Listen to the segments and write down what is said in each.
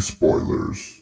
spoilers.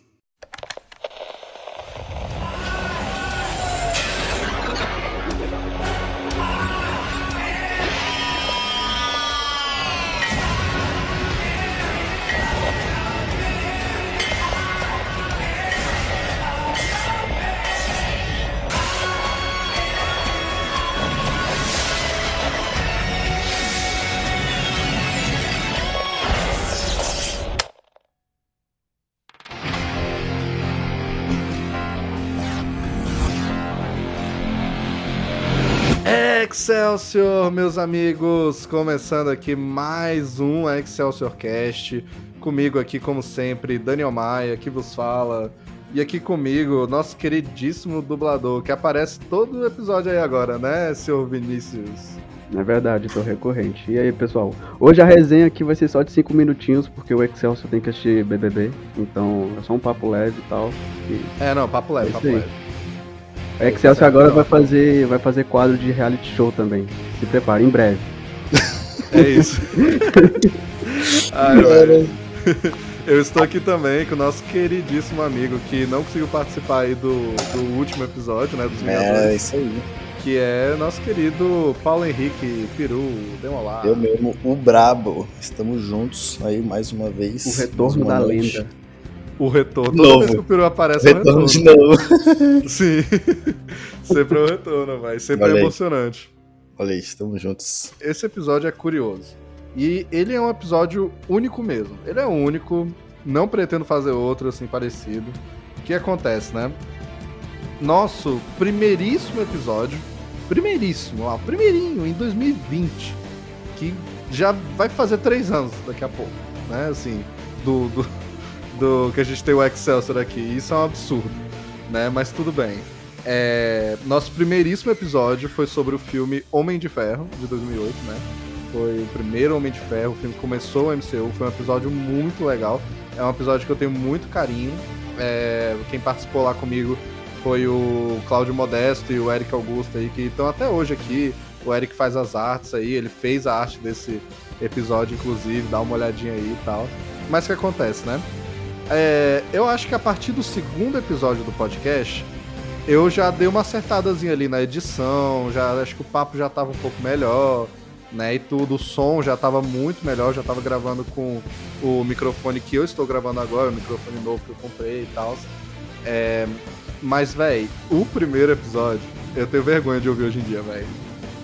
Excelsior, meus amigos! Começando aqui mais um Excelsior Cast. Comigo aqui, como sempre, Daniel Maia, que vos fala. E aqui comigo, nosso queridíssimo dublador, que aparece todo episódio aí agora, né, senhor Vinícius? É verdade, tô recorrente. E aí, pessoal? Hoje a resenha aqui vai ser só de 5 minutinhos, porque o Excelsior tem que assistir BBB. Então, é só um papo leve e tal. E... É, não, papo leve, É papo leve. A Excelsior agora vai fazer, vai fazer quadro de reality show também. Se prepare, em breve. É isso. Ai, velho. Eu estou aqui também com o nosso queridíssimo amigo que não conseguiu participar aí do, do último episódio, né, dos É, Vingadores, isso aí. que é nosso querido Paulo Henrique Peru, dê um olá. Eu mesmo, o Brabo. Estamos juntos aí mais uma vez. O retorno uma da noite. lenda. O retorno. Toda Novo. vez que o Peru aparece, é um Retorno retorno. de novo. Sim. sempre é um retorno, vai. Sempre Olha é emocionante. Olha aí, estamos juntos. Esse episódio é curioso. E ele é um episódio único mesmo. Ele é único, não pretendo fazer outro assim parecido. O que acontece, né? Nosso primeiríssimo episódio, primeiríssimo, ó, primeirinho, em 2020, que já vai fazer três anos daqui a pouco, né? Assim, do, do, do que a gente tem o Excelsior aqui. Isso é um absurdo, né? Mas tudo bem. É, nosso primeiríssimo episódio foi sobre o filme Homem de Ferro, de 2008, né? Foi o primeiro Homem de Ferro, o filme começou o MCU, foi um episódio muito legal. É um episódio que eu tenho muito carinho. É, quem participou lá comigo foi o Cláudio Modesto e o Eric Augusto aí, que estão até hoje aqui. O Eric faz as artes aí, ele fez a arte desse episódio, inclusive, dá uma olhadinha aí e tal. Mas o que acontece, né? É, eu acho que a partir do segundo episódio do podcast, eu já dei uma acertadazinha ali na edição, já acho que o papo já tava um pouco melhor, né? E tudo, o som já tava muito melhor, já tava gravando com o microfone que eu estou gravando agora, o microfone novo que eu comprei e tal. É, mas, véi, o primeiro episódio, eu tenho vergonha de ouvir hoje em dia, véi.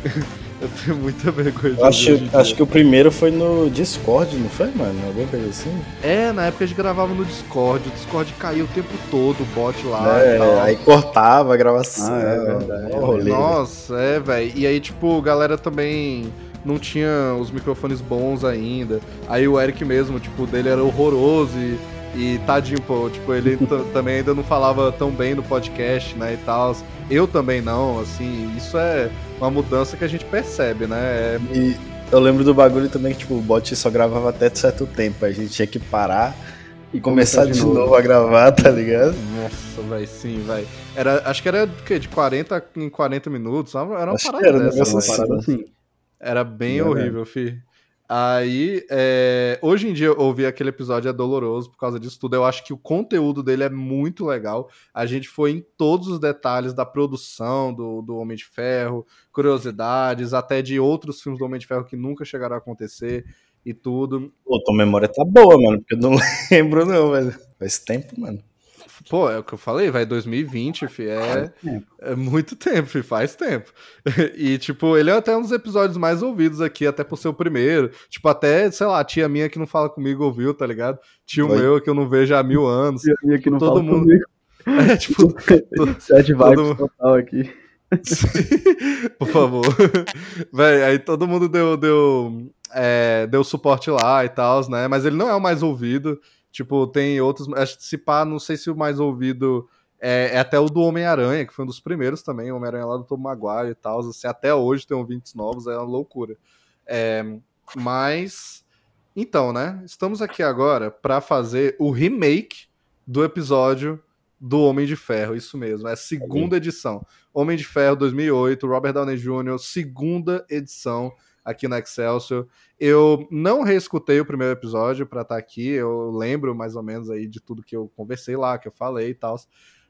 eu tenho muita vergonha de acho, acho que o primeiro foi no Discord, não foi, mano? Alguma coisa assim? É, na época a gente gravava no Discord, o Discord caía o tempo todo, o bot lá e É, tal. aí cortava a gravação. Ah, é verdade. rolê, Nossa, é, velho. E aí, tipo, a galera também não tinha os microfones bons ainda. Aí o Eric mesmo, tipo, dele era horroroso e, e tadinho, pô, tipo, ele também ainda não falava tão bem no podcast, né, e tal. Eu também não, assim, isso é uma mudança que a gente percebe, né? É- E eu lembro do bagulho também que, tipo, o bot só gravava até certo tempo. A gente tinha que parar e começar de novo. a gravar, tá ligado? Nossa, velho, sim, velho. Era, acho que era o quê? De 40 em 40 minutos? Era uma Acho que parada era dessa, negócio né? assim. Parada assim. Era bem Verdade. horrível, fi. Aí, é, hoje em dia, ouvir aquele episódio é doloroso por causa disso tudo. Eu acho que o conteúdo dele é muito legal. A gente foi em todos os detalhes da produção do, do Homem de Ferro, curiosidades, até de outros filmes do Homem de Ferro que nunca chegaram a acontecer e tudo. Pô, tua memória tá boa, mano, porque eu não lembro, não, velho. Faz tempo, mano. Pô, é o que eu falei, vai 2020, fi, é, é muito tempo, fi, faz tempo. E, tipo, ele é até um dos episódios mais ouvidos aqui, até por ser o primeiro. Tipo, até, sei lá, tia minha que não fala comigo ouviu, tá ligado? Tio Oi. meu que eu não vejo há mil anos. E a minha que não Todo fala mundo- comigo. É, tipo, Sete vibes mundo- total aqui. por favor. Véi, aí todo mundo deu, deu, é, deu suporte lá e tal, né? Mas ele não é o mais ouvido. Tipo, tem outros. Acho que se pá, não sei se o mais ouvido é, é até o do Homem-Aranha, que foi um dos primeiros também. O Homem-Aranha lá do Tom Maguire e tal. Assim, até hoje tem ouvintes novos, é uma loucura. É, mas. Então, né? Estamos aqui agora para fazer o remake do episódio do Homem de Ferro, isso mesmo, é a segunda edição. Homem de Ferro 2008, Robert Downey Jr., segunda edição aqui na Excelsior. Eu não reescutei o primeiro episódio para estar tá aqui, eu lembro mais ou menos aí de tudo que eu conversei lá, que eu falei e tal,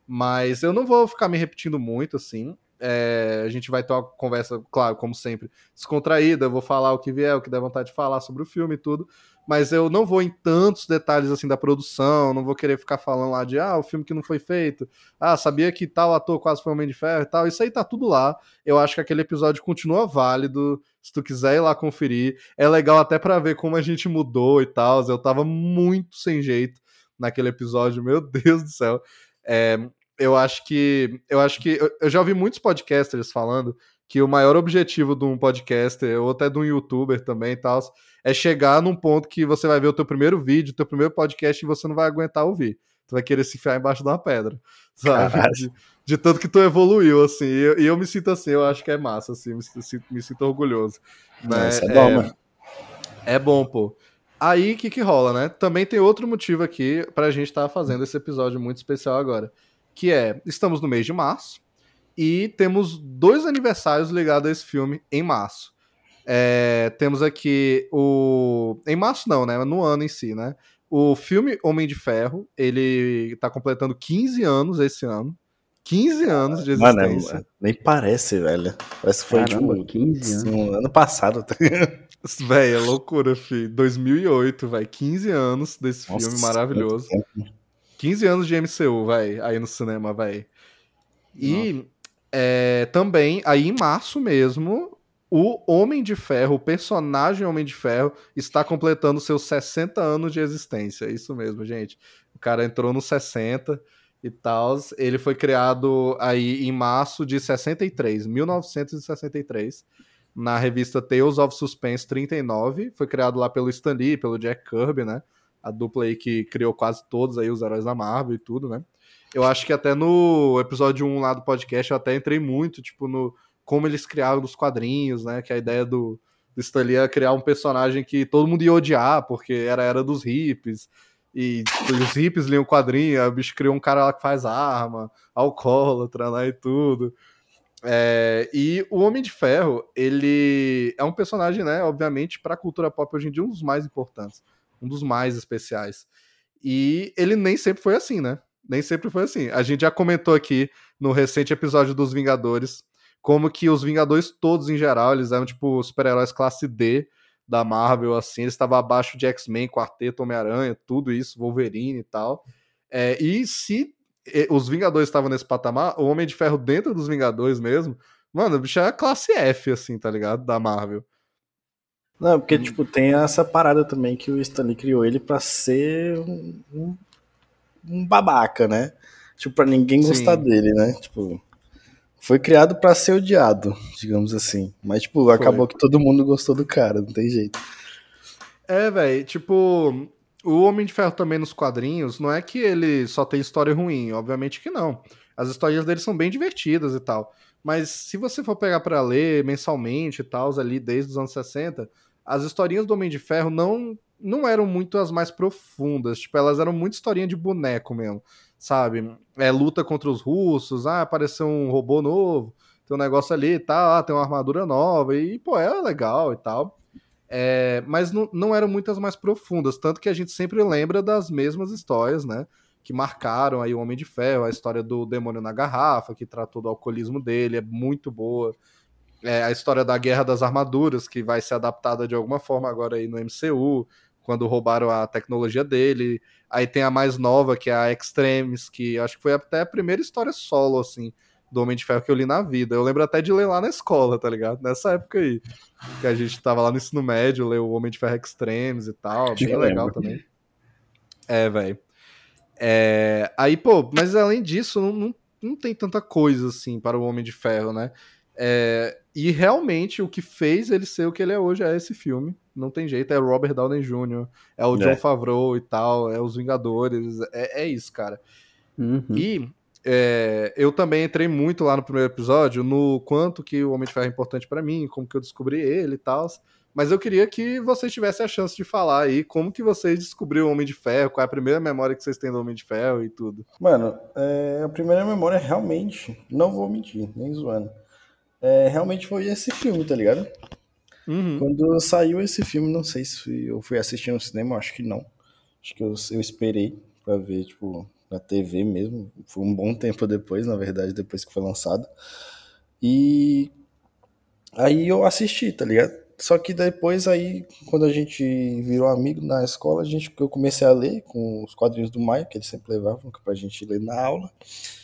mas eu não vou ficar me repetindo muito assim. É, a gente vai ter uma conversa, claro, como sempre, descontraída. Eu vou falar o que vier, o que der vontade de falar sobre o filme e tudo. Mas eu não vou em tantos detalhes assim da produção, não vou querer ficar falando lá de ah, o filme que não foi feito, ah, sabia que tal ator quase foi Homem de Ferro e tal. Isso aí tá tudo lá. Eu acho que aquele episódio continua válido. Se tu quiser ir lá conferir, é legal até para ver como a gente mudou e tal. Eu tava muito sem jeito naquele episódio, meu Deus do céu. É, eu acho que eu acho que eu já ouvi muitos podcasters falando que o maior objetivo de um podcaster ou até de um youtuber também e tal é chegar num ponto que você vai ver o teu primeiro vídeo, o teu primeiro podcast e você não vai aguentar ouvir. Tu vai querer se enfiar embaixo de uma pedra, sabe? De, de, tanto que tu evoluiu, assim. E eu, eu, me sinto assim, eu acho que é massa, assim, me, me, me sinto orgulhoso. Né? Isso é bom, é, mano. É bom, pô. Aí, o que que rola, né? Também tem outro motivo aqui pra gente estar tá fazendo esse episódio muito especial agora que é, estamos no mês de março e temos dois aniversários ligados a esse filme em março. É, temos aqui o. Em março, não, né? No ano em si, né? O filme Homem de Ferro, ele tá completando 15 anos esse ano. 15 anos de existência. Mano, nem parece, velho. Parece que foi Caramba, tipo 15 anos. Um ano passado. Véi, é loucura, filho. 2008, vai 15 anos desse Nossa, filme maravilhoso. 15 anos de MCU, vai, aí no cinema, vai. E é, também, aí em março mesmo, o Homem de Ferro, o personagem Homem de Ferro, está completando seus 60 anos de existência. Isso mesmo, gente. O cara entrou nos 60 e tal. Ele foi criado aí em março de 63, 1963, na revista Tales of Suspense 39. Foi criado lá pelo Stan Lee, pelo Jack Kirby, né? a dupla aí que criou quase todos aí os heróis da Marvel e tudo, né? Eu acho que até no episódio 1 lá do podcast eu até entrei muito, tipo, no como eles criaram os quadrinhos, né? Que a ideia do, do Stan Lee era criar um personagem que todo mundo ia odiar, porque era a era dos hippies, e os hippies liam quadrinho, a bicho criou um cara lá que faz arma, alcoólatra, né, e tudo. É, e o Homem de Ferro, ele é um personagem, né, obviamente, para a cultura pop hoje em dia, um dos mais importantes um dos mais especiais. E ele nem sempre foi assim, né? Nem sempre foi assim. A gente já comentou aqui no recente episódio dos Vingadores como que os Vingadores todos em geral, eles eram tipo super-heróis classe D da Marvel, assim, eles estavam abaixo de X-Men, Quarteto, Homem-Aranha, tudo isso, Wolverine e tal. É, e se os Vingadores estavam nesse patamar, o Homem de Ferro dentro dos Vingadores mesmo, mano, o bicho é classe F, assim, tá ligado? Da Marvel. Não, porque, hum. tipo, tem essa parada também que o Stanley criou ele para ser um, um, um, babaca, né? Tipo, pra ninguém gostar Sim. dele, né? Tipo, foi criado para ser odiado, digamos assim. Mas, tipo, foi. acabou que todo mundo gostou do cara, não tem jeito. É, velho, tipo, o Homem de Ferro também nos quadrinhos, não é que ele só tem história ruim, obviamente que não. As histórias dele são bem divertidas e tal. Mas se você for pegar para ler mensalmente e tal, ali desde os anos 60, as historinhas do Homem de Ferro não não eram muito as mais profundas, tipo, elas eram muito historinha de boneco mesmo, sabe? É luta contra os russos, ah, apareceu um robô novo, tem um negócio ali, tá, ah, tem uma armadura nova, e, pô, é legal e tal. É, mas não, não eram muitas mais profundas, tanto que a gente sempre lembra das mesmas histórias, né? Que marcaram aí o Homem de Ferro, a história do demônio na garrafa, que tratou do alcoolismo dele, é muito boa é, a história da Guerra das Armaduras, que vai ser adaptada de alguma forma agora aí no MCU, quando roubaram a tecnologia dele. Aí tem a mais nova, que é a Extremes, que acho que foi até a primeira história solo, assim, do Homem de Ferro que eu li na vida. Eu lembro até de ler lá na escola, tá ligado? Nessa época aí. Que a gente tava lá no ensino médio, leu o Homem de Ferro Extremes e tal. Bem legal lembro. também. É, velho. É... Aí, pô, mas além disso, não, não, não tem tanta coisa, assim, para o Homem de Ferro, né? É, e realmente o que fez ele ser o que ele é hoje é esse filme, não tem jeito, é o Robert Downey Jr., é o John É. Favreau e tal, é os Vingadores, é, é isso, cara. Uhum. E é, eu também entrei muito lá no primeiro episódio no quanto que o Homem de Ferro é importante pra mim, como que eu descobri ele e tal. Mas eu queria que vocês tivessem a chance de falar aí como que vocês descobriram o Homem de Ferro, qual é a primeira memória que vocês têm do Homem de Ferro e tudo. Mano, é, a primeira memória realmente, não vou mentir, nem zoando. É, realmente foi esse filme, tá ligado? Uhum. Quando saiu esse filme, não sei se eu fui assistir no cinema, acho que não. Acho que eu, eu esperei pra ver, tipo, na TV mesmo. Foi um bom tempo depois, na verdade, depois que foi lançado. E aí eu assisti, tá ligado? Só que depois aí, quando a gente virou amigo na escola, a gente, eu comecei a ler com os quadrinhos do Maio, que ele sempre levava pra gente ler na aula.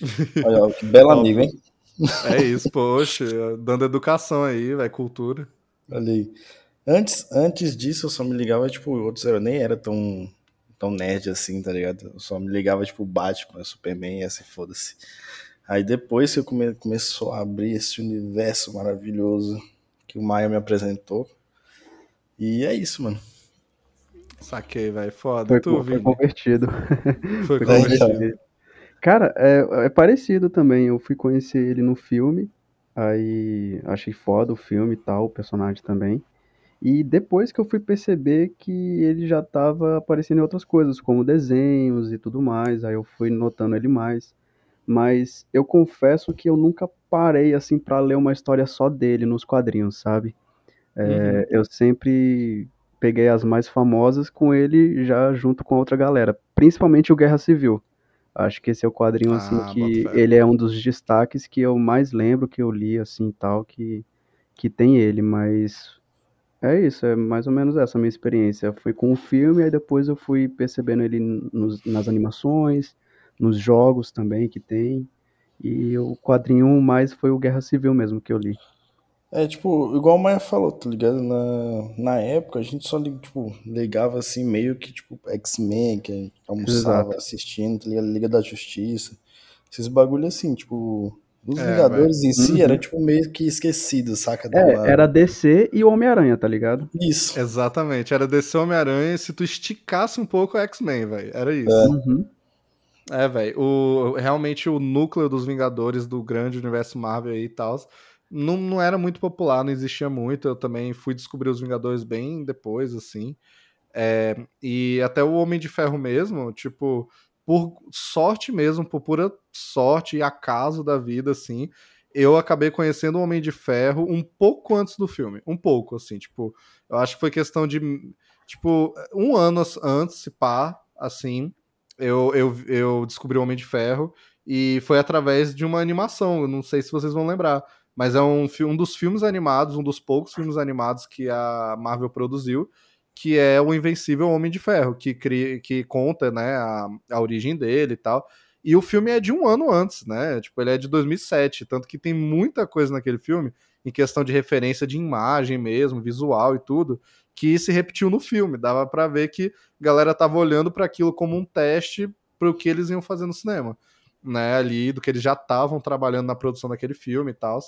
Olha, que belo amigo, hein? É isso, poxa, dando educação aí, vai cultura. Olha aí. Antes, antes disso, eu só me ligava, tipo, outros eu nem era tão, tão nerd assim, tá ligado? Eu só me ligava, tipo, Batman, Superman e assim, foda-se. Aí depois que eu come, começou a abrir esse universo maravilhoso que o Maia me apresentou. E é isso, mano. Saquei, velho, foda. Foi, tu, foi convertido. Foi Foi convertido. convertido. Cara, é, é parecido também. Eu fui conhecer ele no filme, aí achei foda o filme e tal, o personagem também. E depois que eu fui perceber que ele já tava aparecendo em outras coisas, como desenhos e tudo mais, aí eu fui notando ele mais. Mas eu confesso que eu nunca parei assim pra ler uma história só dele nos quadrinhos, sabe? É, eu sempre peguei as mais famosas com ele já junto com outra galera, principalmente o Guerra Civil. Acho que esse é o quadrinho assim Ah, que ele é um dos destaques que eu mais lembro que eu li assim tal que que tem ele, mas é isso, é mais ou menos essa a minha experiência. Foi com o filme, aí depois eu fui percebendo ele nos- nas animações, nos jogos também que tem. E o quadrinho mais foi o Guerra Civil mesmo que eu li. É, tipo, igual o Maia falou, tá ligado? Na, na época a gente só, tipo, ligava assim, meio que, tipo, X-Men, que a gente almoçava Exato. assistindo, tá ligado? Liga da Justiça. Esses bagulho assim, tipo, os É, Vingadores em si Uhum. era, tipo, meio que esquecido, saca? Da- É, era DC e o Homem-Aranha, tá ligado? Isso. Exatamente, era Homem-Aranha e se tu esticasse um pouco é X-Men, velho. Era isso. Uhum. É, velho. O, realmente o núcleo dos Vingadores do grande universo Marvel aí e tal não, não era muito popular, não existia muito. Eu também fui descobrir os Vingadores bem depois, assim. É, e até o Homem de Ferro mesmo, tipo, por sorte mesmo, por pura sorte e acaso da vida, assim, eu acabei conhecendo o Homem de Ferro um pouco antes do filme. Um pouco, assim, tipo, eu acho que foi questão de, tipo, um ano antes, se pá, assim, eu, eu, eu descobri o Homem de Ferro e foi através de uma animação, não sei se vocês vão lembrar, mas é um, um dos filmes animados, um dos poucos filmes animados que a Marvel produziu, que é o Invencível Homem de Ferro, que, cria, que conta né, a, a origem dele e tal. E o filme é de um ano antes, né? Tipo, ele é de 2007, tanto que tem muita coisa naquele filme, em questão de referência de imagem mesmo, visual e tudo, que se repetiu no filme. Dava pra ver que a galera tava olhando para aquilo como um teste pro que eles iam fazer no cinema, né? Ali, do que eles já estavam trabalhando na produção daquele filme e tal.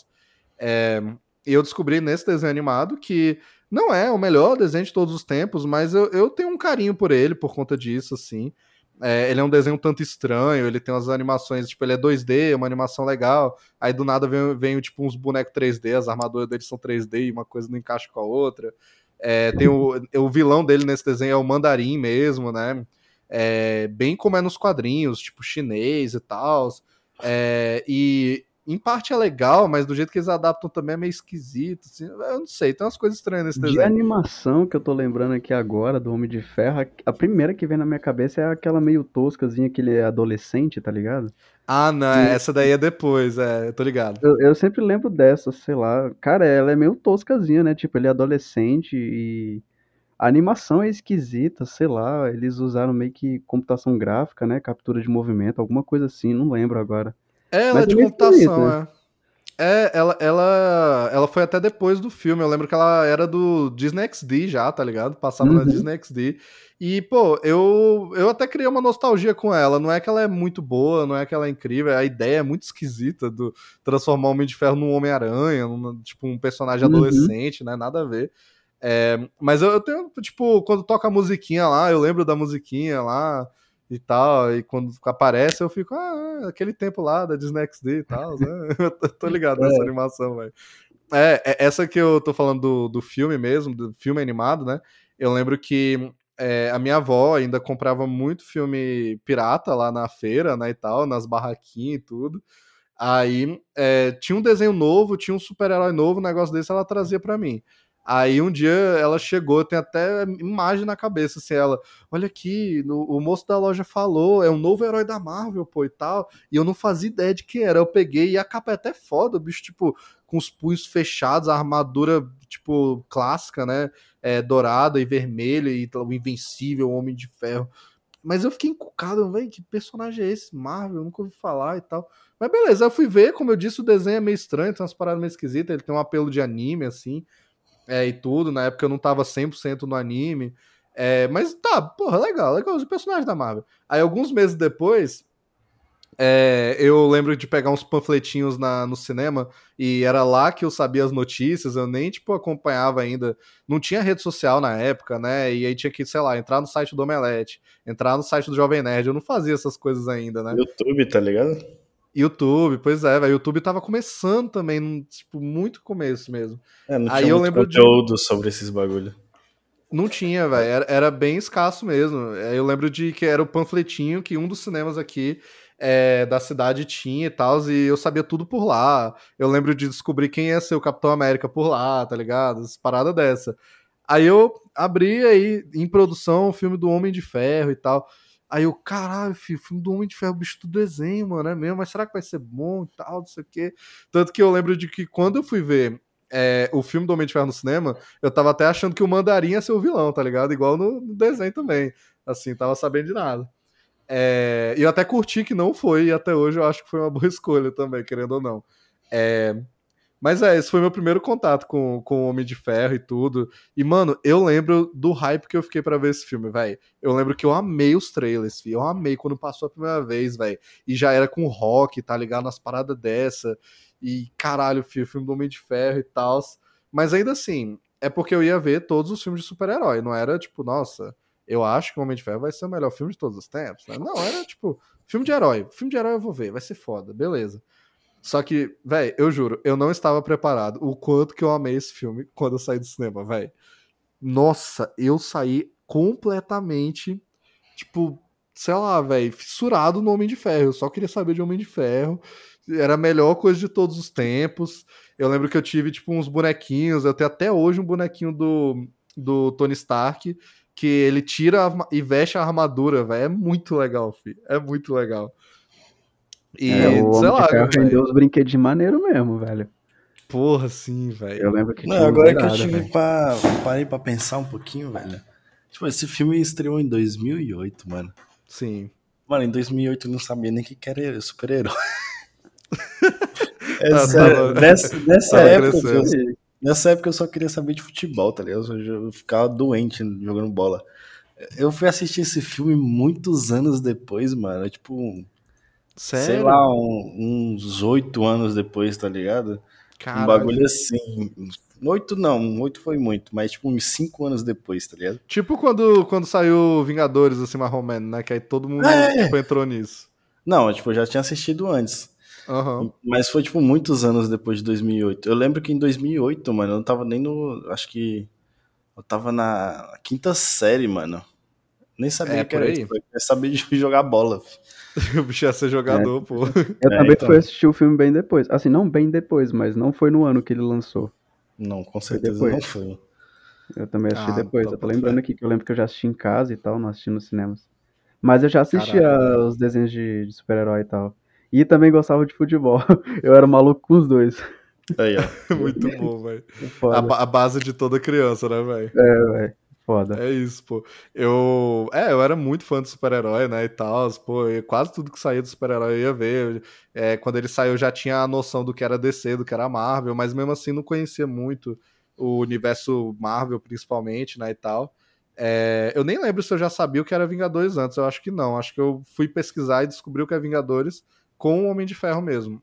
É, e eu descobri nesse desenho animado que não é o melhor desenho de todos os tempos, mas eu, eu tenho um carinho por ele por conta disso, assim. É, ele é um desenho tanto estranho, ele tem umas animações, tipo, ele é 2D, uma animação legal, aí do nada vem, vem tipo, uns bonecos 3D, as armaduras deles são 3D e uma coisa não encaixa com a outra. É, tem o, o vilão dele nesse desenho é o Mandarim mesmo, né? É, bem como é nos quadrinhos, tipo, chinês e tal. É, e em parte é legal, mas do jeito que eles adaptam também é meio esquisito. Assim, eu não sei, tem umas coisas estranhas nesse De desenho. animação que eu tô lembrando aqui agora, do Homem de Ferro, a- primeira que vem na minha cabeça é aquela meio toscazinha que ele é adolescente, tá ligado? Ah, não, essa daí é depois, é, eu tô ligado. Eu, eu sempre lembro dessa, sei lá. Cara, ela é meio toscazinha, né? Tipo, ele é adolescente e a animação é esquisita, sei lá. Eles usaram meio que computação gráfica, né? Captura de movimento, alguma coisa assim, não lembro agora. É, ela Mas é de é meio computação, é. É, ela, ela, ela foi até depois do filme. Eu lembro que ela era do Disney XD já, tá ligado? Passava na Uhum. Disney XD. E, pô, eu, eu até criei uma nostalgia com ela. Não é que ela é muito boa, não é que ela é incrível. A ideia é muito esquisita do transformar o Homem de Ferro num Homem-Aranha, tipo um personagem Uhum. adolescente, né? Nada a ver. É, mas eu, eu, tenho, tipo, quando toca a musiquinha lá, eu lembro da musiquinha lá e tal, e quando aparece eu fico, ah, aquele tempo lá da Disney XD e tal, né? eu tô ligado nessa é. animação, velho. É, é, essa que eu tô falando do, do filme mesmo, do filme animado, né? Eu lembro que é, a minha avó ainda comprava muito filme pirata lá na feira, né, e tal, nas barraquinhas e tudo. Aí é, tinha um desenho novo, tinha um super-herói novo, um negócio desse ela trazia para mim. Aí um dia ela chegou, tem até imagem na cabeça, assim, ela, olha aqui, no, o moço da loja falou, é um novo herói da Marvel, pô, e tal, e eu não fazia ideia de que era, eu peguei, e a capa é até foda, bicho, tipo, com os punhos fechados, a armadura, tipo, clássica, né, é, dourada e vermelha, e o Invencível, o Homem de Ferro, mas eu fiquei encucado, velho, que personagem é esse, Marvel, eu nunca ouvi falar e tal, mas beleza, eu fui ver, como eu disse, o desenho é meio estranho, tem umas paradas meio esquisitas, ele tem um apelo de anime, assim, é, e tudo. Na época eu não tava 100% no anime. É, mas tá, porra, legal, legal os personagens da Marvel. Aí alguns meses depois, é, eu lembro de pegar uns panfletinhos na, no cinema e era lá que eu sabia as notícias, eu nem, tipo, acompanhava ainda. Não tinha rede social na época, né? E aí tinha que, sei lá, entrar no site do Omelete, entrar no site do Jovem Nerd. Eu não fazia essas coisas ainda, né? YouTube, tá ligado? YouTube, pois é, velho. YouTube tava começando também, tipo, muito começo mesmo. É, não Aí tinha eu lembro conteúdo de... sobre esses bagulho. Não tinha, velho. Era, era, bem escasso mesmo. Eu lembro de que era o panfletinho que um dos cinemas aqui é, da cidade tinha e tal, e eu sabia tudo por lá. Eu lembro de descobrir quem ia ser o Capitão América por lá, tá ligado? As paradas dessa. Aí eu abri aí em produção o filme do Homem de Ferro e tal. Aí eu, caralho, filho, filme do Homem de Ferro, bicho do desenho, mano, é mesmo? Mas será que vai ser bom e tal, não sei o quê? Tanto que eu lembro de que quando eu fui ver é, o filme do Homem de Ferro no cinema, eu tava até achando que o Mandarim ia ser o vilão, tá ligado? Igual no, no desenho também. Assim, tava sabendo de nada. É, e eu até curti que não foi, e até hoje eu acho que foi uma boa escolha também, querendo ou não. É, mas é, esse foi meu primeiro contato com, com o Homem de Ferro e tudo. E, mano, eu lembro do hype que eu fiquei para ver esse filme, velho. Eu lembro que eu amei os trailers, filho. Eu amei quando passou a primeira vez, velho. E já era com rock, tá ligado? Nas paradas dessa. E, caralho, filho, filme do Homem de Ferro e tal. Mas ainda assim, é porque eu ia ver todos os filmes de super-herói. Não era tipo, nossa, eu acho que o Homem de Ferro vai ser o melhor filme de todos os tempos. Né? Não, era tipo, filme de herói. Filme de herói eu vou ver, vai ser foda, beleza. Só que, velho, eu juro, eu não estava preparado. O quanto que eu amei esse filme quando eu saí do cinema, velho. Nossa, eu saí completamente, tipo, sei lá, velho, fissurado no Homem de Ferro. Eu só queria saber de Homem de Ferro. Era a melhor coisa de todos os tempos. Eu lembro que eu tive, tipo, uns bonequinhos. Eu tenho até hoje um bonequinho do, do Tony Stark, que ele tira e veste a armadura, velho. É muito legal, filho. É muito legal. E, é, o sei lá. Aprendeu os brinquedos de maneiro mesmo, velho. Porra, sim, velho. Eu lembro que. Não, agora que eu tive pra. Parei pra pensar um pouquinho, velho. Tipo, esse filme estreou em 2008, mano. Sim. Mano, em 2008 eu não sabia nem que era super-herói. é tá, sério, nessa, nessa época. Eu, nessa época eu só queria saber de futebol, tá ligado? Eu ficava doente jogando bola. Eu fui assistir esse filme muitos anos depois, mano. Tipo, Sério? Sei lá, um, uns oito anos depois, tá ligado? Caralho. Um bagulho assim. Oito não, oito foi muito, mas tipo uns cinco anos depois, tá ligado? Tipo quando, quando saiu Vingadores, assim, Marrom né? Que aí todo mundo é. tipo, entrou nisso. Não, tipo, eu já tinha assistido antes. Uhum. Mas foi, tipo, muitos anos depois de 2008. Eu lembro que em 2008, mano, eu não tava nem no... Acho que... Eu tava na quinta série, mano. Nem sabia é, que era isso. Eu sabia de jogar bola. o bicho ia ser jogador, é. pô. Eu é, também então. fui assistir o filme bem depois. Assim, não bem depois, mas não foi no ano que ele lançou. Não, com certeza foi não foi. Eu também assisti ah, depois. Tá eu tô lembrando aqui que eu lembro que eu já assisti em casa e tal, não assisti nos cinemas. Mas eu já assistia os desenhos de, de super-herói e tal. E também gostava de futebol. Eu era maluco com os dois. Aí, ó. Muito bom, velho. A, a, base de toda criança, né, velho? É, velho. Foda. É isso, pô. Eu. É, eu era muito fã do super-herói, né? E tal. Pô, quase tudo que saía do super-herói eu ia ver. É, quando ele saiu, eu já tinha a noção do que era DC, do que era Marvel, mas mesmo assim não conhecia muito o universo Marvel, principalmente, né? E tal. É, eu nem lembro se eu já sabia o que era Vingadores antes. Eu acho que não. Acho que eu fui pesquisar e descobri o que é Vingadores com o Homem de Ferro mesmo.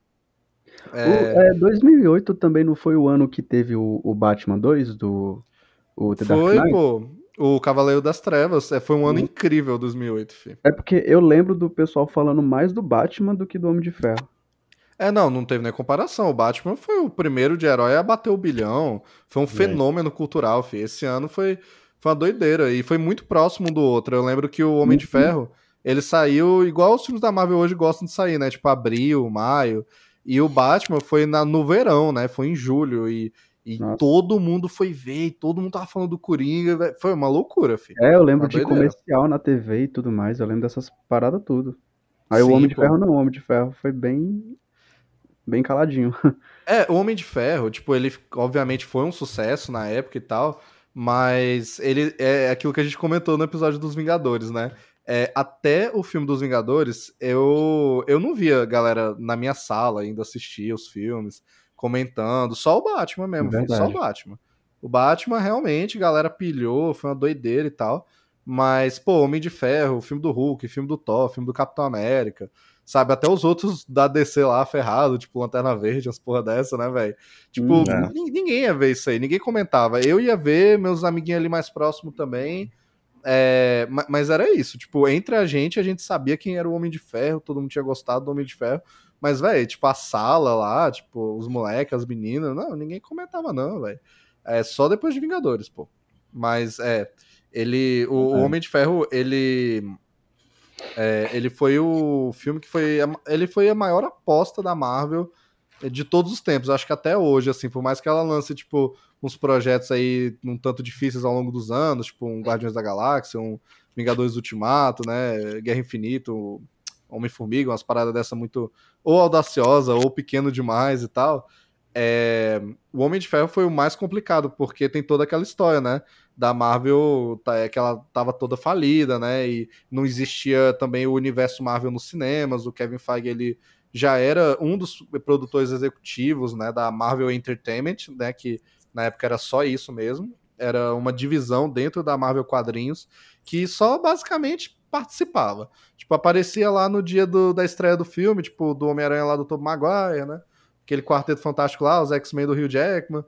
É... O, é, 2008 também não foi o ano que teve o, o Batman 2 do O The Foi, pô. O Cavaleiro das Trevas. É, foi um ano Uhum. incrível, 2008, filho. É porque eu lembro do pessoal falando mais do Batman do que do Homem de Ferro. É, não, não teve nem comparação. O Batman foi o primeiro de herói a bater o bilhão. Foi um fenômeno cultural, filho. Esse ano foi, foi uma doideira. E foi muito próximo um do outro. Eu lembro que o Homem de Uhum. Ferro, ele saiu igual os filmes da Marvel hoje gostam de sair, né? Tipo, abril, maio. E o Batman foi na, no verão, né? Foi em julho. E, e Nossa. todo mundo foi ver, e todo mundo tava falando do Coringa. velho. Foi uma loucura, filho. É, eu lembro Uma de doideira. comercial na TV e tudo mais. Eu lembro dessas paradas tudo. Aí o Sim, Homem de pô. Ferro não, o Homem de Ferro foi bem. bem caladinho. É, o Homem de Ferro, tipo, ele obviamente foi um sucesso na época e tal, mas ele é aquilo que a gente comentou no episódio dos Vingadores, né? É, até o filme dos Vingadores, eu, eu não via galera na minha sala ainda assistir os filmes, comentando, só o Batman mesmo, filho, só o Verdade. Batman. O Batman realmente, a galera pilhou, foi uma doideira e tal. Mas, pô, Homem de Ferro, o filme do Hulk, filme do Thor, filme do Capitão América, sabe? Até os outros da DC lá ferrado, tipo Lanterna Verde, umas porra dessa, né, velho? Tipo, Hum, é. nin- ninguém ia ver isso aí, ninguém comentava. Eu ia ver, meus amiguinhos ali mais próximos também. É, ma- mas era isso, tipo, entre a gente, a gente sabia quem era o Homem de Ferro, todo mundo tinha gostado do Homem de Ferro. Mas, velho, tipo, a sala lá, tipo, os moleques, as meninas, não, ninguém comentava, não, velho. É só depois de Vingadores, pô. Mas, é, ele. O, o É. Homem de Ferro, ele. é, ele foi o filme que foi. a- Ele foi a maior aposta da Marvel é, de todos os tempos. Acho que até hoje, assim, por mais que ela lance, tipo, uns projetos aí um tanto difíceis ao longo dos anos, tipo, um Guardiões da Galáxia, um Vingadores Ultimato, né? Guerra Infinita, um Homem-Formiga, umas paradas dessa muito ou audaciosa ou pequeno demais e tal. É, o Homem de Ferro foi o mais complicado, porque tem toda aquela história, né? Da Marvel, tá, é que ela tava toda falida, né? E não existia também o universo Marvel nos cinemas. O Kevin Feige, ele já era um dos produtores executivos, né? Da Marvel Entertainment, né? Que na época era só isso mesmo. Era uma divisão dentro da Marvel Quadrinhos que só basicamente participava. Tipo, aparecia lá no dia do- da estreia do filme, tipo, do Homem-Aranha lá do Tobey Maguire, né? Aquele quarteto fantástico lá, os X-Men do Rio Jackman,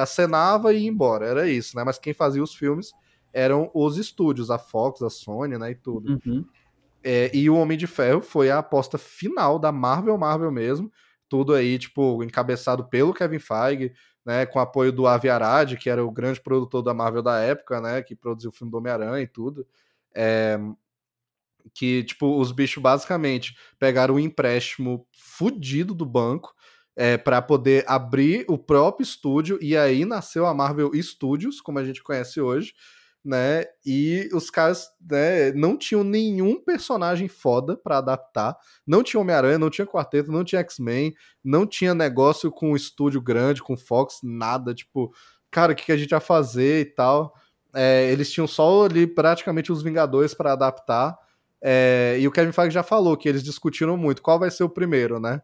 acenava e ia embora. Era isso, né? Mas quem fazia os filmes eram os estúdios, a Fox, a Sony, né? E tudo. Uhum. É, e o Homem de Ferro foi a aposta final da Marvel Marvel mesmo. Tudo aí, tipo, encabeçado pelo Kevin Feige, né? Com apoio do Avi Arad, que era o grande produtor da Marvel da época, né? Que produziu o filme do Homem-Aranha e tudo. É, que, tipo, os bichos basicamente pegaram um empréstimo fudido do banco é, para poder abrir o próprio estúdio, e aí nasceu a Marvel Studios, como a gente conhece hoje, né? E os caras né, não tinham nenhum personagem foda para adaptar. Não tinha Homem-Aranha, não tinha Quarteto, não tinha X-Men, não tinha negócio com um estúdio grande, com Fox, nada. Tipo, cara, o que, que a gente vai fazer e tal. É, eles tinham só ali praticamente os Vingadores para adaptar. É, e o Kevin Feige já falou que eles discutiram muito qual vai ser o primeiro, né?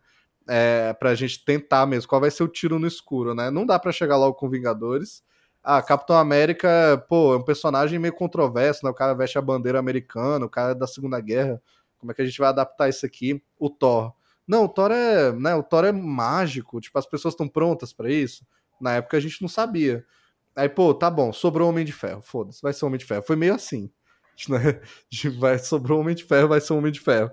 É, pra gente tentar mesmo, qual vai ser o tiro no escuro, né? Não dá para chegar logo com Vingadores. Ah, Capitão América, pô, é um personagem meio controverso, né? O cara veste a bandeira americana, o cara é da Segunda Guerra. Como é que a gente vai adaptar isso aqui? O Thor. Não, o Thor é, né, o Thor é mágico, tipo, as pessoas estão prontas para isso. Na época a gente não sabia. Aí, pô, tá bom, sobrou Homem de Ferro. Foda-se, vai ser Homem de Ferro. Foi meio assim. Né? Vai, sobrou Homem de Ferro, vai ser Homem de Ferro.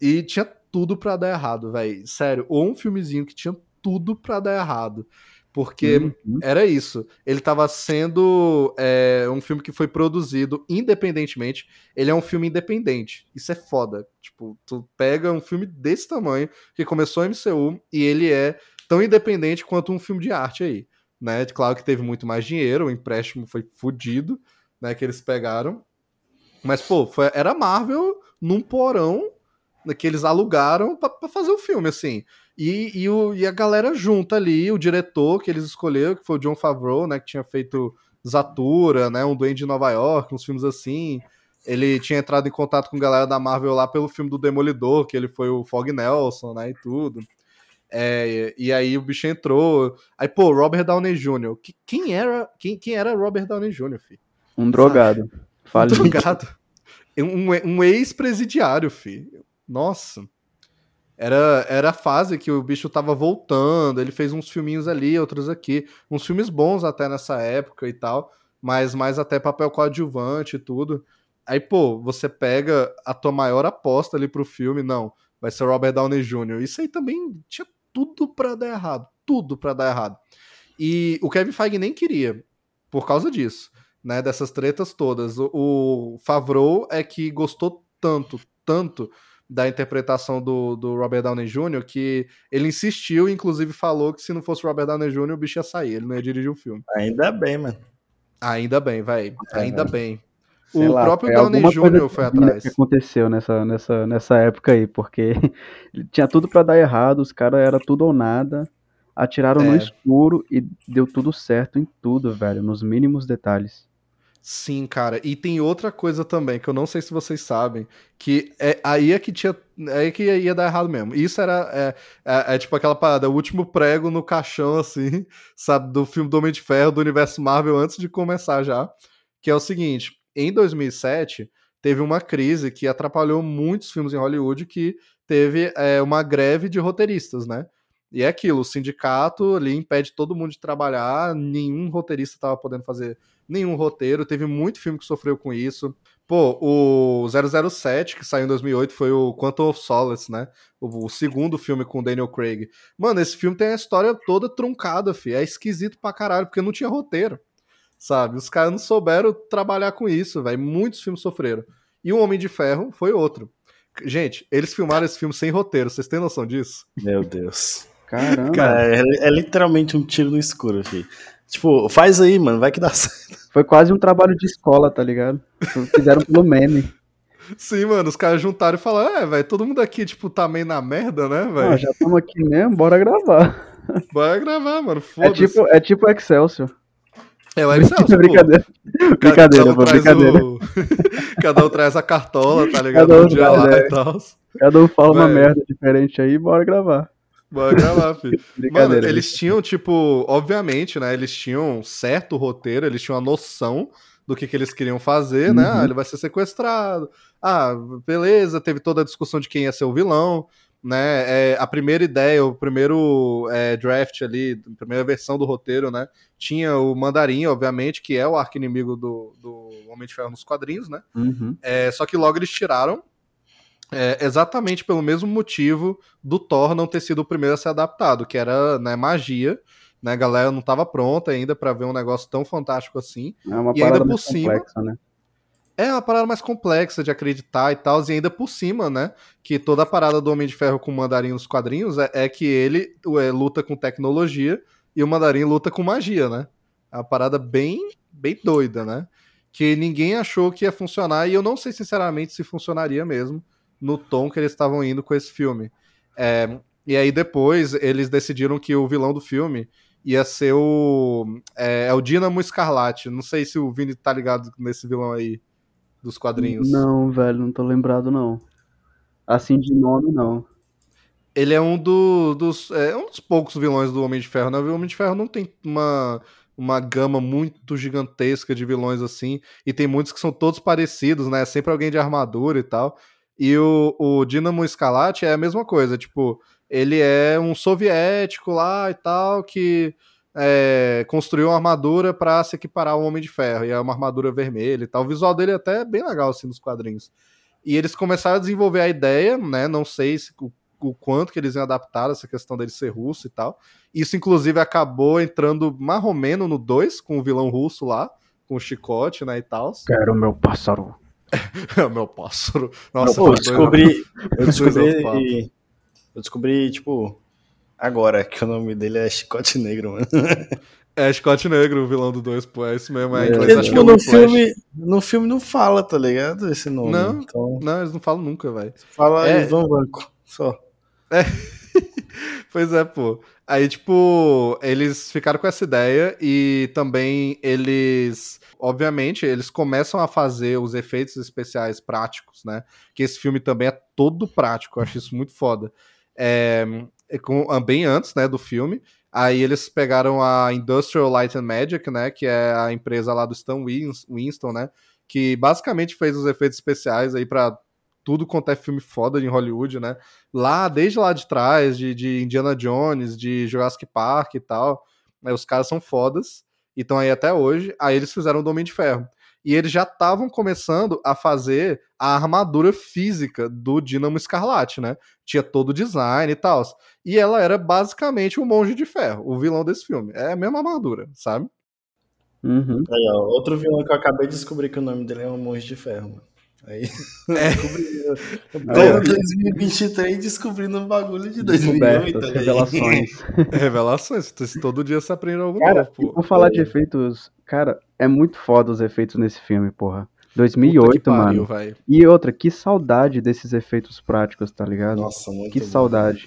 E tinha tudo pra dar errado, velho. Sério, ou um filmezinho que tinha tudo pra dar errado. Porque Uhum. era isso. Ele tava sendo é, um filme que foi produzido independentemente. Ele é um filme independente. Isso é foda. Tipo, tu pega um filme desse tamanho, que começou a MCU, e ele é tão independente quanto um filme de arte aí. Né? Claro que teve muito mais dinheiro, o empréstimo foi fudido, né? Que eles pegaram. Mas, pô, foi, era Marvel num porão que eles alugaram pra, pra fazer o filme, assim. E, e, o, e a galera junta ali, o diretor que eles escolheram, que foi o John Favreau, né? Que tinha feito Zatura, né? Um Duende de Nova York, uns filmes assim. Ele tinha entrado em contato com a galera da Marvel lá pelo filme do Demolidor, que ele foi o Fog Nelson, né? E tudo. É, e aí o bicho entrou. Aí, pô, Robert Downey Jr. Que- Quem era, quem, quem era Robert Downey Jr., filho? Um drogado. Fale. Drogado. Um, um ex-presidiário, filho. Nossa. Era, era a fase que o bicho tava voltando. Ele fez uns filminhos ali, outros aqui. Uns filmes bons até nessa época e tal. mas mais até papel coadjuvante e tudo. Aí, pô, você pega a tua maior aposta ali pro filme, não, vai ser Robert Downey Jr. Isso aí também tinha tudo para dar errado, tudo para dar errado. E o Kevin Feige nem queria, por causa disso, né, dessas tretas todas. O, o Favreau é que gostou tanto, tanto da interpretação do, do Robert Downey Jr. que ele insistiu, inclusive falou que se não fosse o Robert Downey Jr., o bicho ia sair, ele não ia dirigir o filme. Ainda bem, mano. Ainda bem, vai. É, Ainda bem. Sei o lá, próprio Downey Jr. foi atrás. que aconteceu nessa, nessa, nessa época aí, porque tinha tudo para dar errado, os caras era tudo ou nada, atiraram é. no escuro e deu tudo certo em tudo, velho, nos mínimos detalhes. Sim, cara. E tem outra coisa também, que eu não sei se vocês sabem, que é aí é que tinha. Aí é que ia dar errado mesmo. Isso era. É, é, é, tipo aquela parada, o último prego no caixão, assim, sabe, do filme do Homem de Ferro, do universo Marvel, antes de começar já. Que é o seguinte: em 2007, teve uma crise que atrapalhou muitos filmes em Hollywood, que teve é, uma greve de roteiristas, né? E é aquilo, o sindicato ali impede todo mundo de trabalhar, nenhum roteirista estava podendo fazer nenhum roteiro, teve muito filme que sofreu com isso. Pô, o 007, que saiu em 2008, foi o Quantum of Solace, né? O, o segundo filme com Daniel Craig. Mano, esse filme tem a história toda truncada, fi. É esquisito pra caralho, porque não tinha roteiro, sabe? Os caras não souberam trabalhar com isso, velho. Muitos filmes sofreram. E o Homem de Ferro foi outro. Gente, eles filmaram esse filme sem roteiro, vocês têm noção disso? Meu Deus. Caramba. Cara, é, é, literalmente um tiro no escuro, filho. Tipo, faz aí, mano, vai que dá certo. Foi quase um trabalho de escola, tá ligado? Fizeram pelo meme. Sim, mano, os caras juntaram e falaram, é, velho, todo mundo aqui, tipo, tá meio na merda, né, velho? Ah, já estamos aqui mesmo, bora gravar. Bora gravar, mano, é foda-se. É tipo, é tipo Excelsior. É o Excelsior, Brincadeira. Brincadeira, pô, brincadeira. O... Cada um traz a cartola, tá ligado? Cada um, um dia lá é. e tal. Cada um fala uma merda diferente aí, bora gravar. Bora gravar, filho. Mano, eles tinham, tipo, obviamente, né? Eles tinham certo roteiro, eles tinham a noção do que, que eles queriam fazer, né? uhum. né? Ah, ele vai ser sequestrado. Ah, beleza, teve toda a discussão de quem ia ser o vilão, né? É, a primeira ideia, o primeiro é, draft ali, a primeira versão do roteiro, né? Tinha o Mandarim, obviamente, que é o arco-inimigo do, do Homem de Ferro nos quadrinhos, né? Uhum. É, só que logo eles tiraram é, exatamente pelo mesmo motivo do Thor não ter sido o primeiro a ser adaptado, que era né, magia. Né, a galera não estava pronta ainda para ver um negócio tão fantástico assim. É uma e ainda por cima. Complexa, né? É uma parada mais complexa de acreditar e tal, e ainda por cima, né? Que toda a parada do Homem de Ferro com o Mandarim nos quadrinhos é, é que ele é, luta com tecnologia e o Mandarim luta com magia, né? É uma parada bem, bem doida, né? Que ninguém achou que ia funcionar, e eu não sei sinceramente se funcionaria mesmo no tom que eles estavam indo com esse filme. É, e aí depois eles decidiram que o vilão do filme ia ser o. É, é, o Dínamo Escarlate. Não sei se o Vini tá ligado nesse vilão aí dos quadrinhos. Não, velho, não tô lembrado, não. Assim de nome, não. Ele é um do, dos. É um dos poucos vilões do Homem de Ferro, né? O Homem de Ferro não tem uma, uma gama muito gigantesca de vilões assim. E tem muitos que são todos parecidos, né? Sempre alguém de armadura e tal. E o, o Dinamo Escalate é a mesma coisa, tipo, ele é um soviético lá e tal, que é, construiu uma armadura para se equiparar ao Homem de Ferro, e é uma armadura vermelha e tal. O visual dele é até bem legal, assim, nos quadrinhos. E eles começaram a desenvolver a ideia, né, não sei se, o, o quanto que eles iam adaptar essa questão dele ser russo e tal. Isso, inclusive, acabou entrando marromeno no 2, com o vilão russo lá, com o chicote, né, e tal. Quero meu pássaro. É meu pássaro. Nossa, eu descobri. Eu descobri. Eu descobri, tipo, agora que o nome dele é Chicote Negro, mano. É Chicote Negro, o vilão do 2, pô, é isso mesmo. É, é, tipo, no, filme, no filme não fala, tá ligado? Esse nome. Não, então... não eles não falam nunca, velho. Fala é... Ivan Banco, só. É. pois é, pô. Aí, tipo, eles ficaram com essa ideia e também eles obviamente, eles começam a fazer os efeitos especiais práticos, né? Que esse filme também é todo prático, eu acho isso muito foda. É, é com, ah, bem antes, né, do filme. Aí eles pegaram a Industrial Light and Magic, né, que é a empresa lá do Stan Winston, né, que basicamente fez os efeitos especiais aí para tudo quanto é filme foda em Hollywood, né? Lá, desde lá de trás, de, de Indiana Jones, de Jurassic Park e tal, né, os caras são fodas. E estão aí até hoje. Aí eles fizeram o Domínio de Ferro. E eles já estavam começando a fazer a armadura física do Dínamo Escarlate, né? Tinha todo o design e tal. E ela era basicamente o Monge de Ferro, o vilão desse filme. É a mesma armadura, sabe? Uhum. Aí, ó, outro vilão que eu acabei de descobrir que o nome dele é um Monge de Ferro, mano. Aí, É. descobri. 2023 descobrindo um bagulho de 2008. Descobertas, aí. revelações. Revelações. Todo dia você aprende algo Cara, novo, pô. por falar de efeitos, cara, é muito foda os efeitos nesse filme, porra. Puta que 2008, pariu, mano. E outra, que saudade desses efeitos práticos, tá ligado? Nossa, muito que bom. saudade.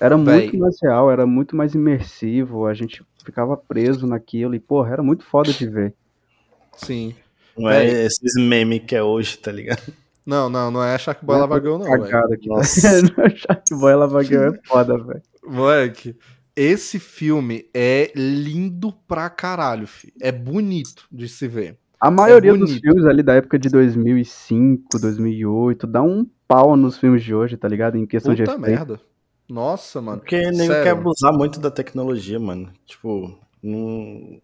Era Véi. muito mais real, era muito mais imersivo, a gente ficava preso naquilo e, porra, era muito foda de ver. Sim. Não é Véi. esses memes que é hoje, tá ligado? Não, não, não é Shark Boy é Lavagão, não. Cagada que Nossa. Shark Boy Lavagão é foda, velho. Moleque, esse filme é lindo pra caralho, fi. É bonito de se ver. A maioria dos bonito. filmes ali da época de 2005, 2008, dá um pau nos filmes de hoje, tá ligado? Em questão de Puta efeito. merda. Nossa, mano. Porque Sério. quer abusar muito da tecnologia, mano. Tipo, não...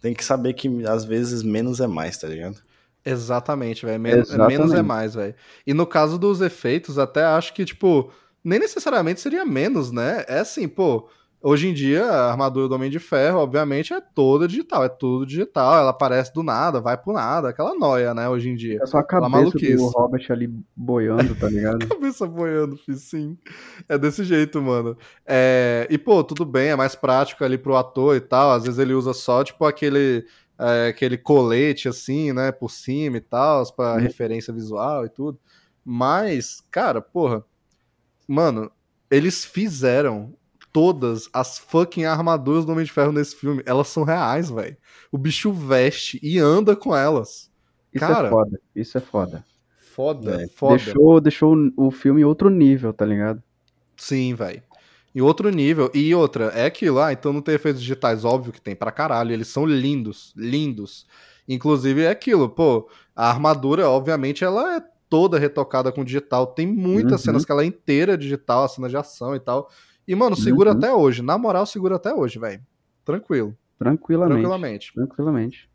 tem que saber que às vezes menos é mais, tá ligado? Exatamente, velho. Men- Exatamente. Menos é mais, velho. E no caso dos efeitos, até acho que, tipo, nem necessariamente seria menos, né? É assim, pô. Hoje em dia, a armadura do Homem de Ferro, obviamente, é toda digital, é tudo digital, ela aparece do nada, vai pro nada, aquela noia, né, hoje em dia. É só a cabeça do Robert ali boiando, tá ligado? Cabeça boiando, sim. É desse jeito, mano. É, E, pô, tudo bem, é mais prático ali pro ator e tal. Às vezes ele usa só, tipo, aquele, é, aquele colete, assim, né, por cima e tal, pra Uhum. referência visual e tudo. Mas, cara, porra, mano, eles fizeram todas as fucking armaduras do Homem de Ferro nesse filme. Elas são reais, velho. O bicho veste e anda com elas. Isso Cara, é foda, isso é foda. Foda, É, foda. Deixou, deixou o filme em outro nível, tá ligado? Sim, velho. Em outro nível. E outra, é aquilo, ah, então não tem efeitos digitais, óbvio que tem pra caralho. Eles são lindos, lindos. Inclusive é aquilo, pô, a armadura, obviamente, ela é toda retocada com digital. Tem muitas Uhum. cenas que ela é inteira digital, a cena de ação e tal. E, mano, segura Uhum. até hoje. Na moral, segura até hoje, velho. Tranquilo. Tranquilamente. Tranquilamente. Tranquilamente.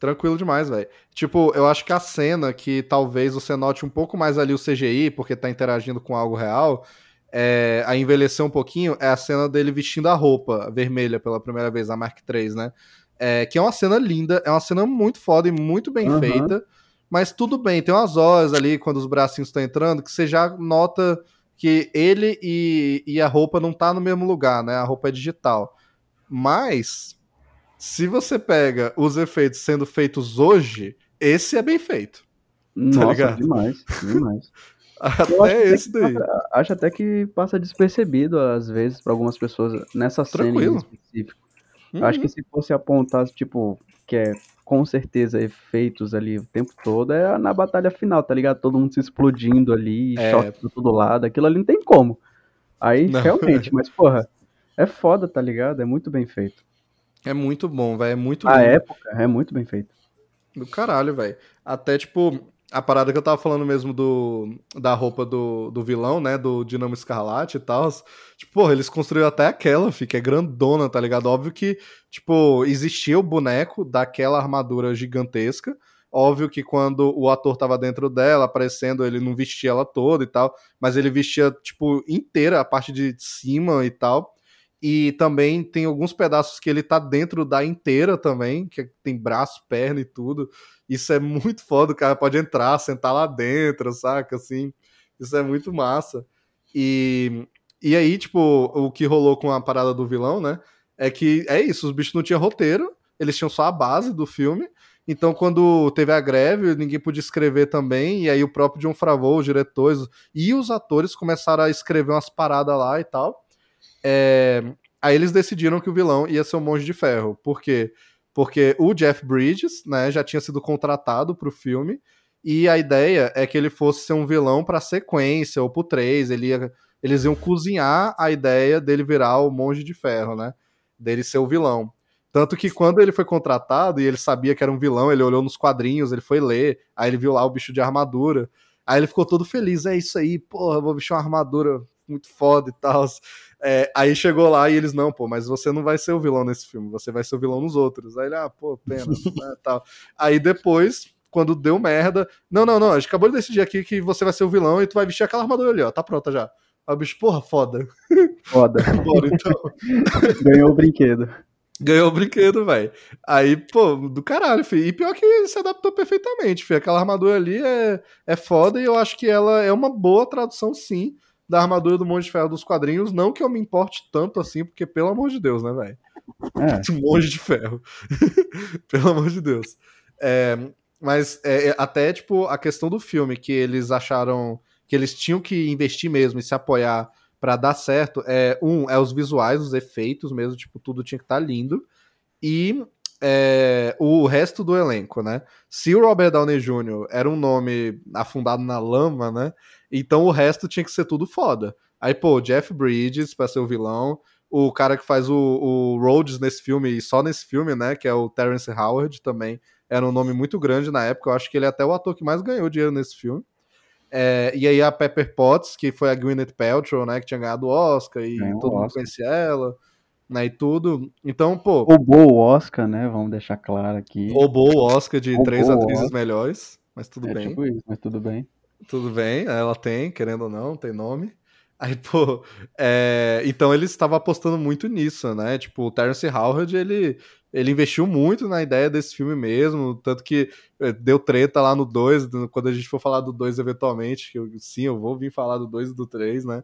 Tranquilo demais, velho. Tipo, eu acho que a cena que talvez você note um pouco mais ali o CGI, porque tá interagindo com algo real, é, a envelhecer um pouquinho, é a cena dele vestindo a roupa vermelha pela primeira vez, a Mark III, né? É, que é uma cena linda, é uma cena muito foda e muito bem Aham. feita, mas tudo bem, tem umas horas ali, quando os bracinhos estão entrando, que você já nota que ele e, e a roupa não tá no mesmo lugar, né? A roupa é digital. Mas, se você pega os efeitos sendo feitos hoje, esse é bem feito. Nossa, ligado? demais, demais. Até esse daí. passa- Acho até que passa despercebido, às vezes, pra algumas pessoas, nessa cena em Tranquilo. específico. Uhum. Acho que se fosse apontar, tipo, que é com certeza efeitos ali o tempo todo, é na batalha final, tá ligado? Todo mundo se explodindo ali, É. choque todo lado, aquilo ali não tem como. Aí, Não. realmente, mas, porra, é foda, tá ligado? É muito bem feito. É muito bom, velho. É muito A época é muito bem feito. Do caralho, velho. Até, tipo, a parada que eu tava falando mesmo do, da roupa do, do vilão, né? Do Dinamo Escarlate e tal. Tipo, porra, eles construíram até aquela, fi, que é grandona, tá ligado? Óbvio que, tipo, existia o boneco daquela armadura gigantesca. Óbvio que quando o ator tava dentro dela, aparecendo, ele não vestia ela toda e tal. Mas ele vestia, tipo, inteira a parte de cima e tal. E também tem alguns pedaços que ele tá dentro da inteira também, que tem braço, perna e tudo. Isso é muito foda, o cara pode entrar, sentar lá dentro, saca? Assim, isso é muito massa. E, e aí, tipo, o que rolou com a parada do vilão, né? É que é isso, os bichos não tinham roteiro, eles tinham só a base do filme. Então, quando teve a greve, ninguém podia escrever também, e aí o próprio John Favreau, os diretores e os atores começaram a escrever umas paradas lá e tal. É, Aí eles decidiram que o vilão ia ser o Monge de Ferro. Por quê? Porque o Jeff Bridges, né, já tinha sido contratado pro filme, e a ideia é que ele fosse ser um vilão pra sequência, ou pro 3, ele ia, eles iam cozinhar a ideia dele virar o Monge de Ferro, né? Dele ser o vilão. Tanto que quando ele foi contratado e ele sabia que era um vilão, ele olhou nos quadrinhos, ele foi ler, aí ele viu lá o bicho de armadura. Aí ele ficou todo feliz, é isso aí, porra, vou vestir uma armadura muito foda e tal. É, aí chegou lá e eles, não, pô, mas você não vai ser o vilão nesse filme, você vai ser o vilão nos outros. Aí ele, ah, pô, pena, né, tal. Aí depois, quando deu merda, não, não, não, a gente acabou de decidir aqui que você vai ser o vilão e tu vai vestir aquela armadura ali, ó, tá pronta já. Aí o bicho, porra, foda. Foda. Bora, então. Ganhou o brinquedo. Ganhou o brinquedo, velho. Aí, pô, do caralho, filho. E pior que se adaptou perfeitamente, filho. Aquela armadura ali é, é foda e eu acho que ela é uma boa tradução, sim, da armadura do Monge de Ferro dos quadrinhos. Não que eu me importe tanto assim, porque, pelo amor de Deus, né, velho? É. Monge de Ferro. pelo amor de Deus. É, mas é, é, até, tipo, a questão do filme, que eles acharam que eles tinham que investir mesmo e se apoiar para dar certo, é um, é os visuais, os efeitos mesmo, tipo, tudo tinha que estar tá lindo. E é, o resto do elenco, né? Se o Robert Downey Jr. era um nome afundado na lama, né? Então o resto tinha que ser tudo foda. Aí, pô, Jeff Bridges pra ser o vilão, o cara que faz o, o Rhodes nesse filme, e só nesse filme, né? Que é o Terrence Howard também. Era um nome muito grande na época. Eu acho que ele é até o ator que mais ganhou dinheiro nesse filme. É, e aí a Pepper Potts, que foi a Gwyneth Paltrow, né, que tinha ganhado o Oscar e é, todo mundo conhecia ela, né, e tudo. Então, pô... Roubou o Oscar, né, vamos deixar claro aqui. Roubou o Oscar de roubou três atrizes melhores, mas tudo é bem. Tipo isso, mas tudo bem. Tudo bem, ela tem, querendo ou não, tem nome. Aí, pô, é... então ele estava apostando muito nisso, né? Tipo, o Terence Howard, ele ele investiu muito na ideia desse filme mesmo, tanto que eh, deu treta lá no 2, quando a gente for falar do 2 eventualmente, que eu, sim, eu vou vir falar do 2 e do 3, né?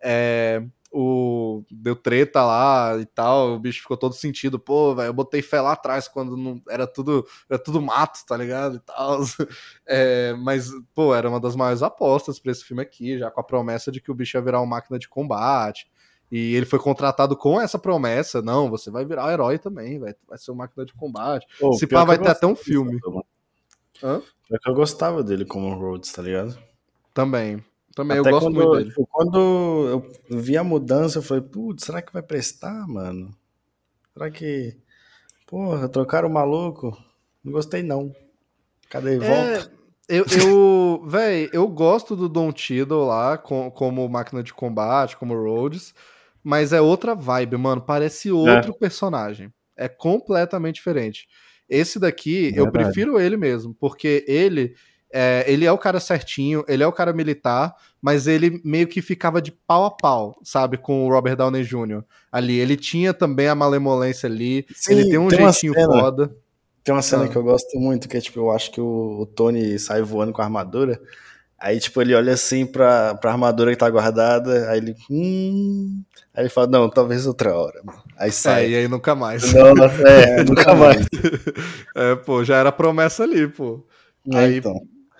É, o, deu treta lá e tal, o bicho ficou todo sentido, pô, velho, eu botei fé lá atrás quando não, era tudo era tudo mato, tá ligado? E tal. É, mas, pô, era uma das maiores apostas para esse filme aqui, já com a promessa de que o bicho ia virar uma máquina de combate. E ele foi contratado com essa promessa: não, você vai virar um herói também, vai, vai ser uma máquina de combate. Oh, Se pá, vai ter até um filme. Hã? É que eu gostava dele como Rhodes, tá ligado? Também. Também, até eu gosto quando, muito dele. Tipo, quando eu vi a mudança, eu falei, putz, será que vai prestar, mano? Será que. Porra, trocaram o maluco? Não gostei, não. Cadê? É, Volta. Eu, eu véi, eu gosto do Don Tiddle lá com, como máquina de combate, como Rhodes. Mas é outra vibe, mano. Parece outro é. personagem. É completamente diferente. Esse daqui, Verdade. eu prefiro ele mesmo, porque ele é, ele é o cara certinho, ele é o cara militar, mas ele meio que ficava de pau a pau, sabe, com o Robert Downey Jr. ali. Ele tinha também a malemolência ali, Sim, ele tem um tem jeitinho foda. Tem uma cena ah. que eu gosto muito, que é tipo, eu acho que o, o Tony sai voando com a armadura. Aí, tipo, ele olha assim pra, pra armadura que tá guardada, aí ele. Hum. Aí ele fala, não, talvez outra hora. Aí sai. É, e aí nunca mais. Nossa, é, nunca mais. é, pô, já era promessa ali, pô. É, aí, então.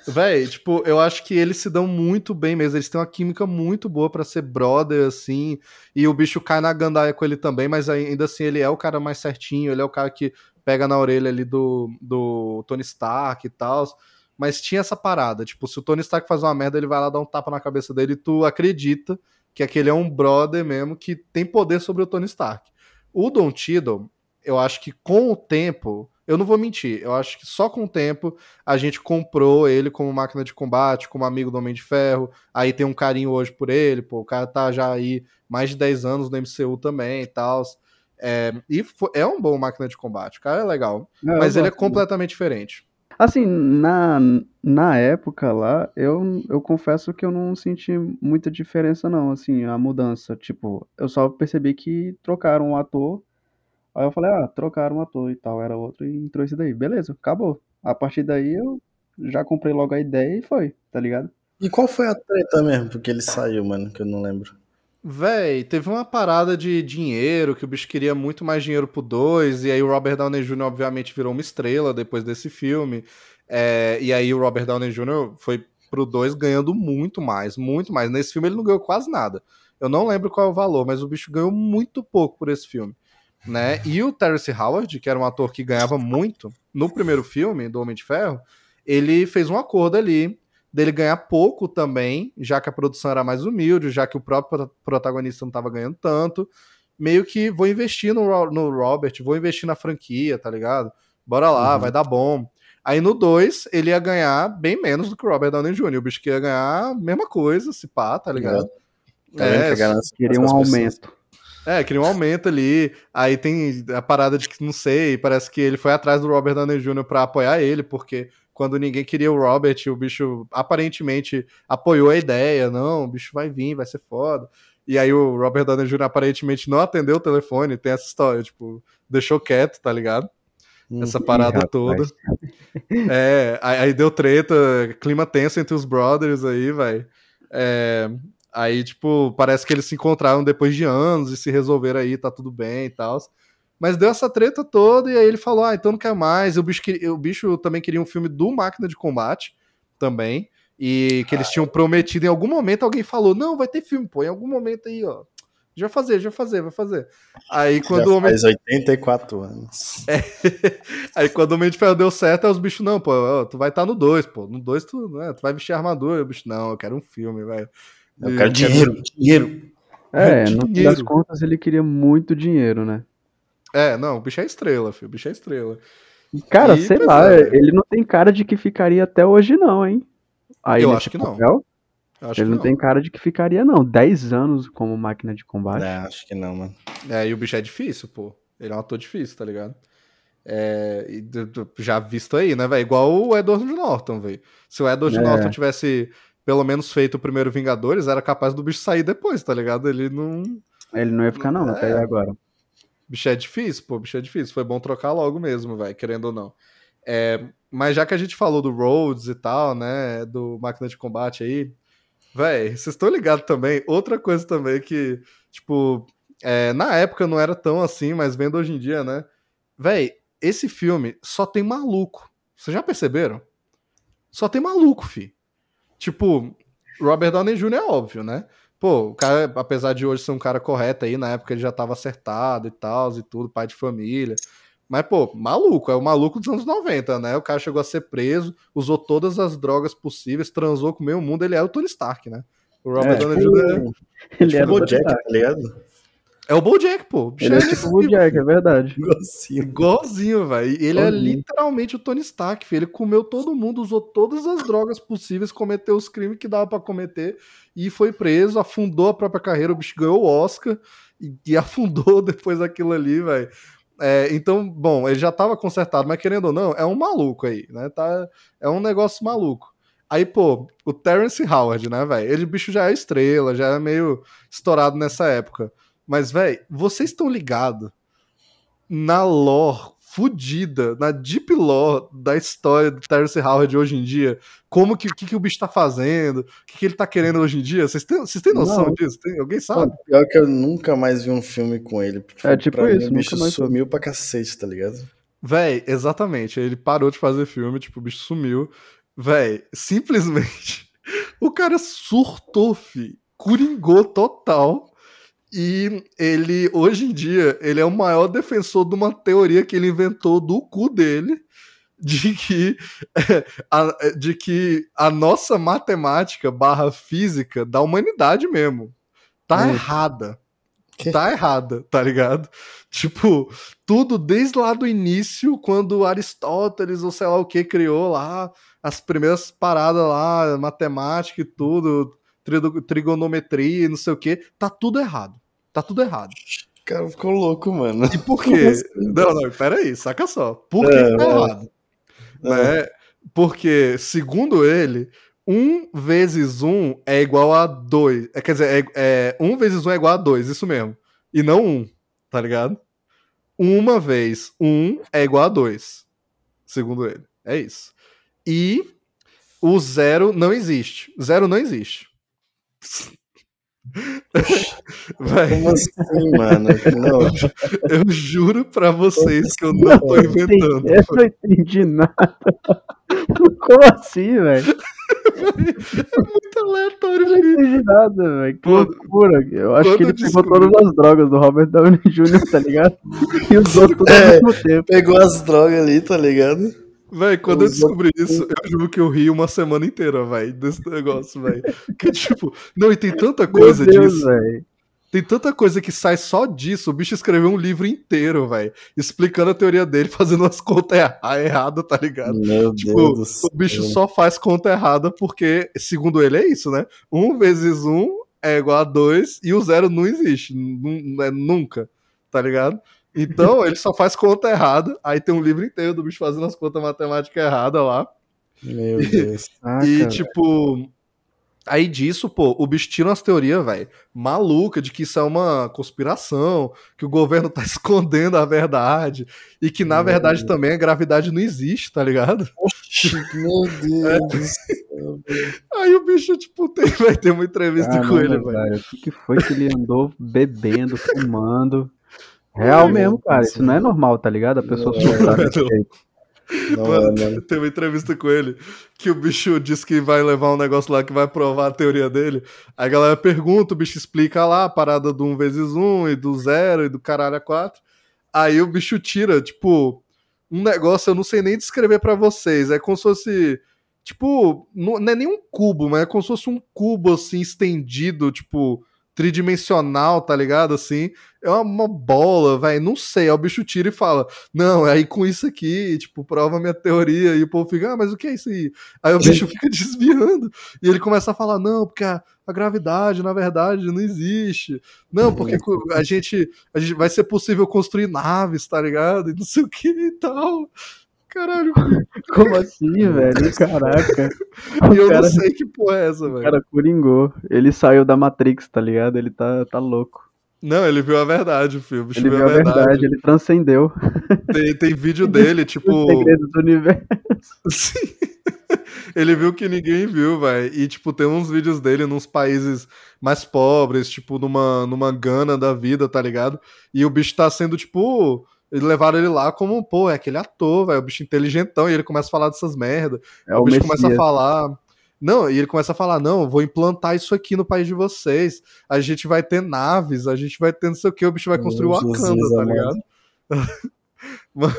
Véi, tipo, eu acho que eles se dão muito bem mesmo. Eles têm uma química muito boa para ser brother, assim. E o bicho cai na gandaia com ele também, mas ainda assim ele é o cara mais certinho, ele é o cara que pega na orelha ali do, do Tony Stark e tal mas tinha essa parada, tipo, se o Tony Stark faz uma merda, ele vai lá dar um tapa na cabeça dele e tu acredita que aquele é um brother mesmo que tem poder sobre o Tony Stark. O Don Tiddle, eu acho que com o tempo, eu não vou mentir, eu acho que só com o tempo a gente comprou ele como máquina de combate, como amigo do Homem de Ferro, aí tem um carinho hoje por ele, pô, o cara tá já aí mais de 10 anos no MCU também e tal. É, e é um bom máquina de combate, o cara é legal, é, mas ele é completamente diferente. Assim, na, na época lá, eu, eu confesso que eu não senti muita diferença, não, assim, a mudança. Tipo, eu só percebi que trocaram o ator. Aí eu falei, ah, trocaram o ator e tal, era outro e entrou esse daí. Beleza, acabou. A partir daí eu já comprei logo a ideia e foi, tá ligado? E qual foi a treta mesmo? Porque ele saiu, mano, que eu não lembro. Véi, teve uma parada de dinheiro, que o bicho queria muito mais dinheiro pro 2, e aí o Robert Downey Jr. obviamente virou uma estrela depois desse filme. É, e aí o Robert Downey Jr. foi pro 2 ganhando muito mais, muito mais. Nesse filme ele não ganhou quase nada. Eu não lembro qual é o valor, mas o bicho ganhou muito pouco por esse filme. Né? E o Terrence Howard, que era um ator que ganhava muito no primeiro filme do Homem de Ferro, ele fez um acordo ali dele ganhar pouco também, já que a produção era mais humilde, já que o próprio protagonista não estava ganhando tanto. Meio que vou investir no, no Robert, vou investir na franquia, tá ligado? Bora lá, uhum. vai dar bom. Aí no 2, ele ia ganhar bem menos do que o Robert Downey Jr. O bicho que ia ganhar a mesma coisa, se pá, tá ligado? É, é queria um aumento. É, queria um aumento ali. Aí tem a parada de que, não sei, parece que ele foi atrás do Robert Downey Jr. pra apoiar ele, porque quando ninguém queria o Robert, o bicho aparentemente apoiou a ideia. Não, o bicho vai vir, vai ser foda. E aí o Robert Downey Jr. aparentemente não atendeu o telefone, tem essa história, tipo, deixou quieto, tá ligado? Essa parada Ih, toda. É, aí, aí, deu treta, clima tenso entre os brothers aí, vai. É, aí, tipo, parece que eles se encontraram depois de anos e se resolveram aí, tá tudo bem e tal. Mas deu essa treta toda e aí ele falou: ah, então não quer mais. E o bicho, o bicho também queria um filme do Máquina de Combate também. E que eles tinham prometido em algum momento, alguém falou: não, vai ter filme, pô, em algum momento aí, ó. Já fazer, já fazer, vai fazer. Aí quando já o Homem. Faz 84 anos. É. Aí quando o Homem de Ferro deu certo, aí os bichos, não, pô, tu vai estar tá no 2, pô. No 2 tu, né, tu vai vestir armadura. O bicho, não, eu quero um filme, velho. Eu quero dinheiro, dinheiro. É, no fim das contas ele queria muito dinheiro, né? É, não, o bicho é estrela, filho. O bicho é estrela. Cara, e, sei lá, é. ele não tem cara de que ficaria até hoje, não, hein? Aí eu acho que não. Papel, acho ele que não, tem cara de que ficaria, não. 10 anos como máquina de combate. É, acho que não, mano. É, e o bicho é difícil, pô. Ele é um ator difícil, tá ligado? É, já visto aí, né, velho? Igual o Edward Norton, velho. Se o Edward é. Norton tivesse pelo menos feito o primeiro Vingadores, era capaz do bicho sair depois, tá ligado? Ele não. Ele não ia ficar, não, é. até agora. Bicho é difícil, pô, bicho é difícil. Foi bom trocar logo mesmo, vai, querendo ou não. É, mas já que a gente falou do Rhodes e tal, né, do máquina de combate aí, véi, vocês estão ligados também? Outra coisa também que, tipo, é, na época não era tão assim, mas vendo hoje em dia, né? Véi, esse filme só tem maluco. Vocês já perceberam? Só tem maluco, fi. Tipo, Robert Downey Jr. é óbvio, né? Pô, o cara, apesar de hoje ser um cara correto aí, na época ele já tava acertado e tal, e tudo, pai de família. Mas, pô, maluco, é o maluco dos anos 90, né? O cara chegou a ser preso, usou todas as drogas possíveis, transou com o meio mundo, ele é o Tony Stark, né? O Robert é, Downey tipo, Jr. É, ele tipo é o Bojack, tá ligado? É o Bojack, pô. Ele é, é tipo o Bojack, é verdade. Igualzinho. Igualzinho, velho. Ele é literalmente o Tony Stark, filho. Ele comeu todo mundo, usou todas as drogas possíveis, cometeu os crimes que dava para cometer e foi preso, afundou a própria carreira. O bicho ganhou o Oscar e, e afundou depois daquilo ali, velho. É, então, bom, ele já tava consertado, mas querendo ou não, é um maluco aí, né? Tá, é um negócio maluco. Aí, pô, o Terence Howard, né, velho? Ele, bicho, já é estrela, já é meio estourado nessa época. Mas, velho, vocês estão ligados na lore fudida, na deep lore da história do Terence Howard hoje em dia? Como que, que, que o bicho tá fazendo? O que, que ele tá querendo hoje em dia? Vocês têm, vocês têm noção Não. disso? Tem, alguém sabe? Pô, pior que eu nunca mais vi um filme com ele. É tipo isso, mim, o bicho mais sumiu pra cacete, tá ligado? Véi, exatamente. Ele parou de fazer filme, tipo, o bicho sumiu. Véi, simplesmente o cara surtou, fi. Coringou total e ele, hoje em dia, ele é o maior defensor de uma teoria que ele inventou do cu dele, de que, a, de que a nossa matemática barra física da humanidade mesmo tá é. errada. Que? Tá errada, tá ligado? Tipo, tudo desde lá do início, quando Aristóteles ou sei lá o que criou lá as primeiras paradas lá, matemática e tudo, trigonometria, não sei o que, tá tudo errado. Tá tudo errado. O cara ficou louco, mano. E por quê? Assim? Não, não, peraí, saca só. Por que é, tá errado? É. Né? Porque, segundo ele, 1 vezes 1 é igual a 2. É, quer dizer, é, é, 1 vezes 1 é igual a 2, isso mesmo. E não 1, tá ligado? Uma vez 1 é igual a 2, segundo ele. É isso. E o zero não existe. Zero não existe. Vai. Como assim, mano? Não. Eu juro pra vocês que eu não tô inventando. Eu não entendi nada. Como assim, velho? É muito aleatório, Eu não entendi nada, velho. Que loucura. Eu acho que ele pegou todas as drogas do Robert Downey Jr., tá ligado? E usou tudo é, ao mesmo tempo. Pegou as drogas ali, tá ligado? Véi, quando eu descobri isso, eu juro que eu ri uma semana inteira, véi, desse negócio, véi. Que tipo, não, e tem tanta coisa Deus, disso. Véio. Tem tanta coisa que sai só disso. O bicho escreveu um livro inteiro, velho, explicando a teoria dele, fazendo as contas erradas, tá ligado? Meu tipo, Deus o bicho só faz conta errada porque, segundo ele, é isso, né? Um vezes um é igual a 2 e o zero não existe. Não, é nunca, tá ligado? Então ele só faz conta errada. Aí tem um livro inteiro do bicho fazendo as contas matemáticas erradas lá. Meu Deus. e, tipo, Aí disso, pô, o bicho tira umas teorias, velho, maluca de que isso é uma conspiração, que o governo tá escondendo a verdade, e que na verdade também a gravidade não existe, tá ligado? Oxi, meu Deus. É. Aí o bicho, tipo, tem, vai ter uma entrevista com ele, velho. O que, que foi que ele andou bebendo, fumando? Real mesmo, cara. Isso não é normal, tá ligado? A pessoa não, surtar. Não, Mano, é, tem uma entrevista com ele que o bicho diz que vai levar um negócio lá que vai provar a teoria dele. Aí a galera pergunta, o bicho explica lá a parada do 1 vezes 1 e do 0 e do caralho a 4. Aí o bicho tira, tipo, um negócio, eu não sei nem descrever para vocês. É como se fosse. Tipo, não, não é nem um cubo, mas é como se fosse um cubo assim estendido, tipo tridimensional, tá ligado? Assim, é uma bola, velho, não sei. Aí o bicho tira e fala: Não, é aí com isso aqui, tipo, prova minha teoria. E o povo fica: Ah, mas o que é isso aí? Aí o bicho fica desviando. E ele começa a falar: Não, porque a, a gravidade, na verdade, não existe. Não, porque a gente, a gente vai ser possível construir naves, tá ligado? E não sei o que e tal. Caralho, como assim, velho? Caraca. E eu cara, não sei que porra é essa, velho. O cara coringou. Ele saiu da Matrix, tá ligado? Ele tá, tá louco. Não, ele viu a verdade, filho. Ele viu a verdade. verdade. ele transcendeu. Tem, tem vídeo dele, tipo. O segredo do universo. Sim. Ele viu que ninguém viu, velho. E, tipo, tem uns vídeos dele nos países mais pobres, tipo, numa, numa Gana da vida, tá ligado? E o bicho tá sendo, tipo levaram ele lá como, pô, é aquele ator, velho, o bicho inteligentão, e ele começa a falar dessas merda. É o, o bicho Messias. começa a falar. Não, e ele começa a falar: não, vou implantar isso aqui no país de vocês. A gente vai ter naves, a gente vai ter não sei o que, o bicho vai construir o Wakanda, tá ligado? mano.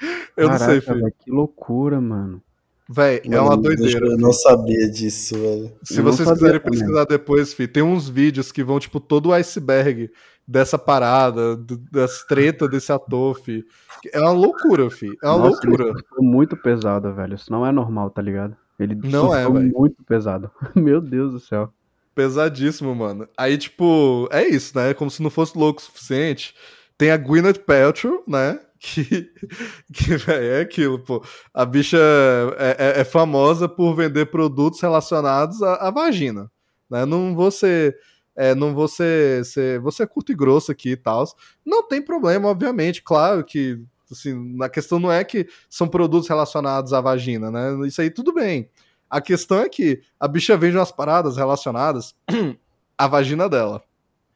Eu Caraca, não sei, filho. Véio, que loucura, mano. Véi, é uma doideira. Eu não sabia disso, velho. Se eu vocês quiserem pesquisar depois, fi, tem uns vídeos que vão, tipo, todo o iceberg dessa parada, das tretas desse ator, fi. É uma loucura, fi. É uma Nossa, loucura. Ele muito pesado, velho. Isso não é normal, tá ligado? Ele não é, velho. muito pesado. Meu Deus do céu. Pesadíssimo, mano. Aí, tipo, é isso, né? Como se não fosse louco o suficiente. Tem a Gwyneth Paltrow, né? Que, que véio, é aquilo, pô. A bicha é, é, é, famosa por vender produtos relacionados à, à vagina. Né? Não vou ser é, não vou ser, ser, vou ser curto e grosso aqui e tal. Não tem problema, obviamente, claro que assim, a questão não é que são produtos relacionados à vagina, né? Isso aí tudo bem. A questão é que a bicha vende umas paradas relacionadas à vagina dela.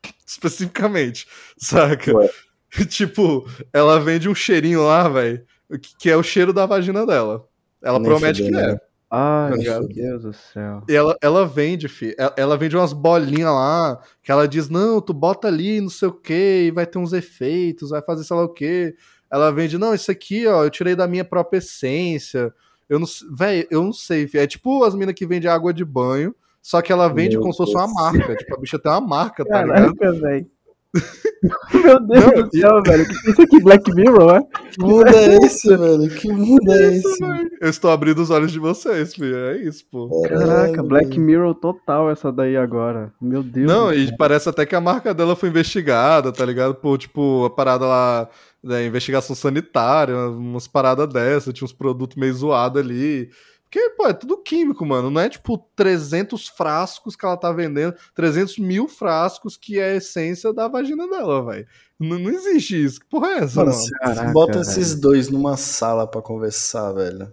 Especificamente, saca? Ué. tipo, ela vende um cheirinho lá, velho, que é o cheiro da vagina dela. Ela Nem promete que né? é. Ai, tá meu Deus do céu. E ela, ela vende, fi. Ela, ela, vende umas bolinhas lá, que ela diz, não, tu bota ali, não sei o que, e vai ter uns efeitos, vai fazer sei lá o que. Ela vende, não, isso aqui, ó, eu tirei da minha própria essência. Eu não velho, eu não sei, fi. É tipo as minas que vendem água de banho, só que ela vende Meu como se fosse uma marca. tipo, a bicha tem uma marca, tá Caraca, ligado? velho. Meu Deus não, do céu, e... velho. Que é isso aqui? Black Mirror, é? Que mundo é esse, velho? Que mundo é esse? Eu estou abrindo os olhos de vocês, filho. É isso, pô. Caraca, Black Mirror total essa daí agora. Meu Deus. Não, e parece até que a marca dela foi investigada, tá ligado? Por, tipo, a parada lá, né, investigação sanitária, umas paradas dessas, tinha uns produtos meio zoados ali. Porque, pô, é tudo químico, mano. Não é tipo 300 frascos que ela tá vendendo, 300 mil frascos que é a essência da vagina dela, velho. Não, não, existe isso. Que porra é essa, mano? Caraca, bota esses dois numa sala para conversar, velho.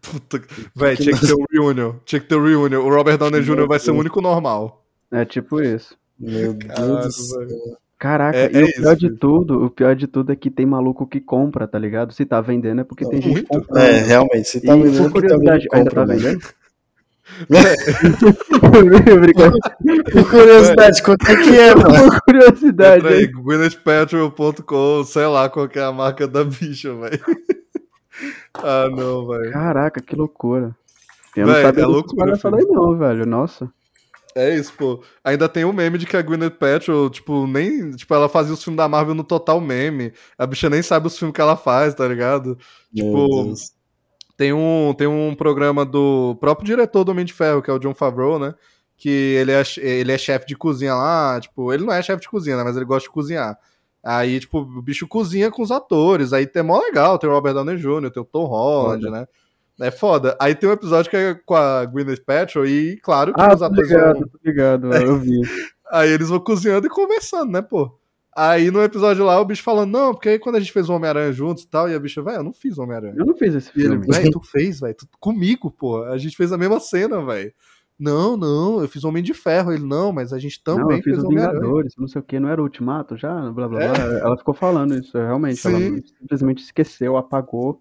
Puta, velho, tinha que ter um reunion. Tinha que ter um reunion. O Robert Downey Jr. vai ser o único normal. É tipo isso. Meu Deus do céu. Caraca, é, e é o pior isso, de tudo, o pior de tudo é que tem maluco que compra, tá ligado? Se tá vendendo é porque tem gente muito. comprando. É, realmente, se tá e, vendendo, por curiosidade, tá ainda tá vendendo? curiosidade, quanto é que é, mano? curiosidade. Entra aí, gwynethpaltrow.com, sei lá qual é a marca da bicha, velho. ah, não, velho. Caraca, que loucura. Eu véio, não sabia é loucura, falei não, velho, nossa. É isso, pô. Ainda tem o meme de que a Gwyneth Paltrow, tipo, nem... Tipo, ela fazia os filmes da Marvel no total meme. A bicha nem sabe os filmes que ela faz, tá ligado? Meu tipo... Deus. Tem um, tem um programa do próprio diretor do Homem de Ferro, que é o John Favreau, né? que ele é, ele é chefe de cozinha lá, tipo, ele não é chefe de cozinha, né, mas ele gosta de cozinhar. Aí, tipo, o bicho cozinha com os atores, aí tem mó legal, tem o Robert Downey Jr., tem o Tom Holland, né? É foda. Aí tem um episódio que é com a Gwyneth Paltrow e, claro, que ah, os atores ligado, vão... ligado, eu vi. aí eles vão cozinhando e conversando, né, pô? Aí no episódio lá, o bicho falando, não, porque aí quando a gente fez o Homem-Aranha juntos e tal, e a bicha, velho, eu não fiz o Homem-Aranha. Eu não fiz esse filme. Velho, tu fez, velho, comigo, pô. A gente fez a mesma cena, velho. Não, não, eu fiz Homem de Ferro. Ele, não, mas a gente também não, eu fiz fez Vingadores, não sei o que, não era o Ultimato já? Blá, blá, é. blá. Ela ficou falando isso, realmente. Sim. Ela simplesmente esqueceu, apagou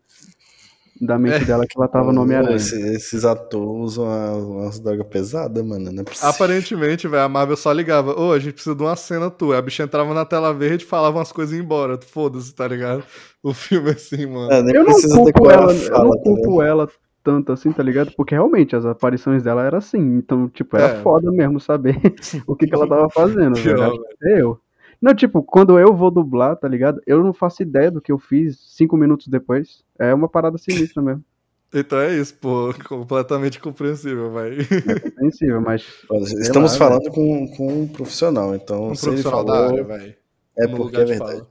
da mente é. dela que ela tava no Homem-Aranha. Esse, esses atores usam umas drogas pesadas, mano. Não é Aparentemente, velho, a Marvel só ligava. Ô, oh, a gente precisa de uma cena tua. A bicha entrava na tela verde, falava umas coisas e ia embora. Foda-se, tá ligado? O filme é assim, mano. É, eu não culpo ela, fala, eu não tá culpo tá ela tanto assim, tá ligado? Porque realmente as aparições dela eram assim. Então, tipo, era é. foda mesmo saber o que, que ela tava fazendo, velho. Eu. Não, tipo, quando eu vou dublar, tá ligado? Eu não faço ideia do que eu fiz cinco minutos depois. É uma parada sinistra mesmo. Então é isso, pô. Completamente compreensível, vai. É compreensível, mas. Estamos lá, falando com, com um profissional, então. Um profissional falou, da área, vai. É porque é verdade. Fala.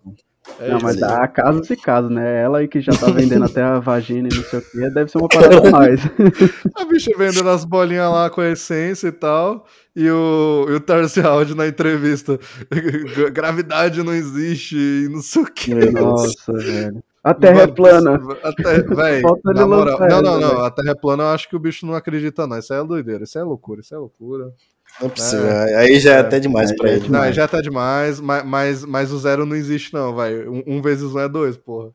É não, mas há casos e casos, né? Ela aí que já tá vendendo até a vagina e não sei o que, deve ser uma parada a mais. a bicha vendendo as bolinhas lá com a essência e tal. E o, e o Tarsi na entrevista. Gravidade não existe e não sei o que. Nossa, velho. A Terra é plana. A terra, véi, na moral, não, não, não. A Terra é plana eu acho que o bicho não acredita, não. Isso aí é doideira. Isso é loucura. Isso é loucura. Não possível. É, aí já é, é até demais é, pra ele. Não, aí já tá demais, mas, mas, mas o zero não existe, não, vai. Um, um, vezes um é dois, porra.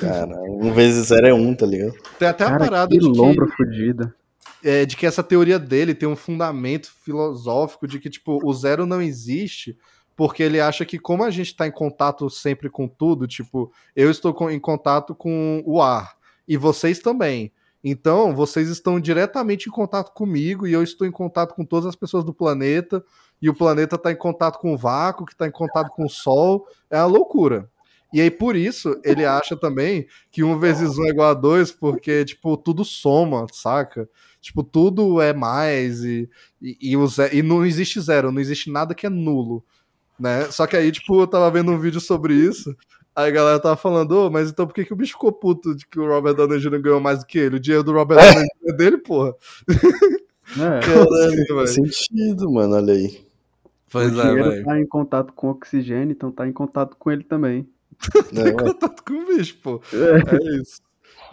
Cara, um vezes zero é um, tá ligado? Tem até Cara, a parada que de lombra que, fodida. É, de que essa teoria dele tem um fundamento filosófico de que, tipo, o zero não existe porque ele acha que como a gente está em contato sempre com tudo, tipo, eu estou em contato com o ar e vocês também. Então, vocês estão diretamente em contato comigo e eu estou em contato com todas as pessoas do planeta, e o planeta está em contato com o vácuo, que está em contato com o Sol. É uma loucura. E aí, por isso, ele acha também que um vezes um é igual a dois, porque, tipo, tudo soma, saca? Tipo, tudo é mais e, e, e, zero, e não existe zero, não existe nada que é nulo. Né? Só que aí, tipo, eu tava vendo um vídeo sobre isso. Aí a galera tava falando, oh, mas então por que, que o bicho ficou puto de que o Robert Downey Jr. ganhou mais do que ele? O dinheiro do Robert é. Downey Jr. é dele, porra. É, Caralho, faz sentido, mano, olha aí. Pois o é, dinheiro véio. tá em contato com oxigênio, então tá em contato com ele também. tá em contato com o bicho, pô. É, é isso.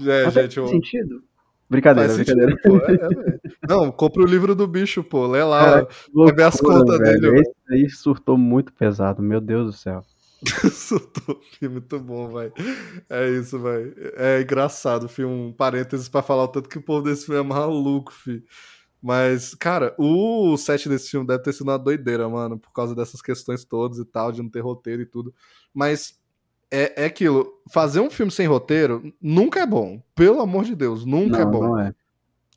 É, Mas gente, faz sentido? Brincadeira, faz brincadeira. Sentido, pô, é, não, compra o livro do bicho, pô. Lê lá, vai ver as contas dele. Esse aí surtou muito pesado, meu Deus do céu. Filme, muito bom, vai. É isso, vai. É engraçado, filme, um parênteses pra falar o tanto que o povo desse filme é maluco, fi. Mas, cara, o set desse filme deve ter sido uma doideira, mano, por causa dessas questões todas e tal, de não ter roteiro e tudo. Mas é, é aquilo, fazer um filme sem roteiro nunca é bom. Pelo amor de Deus, nunca é não, é bom. Não é.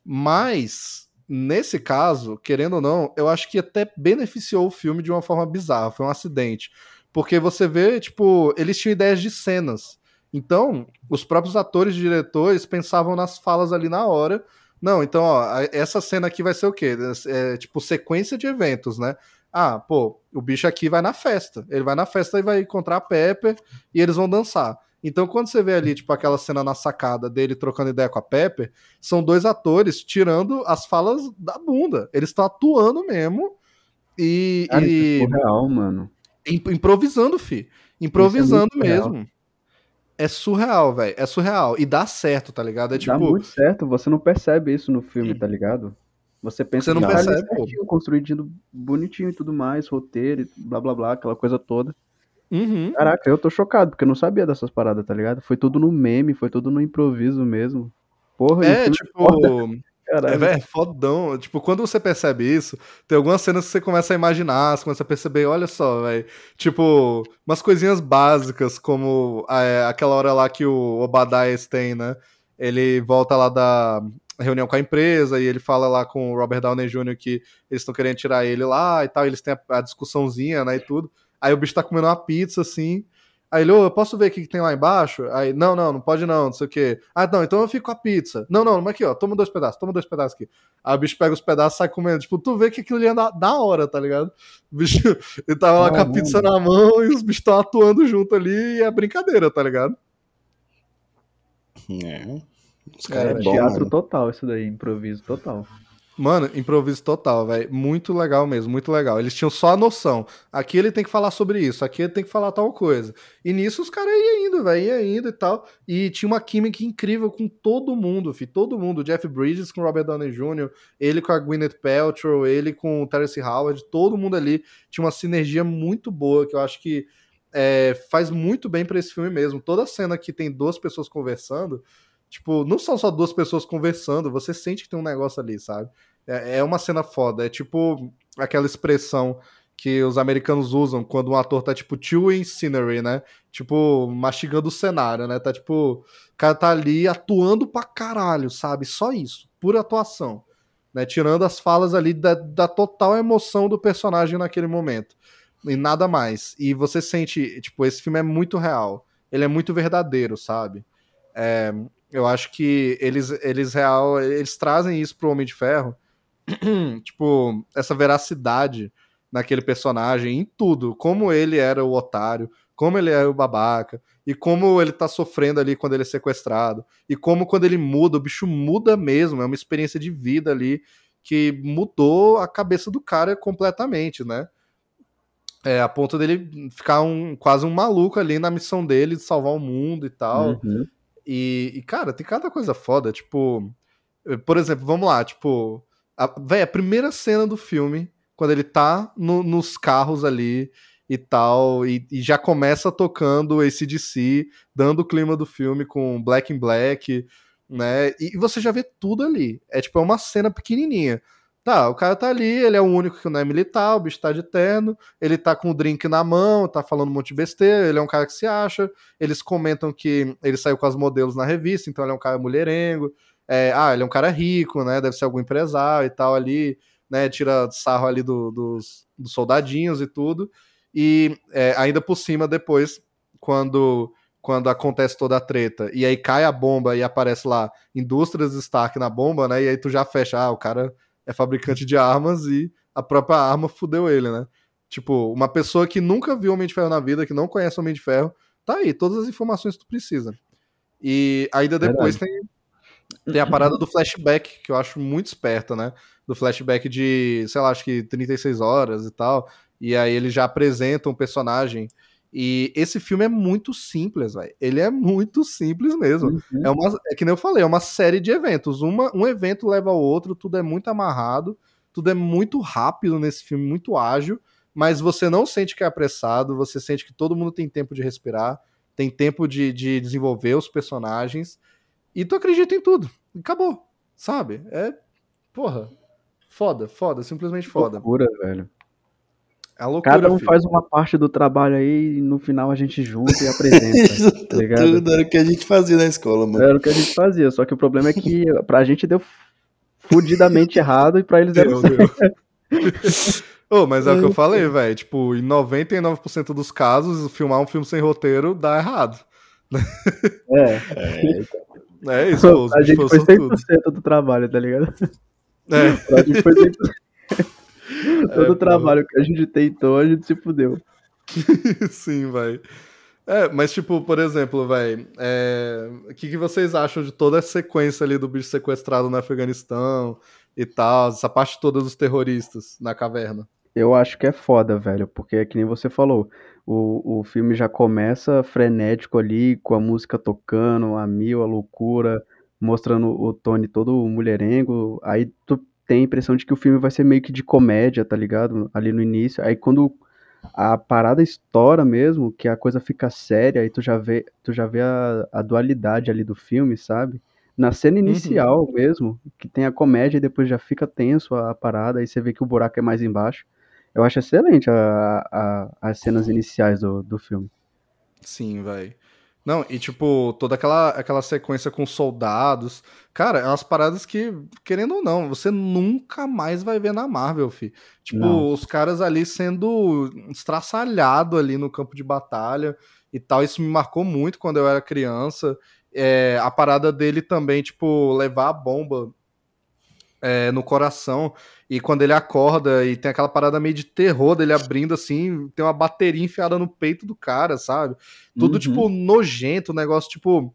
Mas, nesse caso, querendo ou não, eu acho que até beneficiou o filme de uma forma bizarra. Foi um acidente. Porque você vê, tipo, eles tinham ideias de cenas. Então, os próprios atores e diretores pensavam nas falas ali na hora. Não, então, ó, essa cena aqui vai ser o quê? É, tipo, sequência de eventos, né? Ah, pô, o bicho aqui vai na festa. Ele vai na festa e vai encontrar a Pepper e eles vão dançar. Então, quando você vê ali, tipo, aquela cena na sacada dele trocando ideia com a Pepper, são dois atores tirando as falas da bunda. Eles estão atuando mesmo. E. Cara, e... É real, mano. Improvisando, fi. Improvisando é mesmo. É surreal, velho. É surreal. E dá certo, tá ligado? É tipo. Dá muito certo, você não percebe isso no filme, tá ligado? Você pensa você não que percebe, tá certinho, construído bonitinho e tudo mais, roteiro e blá blá blá, aquela coisa toda. Uhum. Caraca, eu tô chocado, porque eu não sabia dessas paradas, tá ligado? Foi tudo no meme, foi tudo no improviso mesmo. Porra, é, tipo. Caralho. É, é fodão. Tipo, quando você percebe isso, tem algumas cenas que você começa a imaginar, você começa a perceber, olha só, velho. Tipo, umas coisinhas básicas, como é, aquela hora lá que o Obadiah tem, né? Ele volta lá da reunião com a empresa e ele fala lá com o Robert Downey Jr. que eles estão querendo tirar ele lá e tal, eles têm a, a discussãozinha, né, e tudo. Aí o bicho tá comendo uma pizza, assim, Aí ele, ô, eu posso ver o que tem lá embaixo? Aí, não, não, não pode não, não sei o quê. Ah, não, então eu fico com a pizza. Não, não, mas aqui, ó, toma dois pedaços, toma dois pedaços aqui. Aí o bicho pega os pedaços e sai comendo. Tipo, tu vê que aquilo ali é da, da hora, tá ligado? O bicho, ele tava lá ah, com a pizza na mão e os bichos estão atuando junto ali e é brincadeira, tá ligado? É. Os caras é, é bom, teatro mano. total, isso daí, improviso total. Mano, improviso total, velho. Muito legal mesmo, muito legal. Eles tinham só a noção. Aqui ele tem que falar sobre isso, aqui ele tem que falar tal coisa. E nisso os caras iam indo, velho, iam indo e tal. E tinha uma química incrível com todo mundo, fi. Todo mundo. Jeff Bridges com Robert Downey Jr., ele com a Gwyneth Paltrow, ele com o Terence Howard, todo mundo ali tinha uma sinergia muito boa que eu acho que é, faz muito bem para esse filme mesmo. Toda cena que tem duas pessoas conversando Tipo, não são só duas pessoas conversando, você sente que tem um negócio ali, sabe? É, é uma cena foda. É tipo aquela expressão que os americanos usam quando um ator tá, tipo, chewing scenery, né? Tipo, mastigando o cenário, né? Tá, tipo, o cara tá ali atuando pra caralho, sabe? Só isso, pura atuação. Né? Tirando as falas ali da, da total emoção do personagem naquele momento. E nada mais. E você sente, tipo, esse filme é muito real. Ele é muito verdadeiro, sabe? É, eu acho que eles, eles real, eles trazem isso pro Homem de Ferro, tipo, essa veracidade naquele personagem, em tudo, como ele era o otário, como ele é o babaca, e como ele tá sofrendo ali quando ele é sequestrado, e como quando ele muda, o bicho muda mesmo, é uma experiência de vida ali que mudou a cabeça do cara completamente, né? É, a ponto dele ficar um, quase um maluco ali na missão dele de salvar o mundo e tal. Uhum. E, e, cara, tem cada coisa foda. Tipo, por exemplo, vamos lá, tipo, a, véio, a primeira cena do filme, quando ele tá no, nos carros ali e tal, e, e, já começa tocando esse DC, dando o clima do filme com Black in Black, né? E, e você já vê tudo ali. É tipo, é uma cena pequenininha. Tá, o cara tá ali, ele é o único que não é militar, o bicho tá de terno, ele tá com o drink na mão, tá falando um monte de besteira, ele é um cara que se acha, eles comentam que ele saiu com as modelos na revista, então ele é um cara mulherengo, é, ah, ele é um cara rico, né, deve ser algum empresário e tal ali, né, tira sarro ali do, dos, dos, soldadinhos e tudo, e é, ainda por cima depois, quando quando acontece toda a treta, e aí cai a bomba e aparece lá Indústrias Stark na bomba, né, e aí tu já fecha, ah, o cara é fabricante de armas e a própria arma fudeu ele, né? Tipo, uma pessoa que nunca viu Homem de Ferro na vida, que não conhece Homem de Ferro, tá aí, todas as informações que tu precisa. E ainda depois tem, tem a parada do flashback, que eu acho muito esperta, né? Do flashback de, sei lá, acho que 36 horas e tal. E aí ele já apresenta um personagem e esse filme é muito simples, velho. Ele é muito simples mesmo. Uhum. É, uma, é que nem eu falei, é uma série de eventos. Uma, um evento leva ao outro, tudo é muito amarrado, tudo é muito rápido nesse filme, muito ágil, mas você não sente que é apressado, você sente que todo mundo tem tempo de respirar, tem tempo de, de desenvolver os personagens, e tu acredita em tudo. Acabou, sabe? É, porra, foda, foda, simplesmente foda. Loucura, velho. É loucura, Cada um filho. faz uma parte do trabalho aí e no final a gente junta e apresenta. tá Tudo era o que a gente fazia na escola, mano. Era o que a gente fazia, só que o problema é que pra gente deu fudidamente errado e pra eles deu, certo. oh, mas é o que eu falei, velho. Tipo, em 99% dos casos, filmar um filme sem roteiro dá errado. É. É, então. é isso, pô, A gente foi 100% tudo. do trabalho, tá ligado? É. A gente foi 100%. Todo é, trabalho pô. que a gente tentou, a gente se fudeu. Sim, vai. É, mas tipo, por exemplo, vai, é... o que, que vocês acham de toda a sequência ali do bicho sequestrado no Afeganistão e tal, essa parte toda dos terroristas na caverna? Eu acho que é foda, velho, porque é que nem você falou, o, o filme já começa frenético ali, com a música tocando, a mil, a loucura, mostrando o Tony todo mulherengo, aí tu tem a impressão de que o filme vai ser meio que de comédia, tá ligado? Ali no início. Aí quando a parada estoura mesmo, que a coisa fica séria, aí tu já vê, tu já vê a, a dualidade ali do filme, sabe? Na cena uhum. inicial uhum. mesmo, que tem a comédia e depois já fica tenso a, a, parada, aí você vê que o buraco é mais embaixo. Eu acho excelente a, a, as cenas iniciais do, do filme. Sim, vai. Não, e tipo, toda aquela, aquela sequência com soldados. Cara, é umas paradas que, querendo ou não, você nunca mais vai ver na Marvel, fi. Tipo, não. os caras ali sendo estraçalhado ali no campo de batalha e tal. Isso me marcou muito quando eu era criança. É, a parada dele também, tipo, levar a bomba é, no coração. E quando ele acorda e tem aquela parada meio de terror dele abrindo assim, tem uma bateria enfiada no peito do cara, sabe? Tudo, tipo, uhum. tipo, nojento, um negócio, tipo,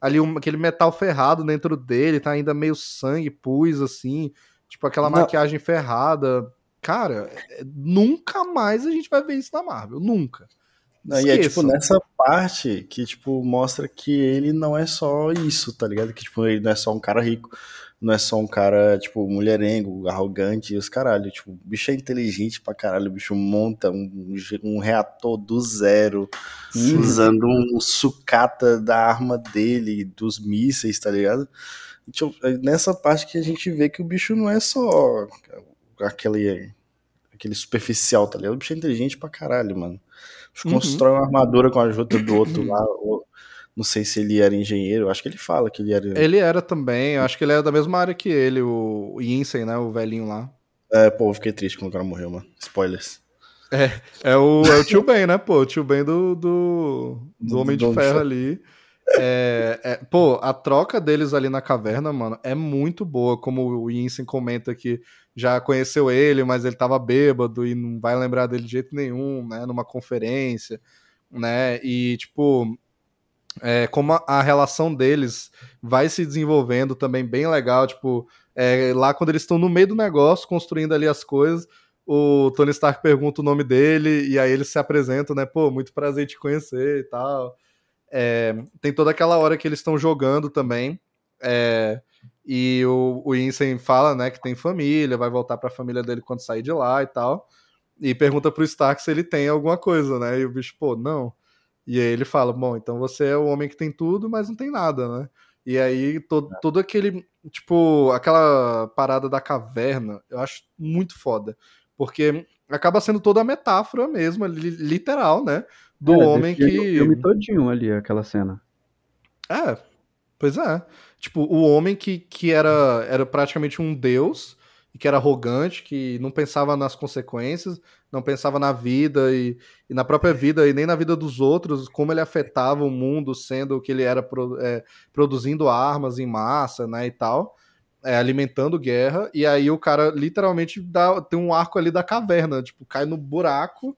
ali um, aquele metal ferrado dentro dele, tá ainda meio sangue, pus, assim, tipo, aquela Não. maquiagem ferrada. Cara, é, nunca mais a gente vai ver isso na Marvel, nunca. Não, e é tipo nessa parte que tipo mostra que ele não é só isso, tá ligado? Que tipo ele não é só um cara rico não é só um cara, tipo, mulherengo, arrogante e os caralho. Tipo, o bicho é inteligente pra caralho, o bicho monta um, um reator do zero, Sim. usando um sucata da arma dele, dos mísseis, tá ligado? Tipo, é nessa parte que a gente vê que o bicho não é só aquele, aquele superficial, tá ligado? O bicho é inteligente pra caralho, mano. Uhum. constrói uma armadura com a ajuda do outro lá, não sei se ele era engenheiro, acho que ele fala que ele era. Ele era também, acho que ele era da mesma área que ele, o Yinsen, né? O velhinho lá. É, pô, eu fiquei triste quando o cara morreu, mano. Spoilers. É, é o, é o tio Ben, né, pô? O tio Ben do, do, do Homem de Ferro ali. É, é, pô, a troca deles ali na caverna, mano, é muito boa. Como o Yinsen comenta que já conheceu ele, mas ele tava bêbado e não vai lembrar dele de jeito nenhum, né? Numa conferência, né? E, tipo, é, como a, a, relação deles vai se desenvolvendo também bem legal, tipo, é, lá quando eles estão no meio do negócio, construindo ali as coisas, o Tony Stark pergunta o nome dele, e aí eles se apresentam, né, pô, muito prazer te conhecer e tal. É, tem toda aquela hora que eles estão jogando também, é, e o, o Insane fala, né, que tem família, vai voltar para a família dele quando sair de lá e tal, e pergunta pro Stark se ele tem alguma coisa, né, e o bicho, pô, não. E aí ele fala: Bom, então você é o homem que tem tudo, mas não tem nada, né? E aí todo, é. todo aquele. Tipo, aquela parada da caverna, eu acho muito foda. Porque acaba sendo toda a metáfora mesmo, literal, né? Do é, homem que. O filme todinho ali, aquela cena. É, pois é. Tipo, o homem que, que era, era praticamente um deus e que era arrogante, que não pensava nas consequências, não pensava na vida e, e, na própria vida e nem na vida dos outros, como ele afetava o mundo, sendo que ele era pro, é, produzindo armas em massa, né, e tal, é, alimentando guerra, e aí o cara literalmente dá, tem um arco ali da caverna, tipo, cai no buraco,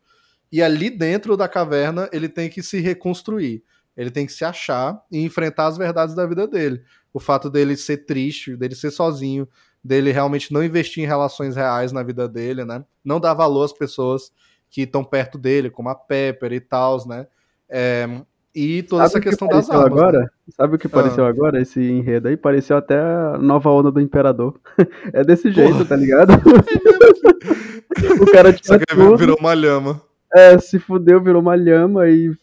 e ali dentro da caverna ele tem que se reconstruir. Ele tem que se achar e enfrentar as verdades da vida dele. O fato dele ser triste, dele ser sozinho, dele realmente não investir em relações reais na vida dele, né? Não dar valor às pessoas que estão perto dele, como a Pepper e tal, né? É, e toda Sabe essa questão que das armas. Né? Agora? Né? Sabe o que pareceu ah. agora, esse enredo aí? Pareceu até a nova onda do Imperador. é desse jeito, Porra. tá ligado? o cara tinha Só que virou uma lhama. É, se fudeu, virou uma lhama e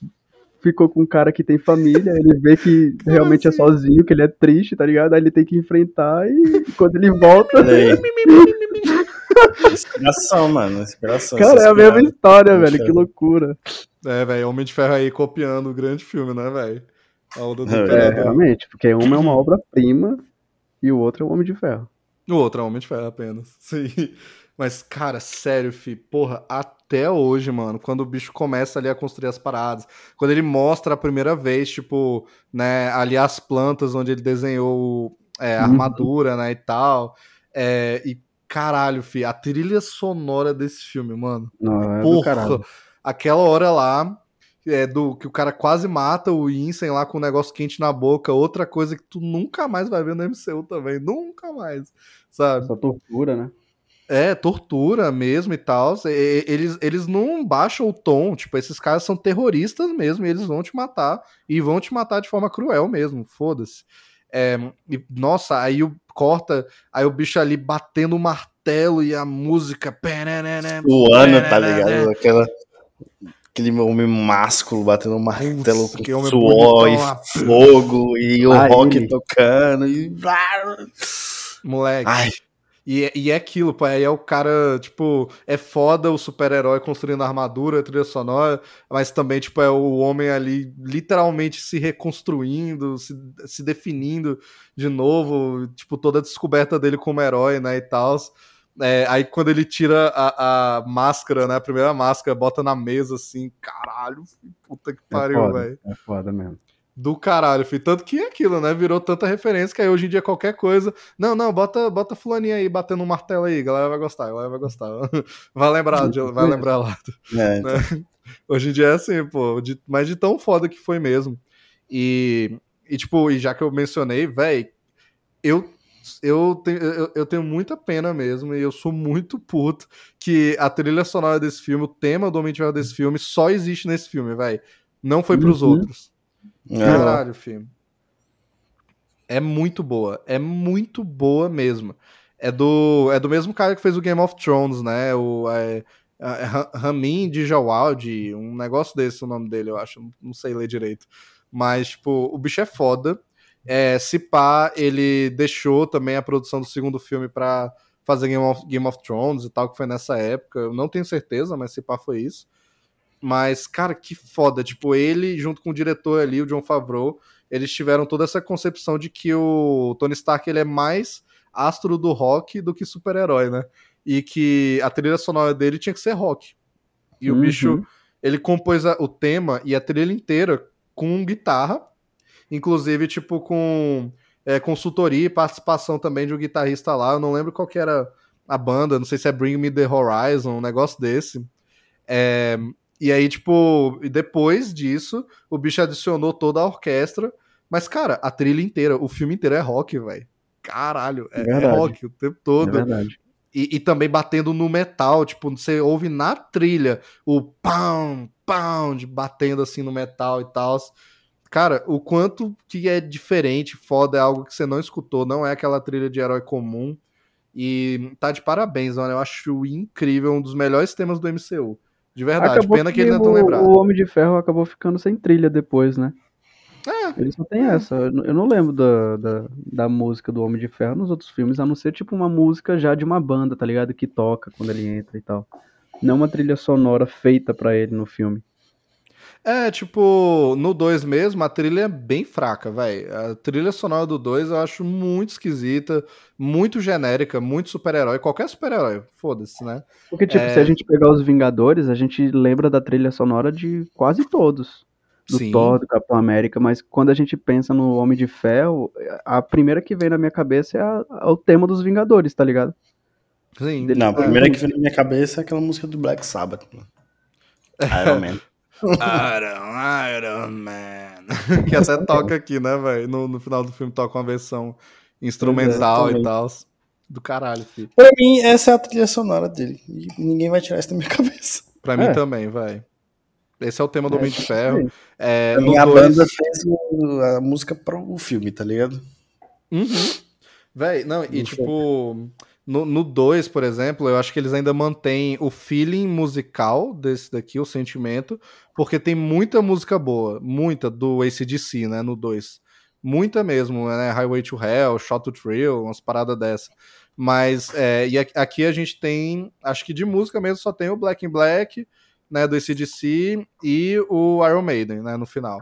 ficou com um cara que tem família, ele vê que realmente é sozinho, que ele é triste, tá ligado? Aí ele tem que enfrentar e quando ele volta. inspiração, mano. Inspiração. Cara, é a mesma história, velho. Que loucura. É, velho. Homem de Ferro aí copiando o grande filme, né, velho? A onda do é, realmente, porque um é uma obra-prima e o outro é o Homem de Ferro. O outro é o Homem de Ferro apenas. Sim. Mas, cara, sério, fi, porra, até hoje, mano, quando o bicho começa ali a construir as paradas, quando ele mostra a primeira vez, tipo, né, ali as plantas onde ele desenhou é, a uhum. armadura, né, e tal, é, e caralho, fi, a trilha sonora desse filme, mano, Não, é porra, aquela hora lá, é, do que o cara quase mata o Insane lá com um negócio quente na boca, outra coisa que tu nunca mais vai ver no MCU também, nunca mais, sabe? Essa tortura, né? É, tortura mesmo e tal. Eles, eles não baixam o tom. Tipo, esses caras são terroristas mesmo. E eles vão te matar. E vão te matar de forma cruel mesmo. Foda-se. É, e, nossa, aí o, corta. Aí o bicho ali batendo o martelo e a música. O ano, tá ligado? Aquela. Aquele homem másculo batendo um martelo Putz, com suor e fogo e o rock tocando. E... Moleque. Ai. E, e é aquilo, pô, aí é o cara, tipo, é foda o super-herói construindo armadura, trilha sonora, mas também, tipo, é o homem ali literalmente se reconstruindo, se, se definindo de novo, tipo, toda a descoberta dele como herói, né, e tal. É, aí quando ele tira a, a, máscara, né, a primeira máscara, bota na mesa, assim, caralho, puta que é pariu, velho. É foda mesmo do caralho, filho. Tanto que é aquilo, né? Virou tanta referência que aí hoje em dia qualquer coisa. Não, não, bota, bota fulaninha aí batendo um martelo aí, galera vai gostar, galera vai gostar. vai lembrar, vai lembrar lá. É, então. né? Hoje em dia é assim, pô, de, mas de tão foda que foi mesmo. E, e tipo, e já que eu mencionei, velho, eu eu tenho, eu, eu, tenho muita pena mesmo, e eu sou muito puto que a trilha sonora desse filme, o tema do Homem de Ferro desse filme, só existe nesse filme, velho. Não foi pros uhum. outros. É. Caralho, filme. É muito boa. É muito boa mesmo. É do, é do mesmo cara que fez o Game of Thrones, né? O é, é, Ramin Djawadi, um negócio desse o nome dele, eu acho. Não sei ler direito. Mas, tipo, o bicho é foda. É, se pá, ele deixou também a produção do segundo filme pra fazer Game of, Game of Thrones e tal, que foi nessa época. Eu não tenho certeza, mas se pá foi isso. Mas, cara, que foda. Tipo, ele, junto com o diretor ali, o John Favreau, eles tiveram toda essa concepção de que o Tony Stark ele é mais astro do rock do que super-herói, né? E que a trilha sonora dele tinha que ser rock. E uhum. o bicho, ele compôs a, o tema e a trilha inteira com guitarra, inclusive, tipo, com é, consultoria e participação também de um guitarrista lá. Eu não lembro qual que era a banda, não sei se é Bring Me the Horizon, um negócio desse. É, e aí, tipo, depois disso, o bicho adicionou toda a orquestra. Mas, cara, a trilha inteira, o filme inteiro é rock, velho. Caralho, é, é, rock o tempo todo. É verdade. E, e, também batendo no metal, tipo, você ouve na trilha o pão, pão, de batendo assim no metal e tal. Cara, o quanto que é diferente, foda, é algo que você não escutou, não é aquela trilha de herói comum. E tá de parabéns, mano. Eu acho incrível, um dos melhores temas do MCU. De verdade, acabou pena que, que ele não é tão lembrado. O Homem de Ferro acabou ficando sem trilha depois, né? É. Ele só tem essa. Eu não lembro da, da, da, música do Homem de Ferro nos outros filmes, a não ser tipo uma música já de uma banda, tá ligado? Que toca quando ele entra e tal. Não uma trilha sonora feita para ele no filme. É, tipo, no 2 mesmo, a trilha é bem fraca, velho. A trilha sonora do 2 eu acho muito esquisita, muito genérica, muito super-herói. Qualquer super-herói, foda-se, né? Porque, tipo, é... se a gente pegar os Vingadores, a gente lembra da trilha sonora de quase todos. Do Sim. Thor, do Capitão América, mas quando a gente pensa no Homem de Ferro, a primeira que vem na minha cabeça é, a, é o tema dos Vingadores, tá ligado? Sim. Não, a primeira que vem na minha cabeça é aquela música do Black Sabbath. Iron Man. Iron, Iron Man. que até toca aqui, né, velho? No, no final do filme toca uma versão instrumental é, e tal. Do caralho, filho. Pra mim, essa é a trilha sonora dele. E ninguém vai tirar isso da minha cabeça. Pra mim é. também, vai. Esse é o tema do Homem de Ferro. É, a minha dois... banda fez o, a música pro filme, tá ligado? Uhum. Véi, não, e tipo. No 2, por exemplo, eu acho que eles ainda mantêm o feeling musical desse daqui, o sentimento, porque tem muita música boa, muita do ACDC, né, no 2. Muita mesmo, né, Highway to Hell, Shot to Thrill, umas paradas dessa. Mas, é, e aqui a gente tem, acho que de música mesmo só tem o Black in Black, né, do ACDC e o Iron Maiden, né, no final.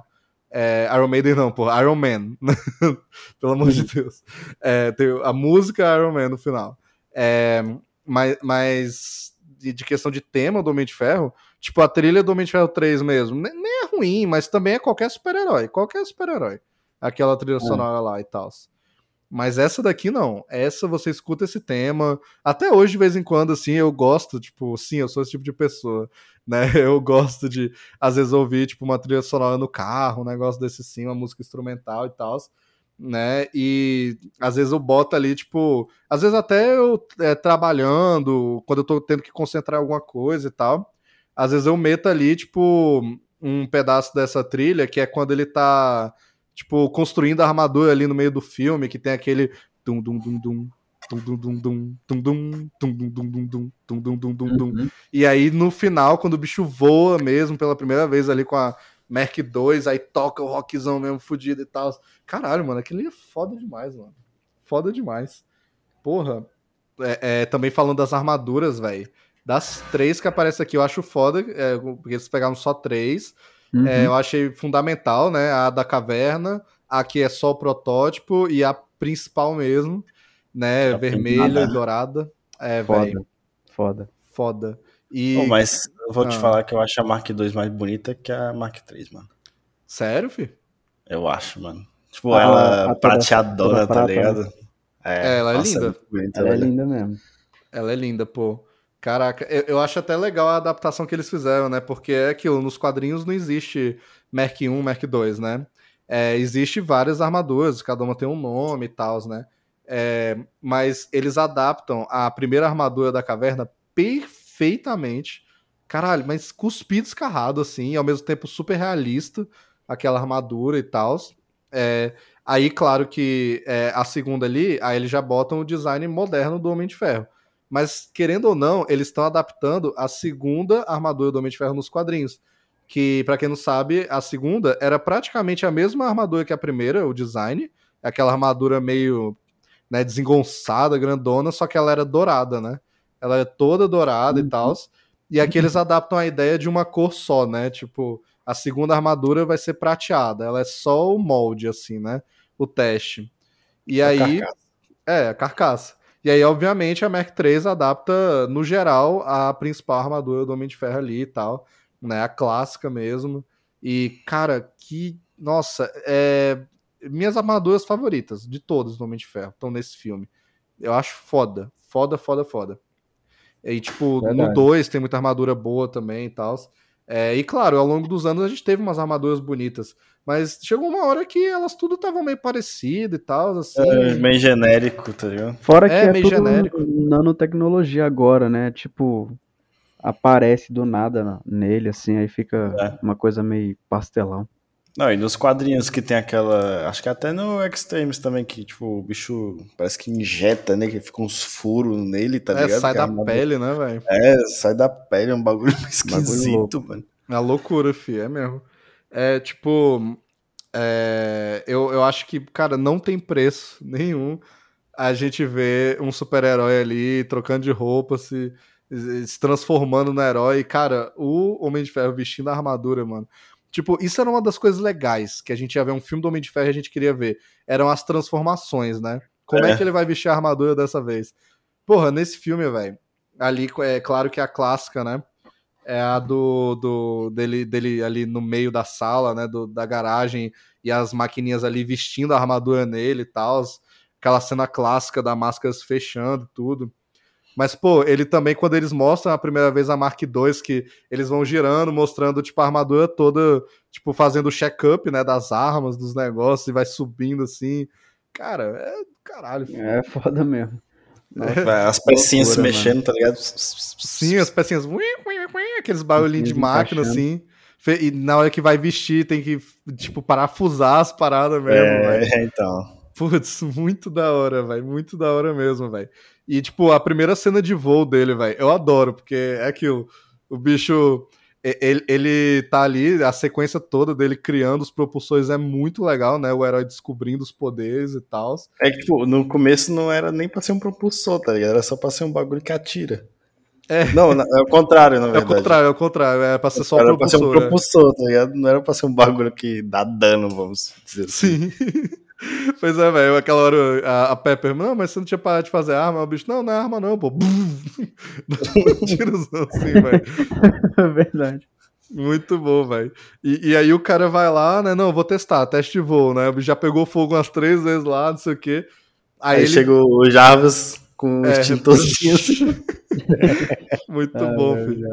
É, Iron Maiden não, pô, Iron Man. Pelo amor de Deus. É, tem a música Iron Man no final. É, mas, mas de, de, questão de tema do Homem de Ferro, tipo a trilha do Homem de Ferro 3 mesmo, nem, nem é ruim, mas também é qualquer super-herói, qualquer super-herói. Aquela trilha é. sonora lá e tal. Mas essa daqui não. Essa você escuta esse tema. Até hoje, de vez em quando, assim, eu gosto, tipo, sim, eu sou esse tipo de pessoa, né? Eu gosto de, às vezes, ouvir, tipo, uma trilha sonora no carro, um negócio desse sim, uma música instrumental e tal né? E às vezes eu boto ali, tipo, às vezes até eu é, trabalhando, quando eu tô tendo que concentrar alguma coisa e tal, às vezes eu meto ali, tipo, um pedaço dessa trilha, que é quando ele tá, tipo, construindo a armadura ali no meio do filme, que tem aquele dum dum dum dum e aí no final, quando o bicho voa mesmo pela primeira vez ali com a Merc 2, aí toca o rockzão mesmo fudido e tal. Caralho, mano, aquele é foda demais, mano. Foda demais. Porra. é, é, também falando das armaduras, velho. Das três que aparecem aqui, eu acho foda, é, porque eles pegaram só três. Uhum. É, eu achei fundamental, né? A da caverna, a que é só o protótipo e a principal mesmo, né? vermelha e dourada. É, velho. Foda. Foda. E... Oh, mas eu vou ah. te falar que eu acho a Mark II mais bonita que a Mark III, mano. Sério, fi? Eu acho, mano. Tipo, ah, ela prateadona, tá ligado? É, ela é nossa, linda. É bonita, ela é linda mesmo. Ela é linda, pô. Caraca, eu, eu, acho até legal a adaptação que eles fizeram, né? Porque é aquilo, nos quadrinhos não existe Merc 1, Merc 2, né? É, existe várias armaduras, cada uma tem um nome e tal, né? É, mas eles adaptam a primeira armadura da caverna perfeitamente. Caralho, mas cuspido escarrado, assim, e ao mesmo tempo super realista, aquela armadura e tal. É, aí, claro que é, a segunda ali, aí eles já botam o design moderno do Homem de Ferro. Mas, querendo ou não, eles estão adaptando a segunda armadura do Homem de Ferro nos quadrinhos. Que, para quem não sabe, a segunda era praticamente a mesma armadura que a primeira, o design. Aquela armadura meio né, desengonçada, grandona, só que ela era dourada, né? Ela é toda dourada uhum. e tal. E aqui eles adaptam a ideia de uma cor só, né? Tipo, a segunda armadura vai ser prateada. Ela é só o molde, assim, né? O teste. E a aí. Carcaça. É, a carcaça. E aí, obviamente, a Mark III adapta, no geral, a principal armadura do Homem de Ferro ali e tal, né? A clássica mesmo. E, cara, que. Nossa, é. Minhas armaduras favoritas de todas do Homem de Ferro estão nesse filme. Eu acho foda. Foda, foda, foda. E, tipo, Verdade. no 2 tem muita armadura boa também e tal. É, e claro, ao longo dos anos a gente teve umas armaduras bonitas. Mas chegou uma hora que elas tudo estavam meio parecido e tal, assim. É, meio genérico, tá ligado? Fora que é, é meio tudo genérico. nanotecnologia agora, né? Tipo, aparece do nada nele, assim, aí fica é. uma coisa meio pastelão. Não, e nos quadrinhos que tem aquela. Acho que até no Extremes também, que tipo, o bicho parece que injeta, né? Que fica uns furos nele, tá é, ligado? Sai da pele, né, velho? É, sai da pele, é um bagulho esquisito, mano. É loucura, fi, é mesmo. É tipo. É, eu, eu acho que, cara, não tem preço nenhum a gente ver um super-herói ali trocando de roupa, se, se transformando no herói. Cara, o Homem de Ferro vestindo a armadura, mano. Tipo, isso era uma das coisas legais que a gente ia ver um filme do Homem de Ferro e a gente queria ver. Eram as transformações, né? Como é, é que ele vai vestir a armadura dessa vez? Porra, nesse filme, velho, ali é claro que é a clássica, né? é a do, do dele, dele ali no meio da sala, né, do, da garagem e as maquininhas ali vestindo a armadura nele e tal, aquela cena clássica da máscara se fechando tudo. Mas, pô, ele também, quando eles mostram a primeira vez a Mark II, que eles vão girando, mostrando, tipo, a armadura toda, tipo, fazendo o check-up, né, das armas, dos negócios, e vai subindo, assim. Cara, é caralho. Filho. É foda mesmo. É, as pecinhas se mexendo, mano. tá ligado? Sim, as pecinhas. Aqueles barulhinhos de máquina, assim. E na hora que vai vestir, tem que, tipo, parafusar as paradas mesmo, É, véio. então. Putz, muito da hora, velho. Muito da hora mesmo, velho. E, tipo, a primeira cena de voo dele, velho, eu adoro, porque é aquilo. O bicho ele, ele tá ali, a sequência toda dele criando os propulsores é muito legal, né? O herói descobrindo os poderes e tal. É que, tipo, no começo não era nem pra ser um propulsor, tá ligado? Era só pra ser um bagulho que atira. É. Não, é o contrário, na verdade. É o contrário, é o contrário. É pra ser só um propulsor. Era pra ser um propulsor, é. tá ligado? Não era pra ser um bagulho que dá dano, vamos dizer assim. Sim. Pois é, velho. Aquela hora a, a, Pepper, não, mas você não tinha parado de fazer arma. O bicho, não, não é arma, não, pô. Tirozão assim, velho. É verdade. Muito bom, velho. E, e, aí o cara vai lá, né? Não, vou testar, teste de voo, né? Já pegou fogo umas três vezes lá, não sei o quê. Aí, aí ele... chegou o Jarvis com é. extintorzinho. Muito ah, bom, filho.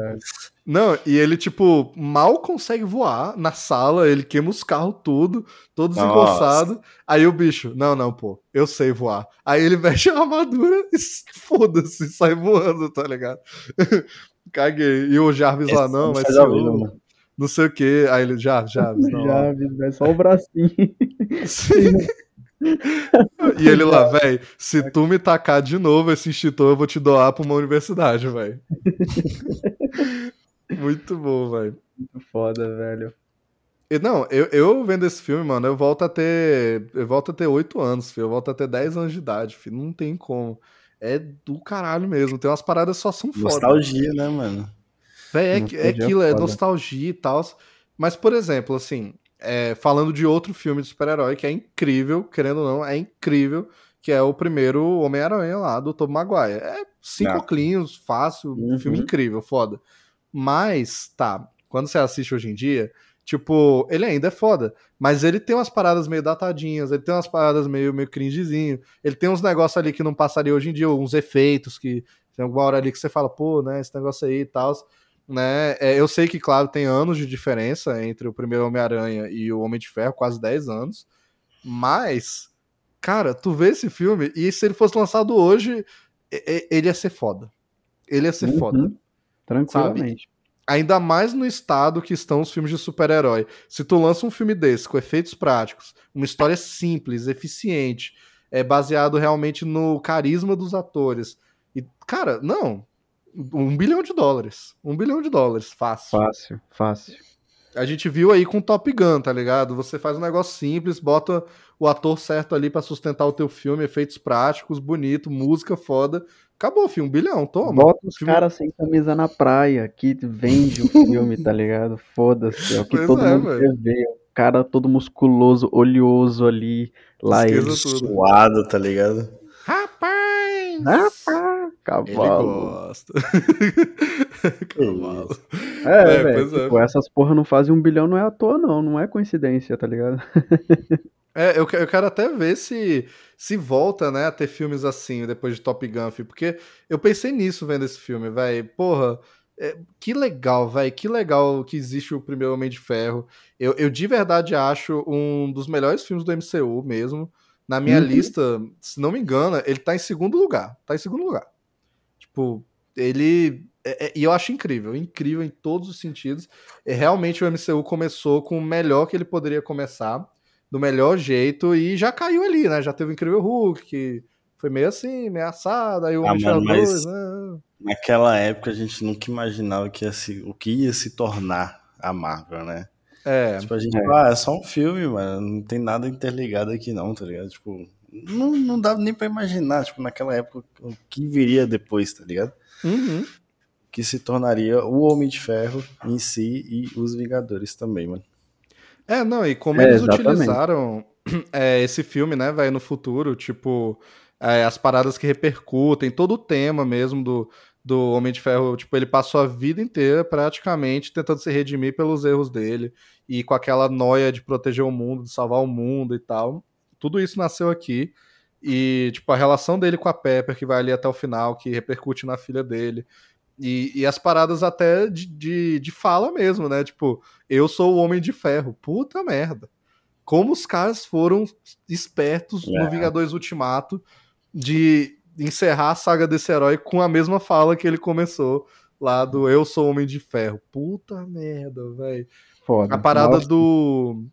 Não, e ele, tipo, mal consegue voar na sala, ele queima os carros tudo, todos encostados. Aí o bicho, não, não, pô, eu sei voar. Aí ele veste a armadura e foda-se, sai voando, tá ligado? Caguei. E o Jarvis Esse lá, não, mas não sei o que. Aí ele, Jarvis, Jarvis, não. Jarvis, é só o bracinho. Sim. e ele lá, velho, se tu me tacar de novo esse extintor, eu vou te doar pra uma universidade, velho. Muito bom, velho. Muito foda, velho. E, não, eu, eu vendo esse filme, mano, eu volto a ter. Eu volto a ter 8 anos, filho. Eu volto a ter 10 anos de idade, filho. Não tem como. é do caralho mesmo. Tem umas paradas só são foda. Nostalgia, né, mano? Véi, é, é Nostalgia aquilo, é foda. nostalgia e tal. Mas, por exemplo, assim, é, falando de outro filme de super-herói que é incrível, querendo ou não, é incrível, que é o primeiro Homem-Aranha lá, do Tobey Maguire. É cinco Ah. oclinhos, fácil, Uhum. filme incrível, foda. Mas, tá, quando você assiste hoje em dia, tipo, ele ainda é foda, mas ele tem umas paradas meio datadinhas, ele tem umas paradas meio, meio cringezinho, ele tem uns negócios ali que não passaria hoje em dia, uns efeitos que tem alguma hora ali que você fala, pô, né, esse negócio aí e tal, né, é, eu sei que, claro, tem anos de diferença entre o primeiro Homem-Aranha e o Homem de Ferro, quase 10 anos, mas, cara, tu vê esse filme e se ele fosse lançado hoje, ele ia ser foda. Ele ia ser Uhum. foda. Tranquilamente. Ainda mais no estado que estão os filmes de super-herói. Se tu lança um filme desse, com efeitos práticos, uma história simples, eficiente, é baseado realmente no carisma dos atores. E, cara, não. Um bilhão de dólares. Um bilhão de dólares, fácil. Fácil, fácil. A gente viu aí com Top Gun, tá ligado? Você faz um negócio simples, bota o ator certo ali pra sustentar o teu filme, efeitos práticos, bonito, música foda. Acabou, filho, um bilhão, toma. Bota os Filme- caras sem camisa na praia, que vende o filme, tá ligado? Foda-se, é o que Pois todo é, mundo quer ver. O cara todo musculoso, oleoso ali, lá ele. Suado, tá ligado? Rapaz! Rapaz, Ele cavalo. gosta. Cavalo. É, É, velho, pois é. tipo, essas porra não fazem um bilhão, não é à toa, não. Não é coincidência, tá ligado? É, eu, eu quero até ver se se volta, né, a ter filmes assim depois de Top Gun, porque eu pensei nisso vendo esse filme, velho. Porra, é, que legal, velho. Que legal que existe o primeiro Homem de Ferro. Eu, eu de verdade acho um dos melhores filmes do MCU mesmo. Na minha Uhum. lista, se não me engano, ele tá em segundo lugar. Tá em segundo lugar. Tipo, ele. é- é- e eu acho incrível, incrível em todos os sentidos. É, realmente o MCU começou com o melhor que ele poderia começar, do melhor jeito, e já caiu ali, né? Já teve o Incrível Hulk, que foi meio assim, meio assado, aí o Ah, Homem de mano, Ferro mas- 2, né? Naquela época a gente nunca imaginava que ia se, o que ia se tornar a Marvel, né? É, Tipo, a gente, É. ah, é só um filme, mano, não tem nada interligado aqui não, tá ligado? Tipo, não, não dava nem pra imaginar, tipo, naquela época, o que viria depois, tá ligado? uhum. Que se tornaria o Homem de Ferro em si e os Vingadores também, mano. É, não, e como É, eles exatamente. utilizaram é, esse filme, né, vai no futuro, tipo, é, as paradas que repercutem, todo o tema mesmo do, do Homem de Ferro, tipo, ele passou a vida inteira praticamente tentando se redimir pelos erros dele e com aquela noia de proteger o mundo, de salvar o mundo e tal. Tudo isso nasceu aqui. E, tipo, a relação dele com a Pepper, que vai ali até o final, que repercute na filha dele. E, e as paradas até de, de, de fala mesmo, né? Tipo, eu sou o Homem de Ferro. Puta merda. Como os caras foram espertos É. no Vingadores Ultimato de encerrar a saga desse herói com a mesma fala que ele começou lá do Eu sou o Homem de Ferro. Puta merda, velho. A parada Nossa, do.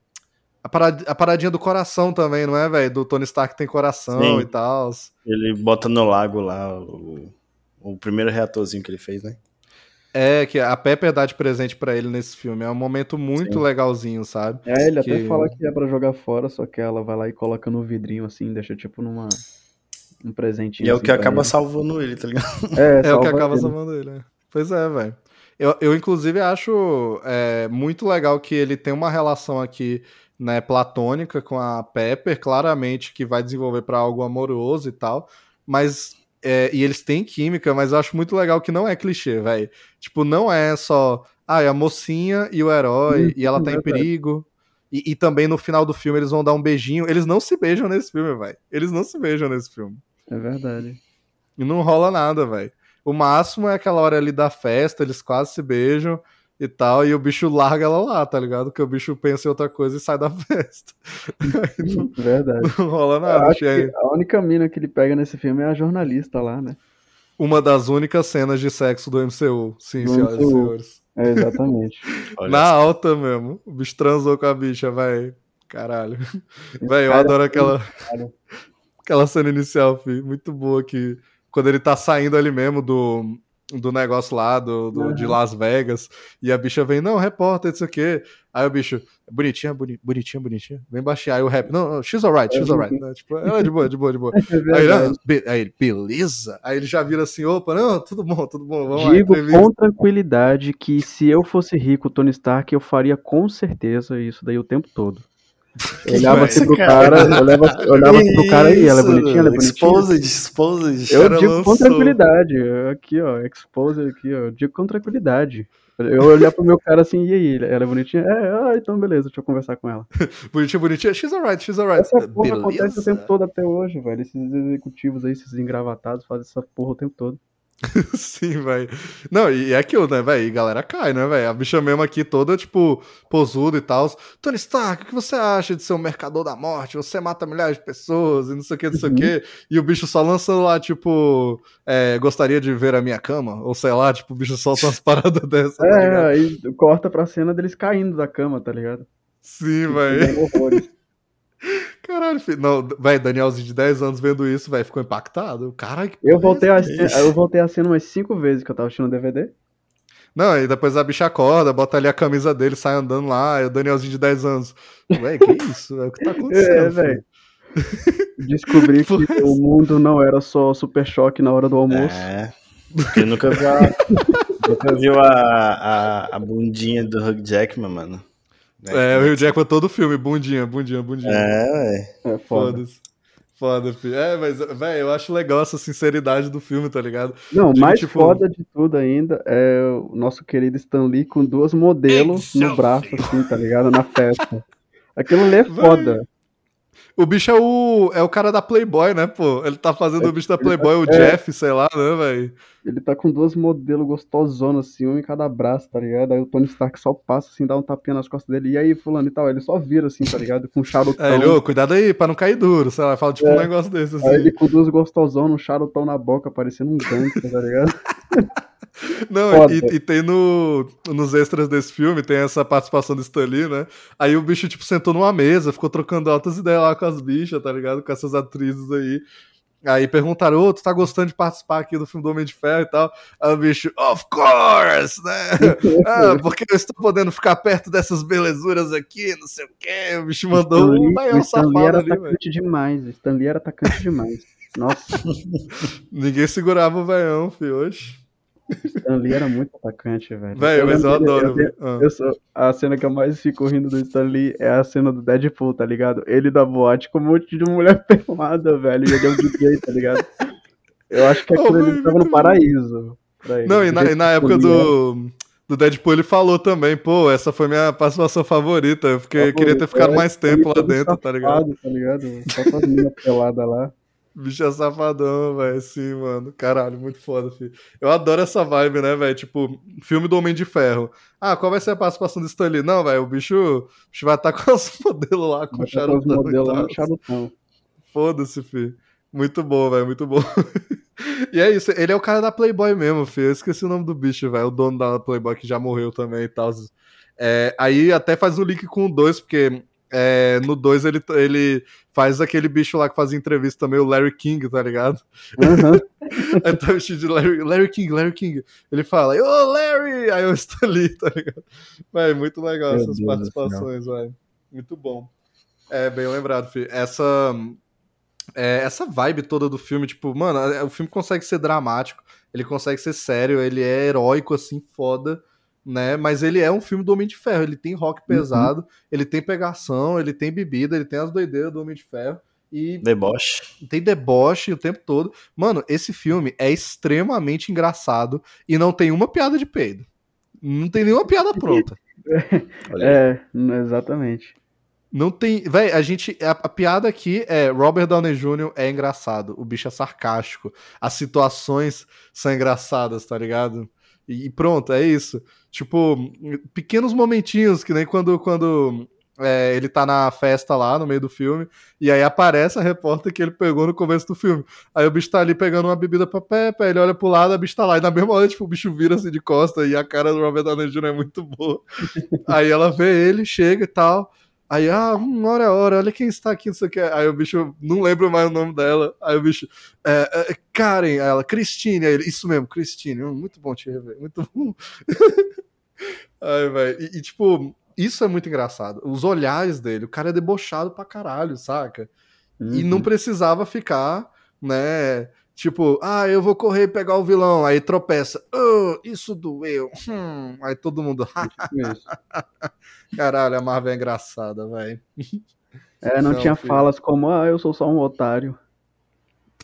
A, parad... a paradinha do coração também, não é, velho? Do Tony Stark tem coração Sim. e tal. Ele bota no lago lá o, o primeiro reatorzinho que ele fez, né? É, que a Pepper dá de presente pra ele nesse filme. É um momento muito Sim. legalzinho, sabe? É, ele que- até fala que é pra jogar fora, só que ela vai lá e coloca no vidrinho assim, deixa tipo numa. Um presentinho. E é o assim que acaba ele. salvando ele, tá ligado? É, É o que acaba ele. salvando ele, né? Pois é, velho. Eu, eu, inclusive, acho é, muito legal que ele tem uma relação aqui, né, platônica com a Pepper, claramente que vai desenvolver pra algo amoroso e tal, mas. É, e eles têm química, mas eu acho muito legal que não é clichê, velho. Tipo, não é só. Ah, é a mocinha e o herói, e ela tá em perigo. E, e também no final do filme eles vão dar um beijinho. Eles não se beijam nesse filme, velho. Eles não se beijam nesse filme. É verdade. E não rola nada, velho. O máximo é aquela hora ali da festa, eles quase se beijam e tal, e o bicho larga ela lá, tá ligado? Que o bicho pensa em outra coisa e sai da festa. Não, Verdade. não rola nada. acho Achei que a única mina que ele pega nesse filme é a jornalista lá, né? Uma das únicas cenas de sexo do MCU. Sim, Do senhoras e MCU. senhores. É, exatamente. Na alta mesmo. O bicho transou com a bicha, velho. Caralho. Velho, eu cara adoro aquela, cara. aquela cena inicial, filho. Muito boa que quando ele tá saindo ali mesmo do, do negócio lá do, do uhum. de Las Vegas. E a bicha vem, não, repórter, isso aqui. Aí o bicho, bonitinha, boni, bonitinha, bonitinha. Vem baixar. Aí o rap, não, she's alright, she's alright. Né? Tipo, ela é de boa, de boa, de boa. É aí, ah, be, aí ele, beleza. Aí ele já vira assim, opa, não, tudo bom, tudo bom. Vamos Digo lá, com tranquilidade que se eu fosse rico, Tony Stark, eu faria com certeza isso daí o tempo todo. Eu olhava assim pro cara, eu olhava, eu olhava assim pro cara aí, ela é bonitinha, ela é bonitinha. Exposed, exposed. Eu digo lançou. com tranquilidade. Aqui, ó, exposed aqui, ó. Eu digo com tranquilidade. Eu olhar pro meu cara assim, e aí, ela é bonitinha? É, ah, então beleza, deixa eu conversar com ela. bonitinha, bonitinha, she's alright, she's alright. Essa porra beleza. acontece o tempo todo até hoje, velho. Esses executivos aí, esses engravatados, fazem essa porra o tempo todo. Sim, velho. Não, e é aquilo, né, velho? E galera cai, né, velho? A bicha mesmo aqui toda, tipo, posuda e tal. Tony Stark, o que você acha de ser um mercador da morte? Você mata milhares de pessoas e não sei o que, não sei o uhum. que. E o bicho só lançando lá, tipo, é, gostaria de ver a minha cama? Ou sei lá, tipo, o bicho solta umas paradas dessas. Tá é, tá aí corta pra cena deles caindo da cama, tá ligado? Sim, velho. Caralho, filho. Não, velho, Danielzinho de 10 anos vendo isso, velho, ficou impactado. Caralho, que eu voltei, a, eu voltei a cena umas 5 vezes que eu tava assistindo o DVD. Não, e depois a bicha acorda, bota ali a camisa dele, sai andando lá, e o Danielzinho de 10 anos. Ué, que isso? É o que tá acontecendo? É, velho. Descobri que o mundo não era só super choque na hora do almoço. É. Porque nunca viu a, nunca viu a, a, a bundinha do Hugh Jackman, mano. Né? É, o Rio Jackman todo filme, bundinha, bundinha, bundinha. É, ué. É foda. Foda, filho. É, mas, velho, eu acho legal essa sinceridade do filme, tá ligado? Não, de, mais tipo... foda de tudo ainda é o nosso querido Stan Lee com duas modelos no braço, assim, tá ligado? Na festa. Aquilo ali é foda. O bicho é o, é o cara da Playboy, né, pô? Ele tá fazendo é, o bicho da Playboy, tá, o é, Jeff, sei lá, né, velho? Ele tá com duas modelos gostosonas, assim, um em cada braço, tá ligado? Aí o Tony Stark só passa, assim, dá um tapinha nas costas dele. E aí, fulano e tal, ele só vira, assim, tá ligado? Com um charutão. É, ele, ô, cuidado aí, pra não cair duro, sei lá, fala tipo é. um negócio desse, assim. Aí ele com duas gostosonas, um charutão na boca, parecendo um gangster, tá ligado? Não, e, e, tem no, nos extras desse filme, tem essa participação do Stanley, né? Aí o bicho, tipo, sentou numa mesa, ficou trocando altas ideias lá com as bichas, tá ligado? Com essas atrizes aí. Aí perguntaram, ô, oh, tu tá gostando de participar aqui do filme do Homem de Ferro e tal? Aí o bicho, of course, né? ah, porque eu estou podendo ficar perto dessas belezuras aqui, não sei o quê. O bicho mandou um baião safado era ali, atacante véio. demais, o Stanley era atacante demais. Nossa. Ninguém segurava o veião, filho, hoje. Stanley era muito atacante, velho. Velho, mas eu adoro. Eu, ah. eu sou, a cena que eu mais fico rindo do Stanley é a cena do Deadpool, tá ligado? Ele da boate com um monte de mulher pelada, velho. E ele é um DJ, tá ligado? Eu acho que aquilo oh, ele tava no paraíso. Não, e na, e na época do, do Deadpool ele falou também, pô, essa foi minha participação favorita. Eu fiquei, queria ter ficado é, mais tempo lá dentro, safado, tá ligado? Tá ligado? Só com meninas peladas lá. Bicho é safadão, velho, sim, mano. Caralho, muito foda, filho. Eu adoro essa vibe, né, velho? Tipo, filme do Homem de Ferro. Ah, qual vai ser a participação do Stanley? Não, velho, o bicho, o bicho vai estar tá com os modelos lá, com o charutão. Modelo lá, charutão. Foda-se, filho. Muito bom, velho, muito bom. e é isso, ele é o cara da Playboy mesmo, filho. Eu esqueci o nome do bicho, velho. O dono da Playboy que já morreu também e tal. É, aí até faz o link com o 2, porque é, no 2 ele, ele faz aquele bicho lá que faz entrevista também, o Larry King, tá ligado? Uhum. aí tá vestido de Larry, Larry King, Larry King. Ele fala, ô oh, Larry! Aí eu estou ali, tá ligado? Vai, muito legal Meu essas Deus participações, vai. Muito bom. É, bem lembrado, filho. Essa. É, essa vibe toda do filme, tipo, mano, é, o filme consegue ser dramático, ele consegue ser sério, ele é heróico, assim, foda né? Mas ele é um filme do Homem de Ferro. Ele tem rock uhum. pesado, uhum. ele tem pegação, ele tem bebida, ele tem as doideiras do Homem de Ferro. E deboche. Tem deboche o tempo todo. Mano, esse filme é extremamente engraçado e não tem uma piada de peido. Não tem nenhuma piada pronta. é, exatamente. Não tem. Véi, a gente. A, a, piada aqui é Robert Downey Jr. é engraçado. O bicho é sarcástico. As situações são engraçadas, tá ligado? E pronto, é isso. Tipo, pequenos momentinhos, que nem quando, quando é, ele tá na festa lá no meio do filme, e aí aparece a repórter que ele pegou no começo do filme. Aí o bicho tá ali pegando uma bebida pra Pepe, ele olha pro lado, a bicho tá lá, e na mesma hora, tipo, o bicho vira assim de costa, e a cara do Robert Downey Jr. é muito boa. aí ela vê ele, chega e tal. Aí, ah, uma hora é hora, olha quem está aqui, não sei o que. Aí o bicho, não lembro mais o nome dela. Aí o bicho, é, é, Karen, aí ela, Cristine. Aí ele, isso mesmo, Cristine. Hum, muito bom te rever, muito bom. Aí, velho. E, e, tipo, isso é muito engraçado. Os olhares dele, o cara é debochado pra caralho, saca? Uhum. E não uhum. precisava ficar, né? Tipo, ah, eu vou correr e pegar o vilão. Aí tropeça. Oh, isso doeu. Hum. Aí todo mundo. Caralho, a Marvel é engraçada, velho. É, não, não tinha filho. falas como, ah, eu sou só um otário.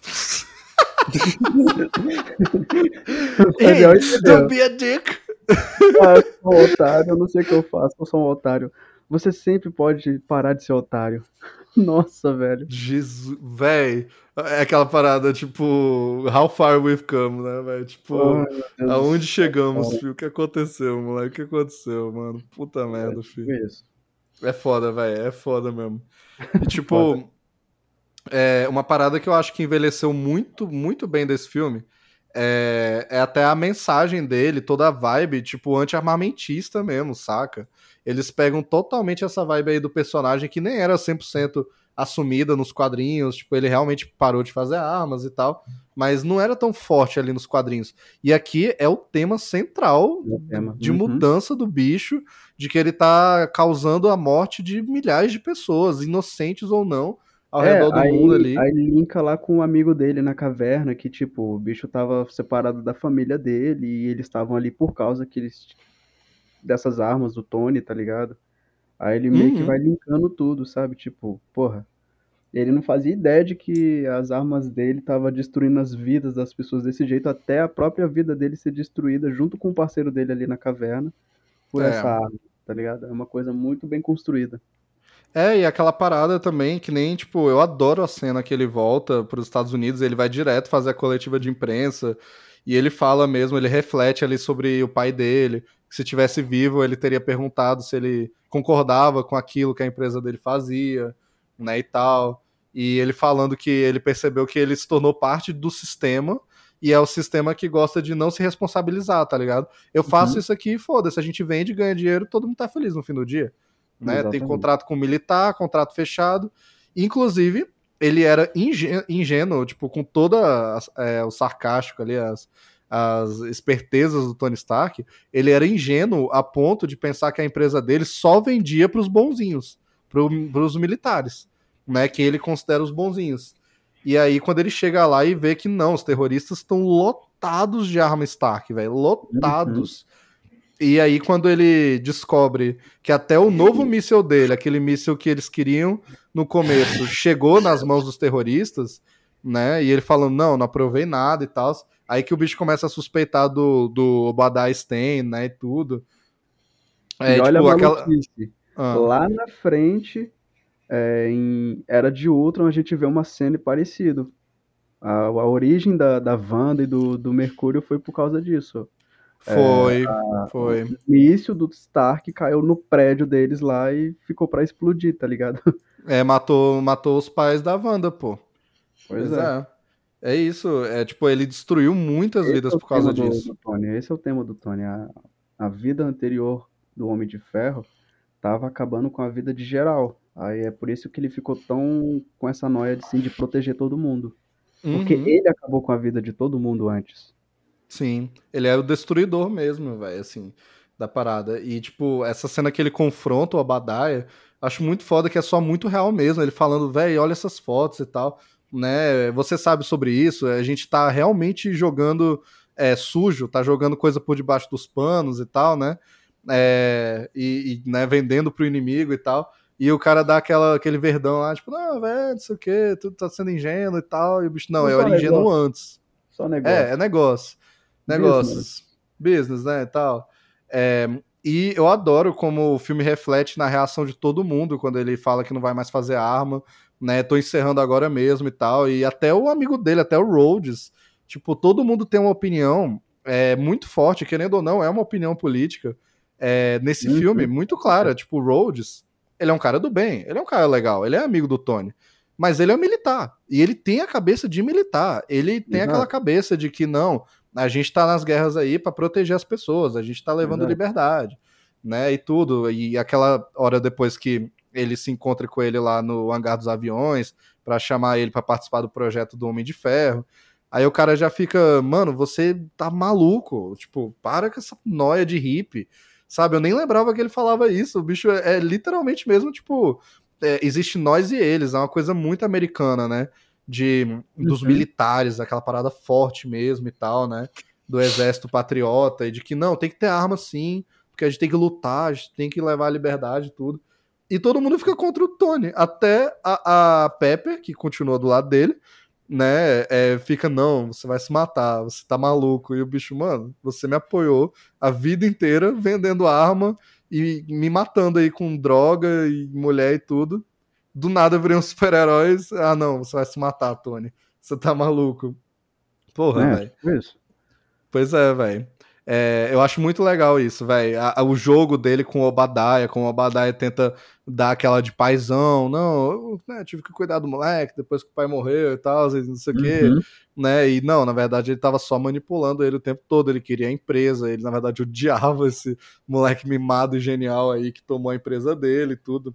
don't be a dick. Ah, eu sou um otário, eu não sei o que eu faço, eu sou um otário. Você sempre pode parar de ser otário. Nossa, velho. Jesus, velho. É aquela parada, tipo, how far we've come, né, velho? Tipo, oh, aonde chegamos, filho? O que aconteceu, moleque? O que aconteceu, mano? Puta é, merda, filho. Isso. É foda, velho. É foda mesmo. E, tipo, é uma parada que eu acho que envelheceu muito, muito bem desse filme é, é até a mensagem dele, toda a vibe, tipo, anti-armamentista mesmo, saca? Eles pegam totalmente essa vibe aí do personagem que nem era 100% assumida nos quadrinhos, tipo, ele realmente parou de fazer armas e tal, mas não era tão forte ali nos quadrinhos. E aqui é o tema central é tema. de uhum. mudança do bicho, de que ele tá causando a morte de milhares de pessoas, inocentes ou não, ao é, redor do aí, mundo ali. Aí linka lá com um amigo dele na caverna, que, tipo, o bicho tava separado da família dele e eles estavam ali por causa que eles, dessas armas do Tony, tá ligado? Aí ele meio uhum. que vai linkando tudo, sabe? Tipo, porra, ele não fazia ideia de que as armas dele estavam destruindo as vidas das pessoas desse jeito, até a própria vida dele ser destruída junto com o parceiro dele ali na caverna por é. essa arma, tá ligado? É uma coisa muito bem construída. É, e aquela parada também, que nem, tipo, eu adoro a cena que ele volta para os Estados Unidos, ele vai direto fazer a coletiva de imprensa, e ele fala mesmo, ele reflete ali sobre o pai dele, que se tivesse vivo ele teria perguntado se ele concordava com aquilo que a empresa dele fazia, né, e tal. E ele falando que ele percebeu que ele se tornou parte do sistema, e é o sistema que gosta de não se responsabilizar, tá ligado? Eu faço uhum. isso aqui, foda-se, a gente vende, ganha dinheiro, todo mundo tá feliz no fim do dia né? Tem contrato com militar, contrato fechado. Inclusive, ele era ingênuo, tipo, com toda é, o sarcástico ali, as, as espertezas do Tony Stark, ele era ingênuo a ponto de pensar que a empresa dele só vendia para os bonzinhos, para os militares, né? Que ele considera os bonzinhos. E aí, quando ele chega lá e vê que não, os terroristas estão lotados de arma Stark, velho, lotados. Uhum. E aí, quando ele descobre que até o novo míssil dele, aquele míssil que eles queriam no começo, chegou nas mãos dos terroristas, né? E ele falando, não, não aprovei nada e tal. Aí que o bicho começa a suspeitar do, do Obadiah Stein, né? E tudo. É, e tipo, olha a aquela... Ah. Lá na frente, é, em Era de Ultron, a gente vê uma cena parecida. A, a origem da, da Wanda e do, do Mercúrio foi por causa disso. Foi, é, foi. O míssil do Stark caiu no prédio deles lá e ficou para explodir, tá ligado? É, matou, matou os pais da Wanda, pô. Pois, pois é. é. É isso, é tipo, ele destruiu muitas Esse vidas é por causa disso. Do, Tony. Esse é o tema do Tony. A, a vida anterior do Homem de Ferro tava acabando com a vida de geral. Aí é por isso que ele ficou tão com essa noia de, assim, de proteger todo mundo. Porque uhum. ele acabou com a vida de todo mundo antes. Sim, ele é o destruidor mesmo, velho, assim, da parada. E, tipo, essa cena que ele confronta o Abadaia, acho muito foda que é só muito real mesmo. Ele falando, velho, olha essas fotos e tal, né? Você sabe sobre isso, a gente tá realmente jogando é, sujo, tá jogando coisa por debaixo dos panos e tal, né? É, e, e né, vendendo pro inimigo e tal. E o cara dá aquela, aquele verdão lá, tipo, não, velho, não sei o que, tudo tá sendo ingênuo e tal. E o bicho, não, eu era ingênuo antes. Só negócio. É, é negócio negócios, business, business né, e tal. É, e eu adoro como o filme reflete na reação de todo mundo quando ele fala que não vai mais fazer arma, né? Tô encerrando agora mesmo e tal. E até o amigo dele, até o Rhodes, tipo, todo mundo tem uma opinião é, muito forte, querendo ou não, é uma opinião política. É, nesse uhum. filme, muito clara. Tipo, o Rhodes, ele é um cara do bem, ele é um cara legal, ele é amigo do Tony. Mas ele é um militar. E ele tem a cabeça de militar. Ele tem uhum. aquela cabeça de que não, a gente está nas guerras aí para proteger as pessoas, a gente está levando liberdade, né? E tudo. E aquela hora depois que ele se encontre com ele lá no hangar dos aviões para chamar ele para participar do projeto do Homem de Ferro. Aí o cara já fica, mano, você tá maluco. Tipo, para com essa noia de hippie. Sabe? Eu nem lembrava que ele falava isso. O bicho é, é literalmente mesmo, tipo, é, existe nós e eles. É uma coisa muito americana, né? De, dos uhum. militares, aquela parada forte mesmo e tal, né? Do exército patriota. E de que não, tem que ter arma sim, porque a gente tem que lutar, a gente tem que levar a liberdade e tudo. E todo mundo fica contra o Tony. Até a, a Pepper, que continua do lado dele, né, é, fica, não, você vai se matar, você tá maluco. E o bicho, mano, você me apoiou a vida inteira vendendo arma e me matando aí com droga e mulher e tudo. Do nada virei um super-heróis. Ah, não, você vai se matar, Tony. Você tá maluco. Porra, é, velho. Pois é, velho. É, eu acho muito legal isso, velho. O jogo dele com o Obadiah, com o Obadiah tenta dar aquela de paizão. Não, eu né, tive que cuidar do moleque depois que o pai morreu e tal, não sei o uhum. quê. Né? E não, na verdade ele tava só manipulando ele o tempo todo. Ele queria a empresa, ele na verdade odiava esse moleque mimado e genial aí que tomou a empresa dele e tudo.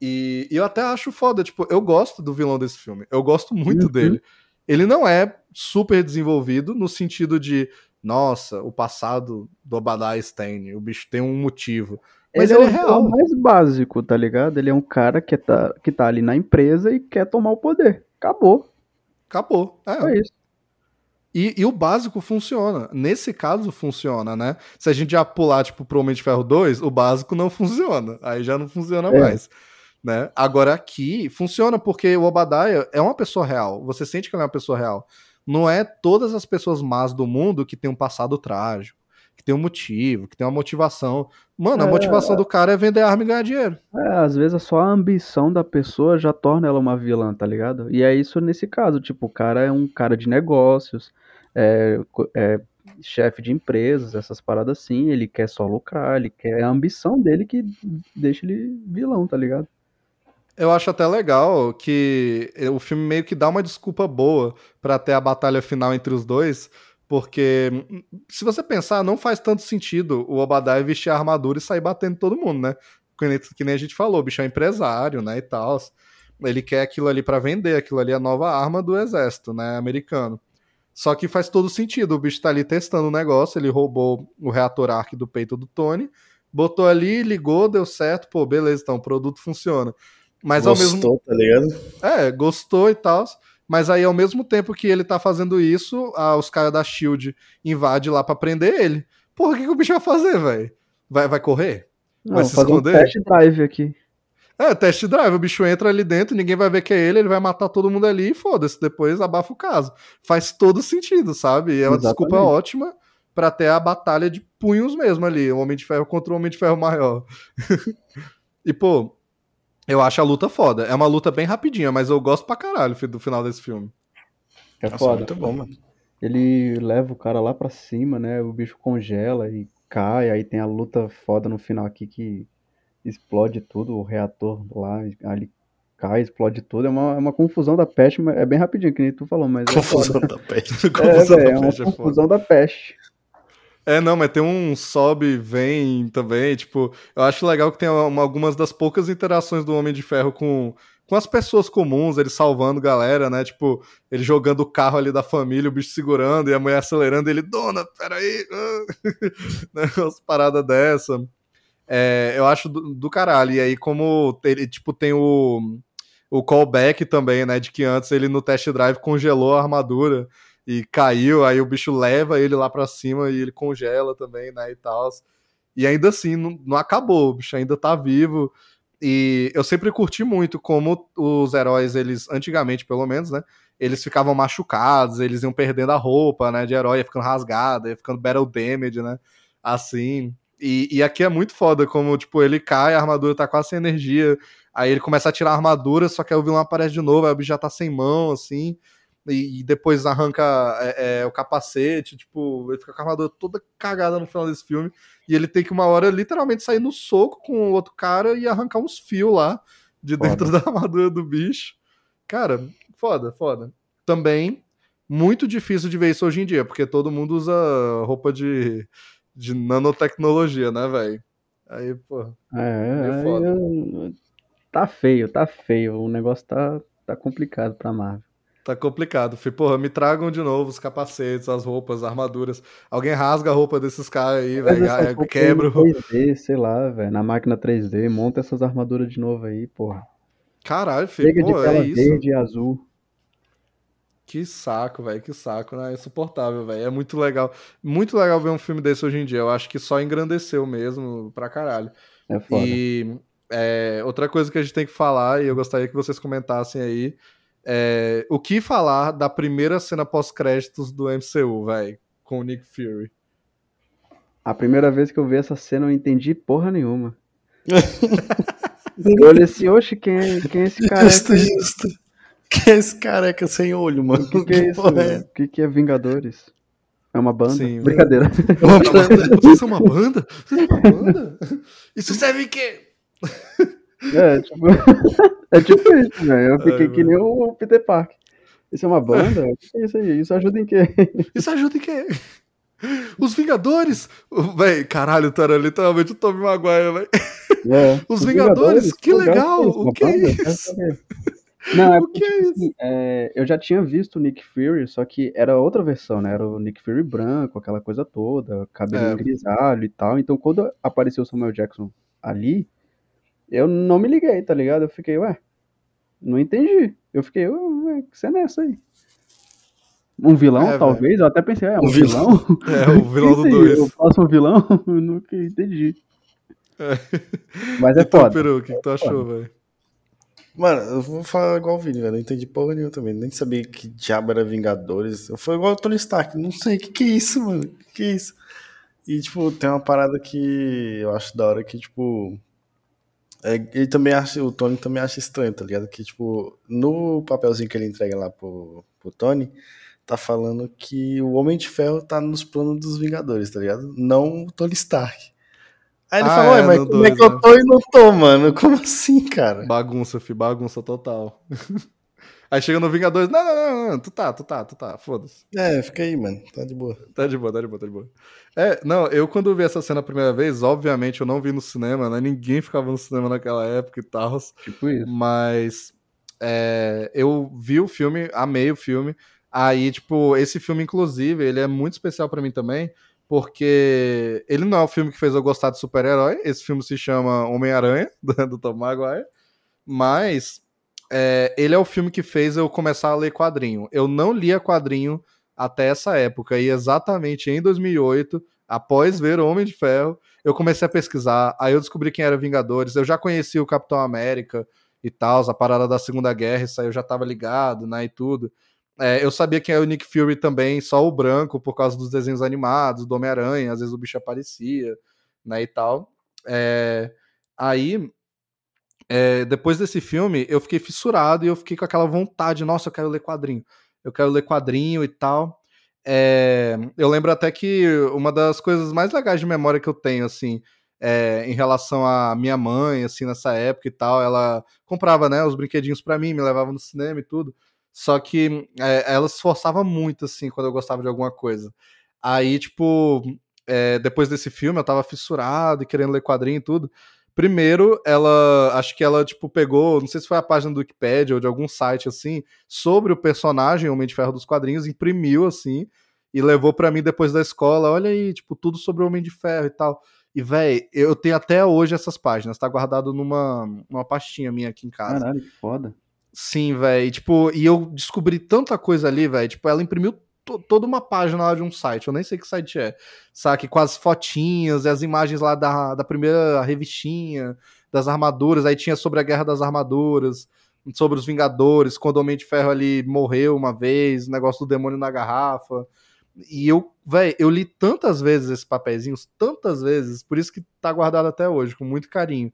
E, e eu até acho foda, tipo, eu gosto do vilão desse filme. Eu gosto muito uhum. dele. Ele não é super desenvolvido no sentido de nossa, o passado do Obadiah Stane, o bicho tem um motivo. Mas ele, ele é, é real. o mais básico, tá ligado? Ele é um cara que tá, que tá ali na empresa e quer tomar o poder. Acabou. Acabou. É, é isso. E, e, o básico funciona. Nesse caso, funciona, né? Se a gente já pular, tipo, pro Homem de Ferro 2, o básico não funciona. Aí já não funciona é. mais. Né? Agora aqui, funciona porque o Obadiah é uma pessoa real. Você sente que ele é uma pessoa real não é todas as pessoas más do mundo que tem um passado trágico, que tem um motivo, que tem uma motivação. Mano, a é, motivação do cara é vender arma e ganhar dinheiro. É, às vezes só a ambição da pessoa já torna ela uma vilã, tá ligado? E é isso nesse caso, tipo, o cara é um cara de negócios, é, é chefe de empresas, essas paradas assim, ele quer só lucrar, ele quer a ambição dele que deixa ele vilão, tá ligado? Eu acho até legal que o filme meio que dá uma desculpa boa para ter a batalha final entre os dois, porque se você pensar, não faz tanto sentido o Obadiah vestir a armadura e sair batendo todo mundo, né? Que nem a gente falou, o bicho é empresário, né, e tal. Ele quer aquilo ali para vender, aquilo ali é a nova arma do exército, né, americano. Só que faz todo sentido, o bicho tá ali testando o negócio, ele roubou o reator arc do peito do Tony, botou ali, ligou, deu certo, pô, beleza, então o produto funciona. Mas gostou, ao mesmo tá ligado? É, gostou e tal. Mas aí, ao mesmo tempo que ele tá fazendo isso, ah, os caras da Shield invadem lá para prender ele. Porra, o que, que o bicho vai fazer, velho? Vai, vai correr? Não, vai se esconder? Um test drive aqui. É, test drive. O bicho entra ali dentro, ninguém vai ver que é ele, ele vai matar todo mundo ali e foda-se. Depois abafa o caso. Faz todo sentido, sabe? E é uma Exatamente. desculpa ótima para ter a batalha de punhos mesmo ali. O Homem de Ferro contra o Homem de Ferro maior. e, pô, eu acho a luta foda. É uma luta bem rapidinha, mas eu gosto pra caralho do final desse filme. É Nossa, foda. Muito bom, mano. Ele leva o cara lá pra cima, né? O bicho congela e cai. Aí tem a luta foda no final aqui que explode tudo. O reator lá, ali cai, explode tudo. É uma, é uma confusão da peste, é bem rapidinho, que nem tu falou, mas. É confusão é da peste. É, confusão véio, da é uma é confusão da peste. É, não, mas tem um sobe vem também, tipo, eu acho legal que tem uma, algumas das poucas interações do Homem de Ferro com, com as pessoas comuns, ele salvando galera, né, tipo, ele jogando o carro ali da família, o bicho segurando e a mulher acelerando, ele, dona, peraí, né, umas paradas dessa. É, eu acho do, do caralho, e aí como ele, tipo, tem o, o callback também, né, de que antes ele no test drive congelou a armadura, e caiu, aí o bicho leva ele lá para cima e ele congela também, né, e tal. E ainda assim, não, não, acabou, o bicho ainda tá vivo. E eu sempre curti muito como os heróis, eles, antigamente pelo menos, né, eles ficavam machucados, eles iam perdendo a roupa, né, de herói, ia ficando rasgada, ia ficando battle damage, né, assim. E, e aqui é muito foda, como, tipo, ele cai, a armadura tá quase sem energia, aí ele começa a tirar a armadura, só que aí o vilão aparece de novo, aí o bicho já tá sem mão, assim e, depois arranca é, é, o capacete, tipo, ele fica com a armadura toda cagada no final desse filme. E ele tem que uma hora literalmente sair no soco com o outro cara e arrancar uns fios lá de foda. dentro da armadura do bicho. Cara, foda, foda. Também muito difícil de ver isso hoje em dia, porque todo mundo usa roupa de, de nanotecnologia, né, velho? Aí, pô. É, é foda. tá feio, tá feio. O negócio tá, tá complicado pra Marvel. Tá complicado, filho. Porra, me tragam de novo os capacetes, as roupas, as armaduras. Alguém rasga a roupa desses caras aí, velho. Quebra. 3D, sei lá, velho. Na máquina 3D, monta essas armaduras de novo aí, porra. Caralho, filho. Chega Pô, de tela é verde e azul. Que saco, velho, que saco, né? É insuportável, velho. É muito legal. Muito legal ver um filme desse hoje em dia. Eu acho que só engrandeceu mesmo pra caralho. É foda. E é, outra coisa que a gente tem que falar, e eu gostaria que vocês comentassem aí, é, o que falar da primeira cena pós-créditos do MCU, velho, com o Nick Fury? A primeira vez que eu vi essa cena, eu entendi porra nenhuma. eu olhei assim, oxe, quem é, quem é esse cara? Justo, justo. Quem é esse careca sem olho, mano? O que, que, é isso? É? O que, que é Vingadores? É uma banda? Sim, Brincadeira. É uma banda. Vocês são uma banda? Vocês são uma banda? Isso serve em quê? É, tipo, é tipo isso, velho. Eu fiquei Ai, que nem o Peter Park. Isso é uma banda? O que é isso aí? Isso ajuda em quê? Isso ajuda em quê? Os Vingadores! Véi, caralho, tu era literalmente o Tommy Maguire, velho. É, os, os Vingadores, Vingadores, que legal! O que é isso? Não, é porque, tipo, assim, é, eu já tinha visto o Nick Fury, só que era outra versão, né? Era o Nick Fury branco, aquela coisa toda, cabelo é. grisalho e tal. Então, quando apareceu o Samuel Jackson ali, eu não me liguei, tá ligado? Eu fiquei, ué, não entendi. Eu fiquei, ué, que cena é essa aí? Um vilão, é, talvez? Véio. Eu até pensei, é, um, um vilão? vilão? É, o vilão do 2. O próximo vilão? Eu nunca entendi. É. Mas é então, foda. Peru, o que, que tu achou, velho? Mano, eu vou falar igual o Vini, velho. Não entendi porra nenhuma também. Nem sabia que diabo era Vingadores. Eu fui igual o Tony Stark. Não sei o que, que é isso, mano. O que, que é isso? E, tipo, tem uma parada que eu acho da hora que, tipo. É, ele também acha, o Tony também acha estranho, tá ligado? Que, tipo, no papelzinho que ele entrega lá pro, pro Tony, tá falando que o Homem de Ferro tá nos planos dos Vingadores, tá ligado? Não o Tony Stark. Aí ele ah, falou, é, mas como dois, é que eu né? tô e não tô, mano? Como assim, cara? Bagunça, fi, bagunça total. Aí chega no Vingadores, não, não, não, não, tu tá, tu tá, tu tá, foda-se. É, fica aí, mano, tá de boa. Tá de boa, tá de boa, tá de boa. É, não, eu quando vi essa cena a primeira vez, obviamente eu não vi no cinema, né? Ninguém ficava no cinema naquela época e tal. Tipo isso. Mas é, eu vi o filme, amei o filme. Aí, tipo, esse filme, inclusive, ele é muito especial para mim também, porque ele não é o filme que fez eu gostar de super-herói. Esse filme se chama Homem-Aranha, do Tom Maguire. Mas é, ele é o filme que fez eu começar a ler quadrinho. Eu não lia quadrinho até essa época, e exatamente em 2008, após ver o Homem de Ferro, eu comecei a pesquisar. Aí eu descobri quem era Vingadores. Eu já conhecia o Capitão América e tal, a parada da Segunda Guerra, isso aí eu já tava ligado, né, e tudo. É, eu sabia que era o Nick Fury também, só o branco, por causa dos desenhos animados, do Homem-Aranha, às vezes o bicho aparecia, né, e tal. É, aí, é, depois desse filme, eu fiquei fissurado e eu fiquei com aquela vontade, nossa, eu quero ler quadrinho, eu quero ler quadrinho e tal. É, eu lembro até que uma das coisas mais legais de memória que eu tenho, assim, é, em relação à minha mãe, assim, nessa época e tal, ela comprava, né, os brinquedinhos para mim, me levava no cinema e tudo. Só que é, ela se forçava muito, assim, quando eu gostava de alguma coisa. Aí, tipo, é, depois desse filme, eu tava fissurado e querendo ler quadrinho e tudo. Primeiro, ela, acho que ela, tipo, pegou, não sei se foi a página do Wikipedia ou de algum site, assim, sobre o personagem Homem de Ferro dos quadrinhos, imprimiu, assim, e levou para mim depois da escola, olha aí, tipo, tudo sobre o Homem de Ferro e tal. E, velho, eu tenho até hoje essas páginas, tá guardado numa, numa pastinha minha aqui em casa. Caralho, que foda. Sim, velho. Tipo, e eu descobri tanta coisa ali, velho. Tipo, ela imprimiu toda uma página lá de um site. Eu nem sei que site é. Sabe? Com as fotinhas e as imagens lá da, da primeira revistinha, das armaduras. Aí tinha sobre a Guerra das Armaduras, sobre os Vingadores, quando o Homem de Ferro ali morreu uma vez, o negócio do demônio na garrafa. E eu, velho, eu li tantas vezes esses papeizinhos, tantas vezes, por isso que tá guardado até hoje, com muito carinho.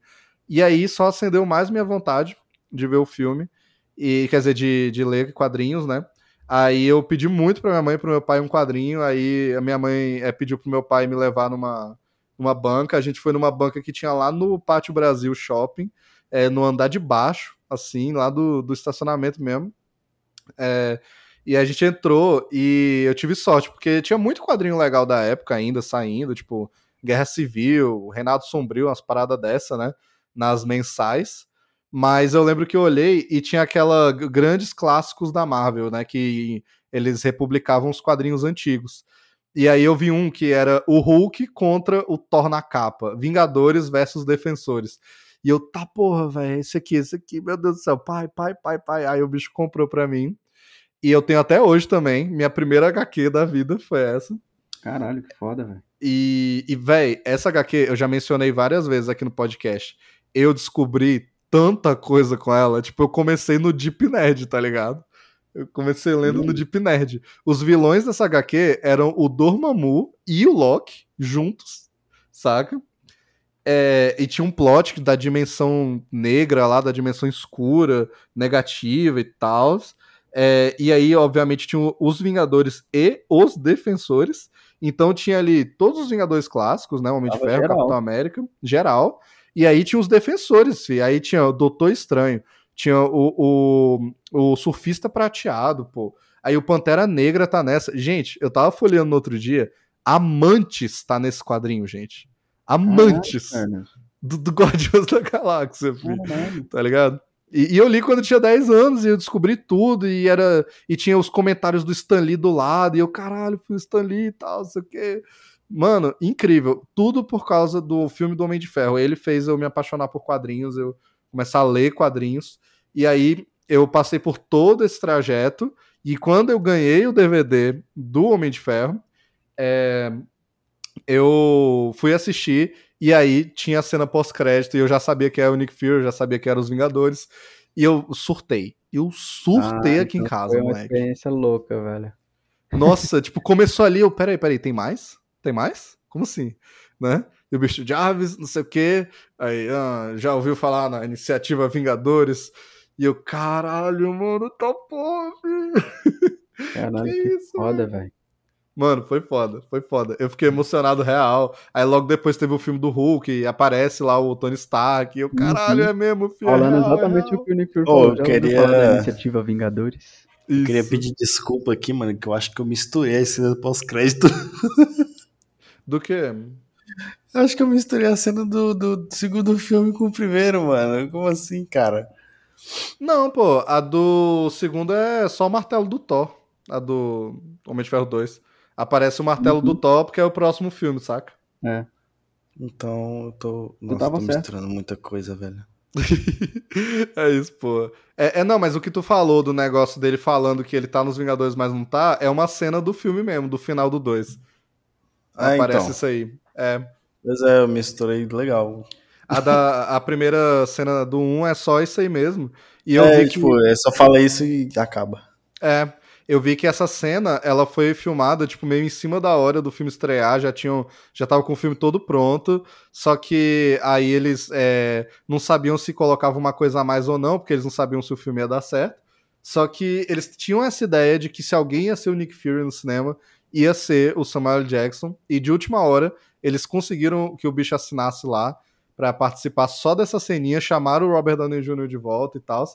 E aí só acendeu mais minha vontade de ver o filme e quer dizer, de, de ler quadrinhos, né? Aí eu pedi muito para minha mãe e pro meu pai um quadrinho, aí a minha mãe é, pediu pro meu pai me levar numa, numa banca, a gente foi numa banca que tinha lá no Pátio Brasil Shopping, é, no andar de baixo, assim, lá do, do estacionamento mesmo. É, e a gente entrou e eu tive sorte, porque tinha muito quadrinho legal da época ainda saindo, tipo Guerra Civil, Renato Sombrio, umas paradas dessa, né? Nas mensais. Mas eu lembro que eu olhei e tinha aquela grandes clássicos da Marvel, né? Que eles republicavam os quadrinhos antigos. E aí eu vi um que era o Hulk contra o Thor na capa. Vingadores versus Defensores. E eu, tá porra, velho, esse aqui, esse aqui, meu Deus do céu, pai, pai, pai, pai. Aí o bicho comprou pra mim. E eu tenho até hoje também. Minha primeira HQ da vida foi essa. Caralho, que foda, velho. E, e velho, essa HQ eu já mencionei várias vezes aqui no podcast. Eu descobri tanta coisa com ela. Tipo, eu comecei no Deep Nerd, tá ligado? Eu comecei lendo no Deep Nerd. Os vilões dessa HQ eram o Dormammu e o Loki juntos, saca? É, e tinha um plot da dimensão negra lá, da dimensão escura, negativa e tal. É, e aí, obviamente, tinha os Vingadores e os Defensores. Então tinha ali todos os Vingadores clássicos, né? Homem de Ferro, geral. Capitão América, geral. E aí tinha os defensores, filho. Aí tinha o Doutor Estranho, tinha o, o, o Surfista Prateado, pô. Aí o Pantera Negra tá nessa. Gente, eu tava folheando no outro dia. Amantes tá nesse quadrinho, gente. Amantes do, do Guardiões da Galáxia, filho, tá ligado? E, e, eu li quando eu tinha 10 anos e eu descobri tudo e era e tinha os comentários do Stan Lee do lado e eu, caralho, fui o Stan Lee e tal, não sei o quê. Mano, incrível. Tudo por causa do filme do Homem de Ferro. Ele fez eu me apaixonar por quadrinhos, eu começar a ler quadrinhos. E aí eu passei por todo esse trajeto e quando eu ganhei o DVD do Homem de Ferro, é, eu fui assistir e aí tinha a cena pós-crédito e eu já sabia que era o Nick Fury, eu já sabia que era os Vingadores. E eu surtei. Eu surtei ah, aqui então em casa, foi uma moleque. experiência louca, velho. Nossa, tipo, começou ali, eu, peraí, peraí, tem mais? Tem mais? Como assim? Né? E o bicho Jarvis, não sei o quê. Aí, ah, já ouviu falar na iniciativa Vingadores. E eu, caralho, mano, tá porra, Caralho, que, que isso, foda, velho. Mano, foi foda, foi foda. Eu fiquei emocionado real. Aí logo depois teve o filme do Hulk, e aparece lá o Tony Stark. E eu, caralho, uhum. é mesmo, filho. É Falando é exatamente o que o Nick Fury falou. Oh, eu queria... da iniciativa Vingadores. Eu queria pedir desculpa aqui, mano, que eu acho que eu misturei a cena pós-crédito. Do quê? Eu acho que eu misturei a cena do, do segundo filme com o primeiro, mano. Como assim, cara? Não, pô, a do segundo é só o martelo do Thor. A do Homem de Ferro 2. Aparece o martelo uhum. do Thor, porque é o próximo filme, saca? É. Então eu tô. Nossa, tô certo. misturando muita coisa, velho. é isso, pô. É, é, não, mas o que tu falou do negócio dele falando que ele tá nos Vingadores, mas não tá, é uma cena do filme mesmo, do final do 2. Ah, Aparece então. isso aí. É. Pois é, eu misturei legal. A, da, a primeira cena do 1 um é só isso aí mesmo. E eu é, vi tipo, que... é só fala isso e acaba. É, eu vi que essa cena, ela foi filmada, tipo, meio em cima da hora do filme estrear, já tinham, já tava com o filme todo pronto, só que aí eles é, não sabiam se colocava uma coisa a mais ou não, porque eles não sabiam se o filme ia dar certo, só que eles tinham essa ideia de que se alguém ia ser o Nick Fury no cinema, ia ser o Samuel Jackson, e de última hora, eles conseguiram que o bicho assinasse lá, para participar só dessa ceninha, chamaram o Robert Downey Jr. de volta e tal,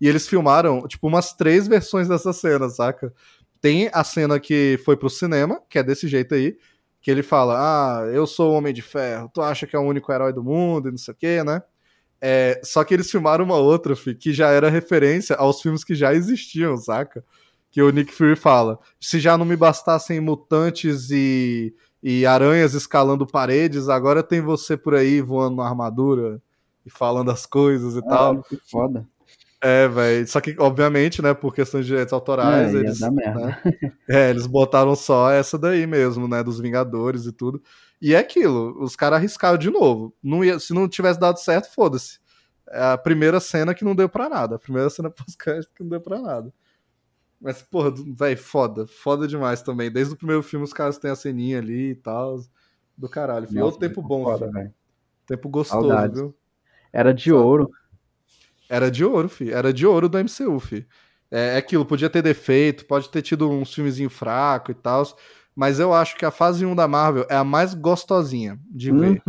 e eles filmaram, tipo, umas três versões dessa cena, saca? Tem a cena que foi pro cinema, que é desse jeito aí, que ele fala: Ah, eu sou o Homem de Ferro, tu acha que é o único herói do mundo e não sei o quê, né? É, só que eles filmaram uma outra, fi, que já era referência aos filmes que já existiam, saca? Que o Nick Fury fala: se já não me bastassem mutantes e, e aranhas escalando paredes, agora tem você por aí voando na armadura e falando as coisas e ah, tal. Que foda. É, velho. Só que, obviamente, né, por questões de direitos autorais, é, eles. Né, é, eles botaram só essa daí mesmo, né? Dos Vingadores e tudo. E é aquilo, os caras arriscaram de novo. Não ia, se não tivesse dado certo, foda-se. É a primeira cena que não deu pra nada. A primeira cena pós-crédito que não deu pra nada. Mas, porra, velho, foda. Foda demais também. Desde o primeiro filme os caras têm a ceninha ali e tal. Do caralho. Foi outro tempo bom, foda, velho. Tempo gostoso, Saudades. viu? Era de Sabe? ouro. Era de ouro, fi. Era de ouro do MCU, fi. É, é aquilo, podia ter defeito, pode ter tido uns filmezinho fraco e tal, mas eu acho que a fase 1 da Marvel é a mais gostosinha de uhum. ver.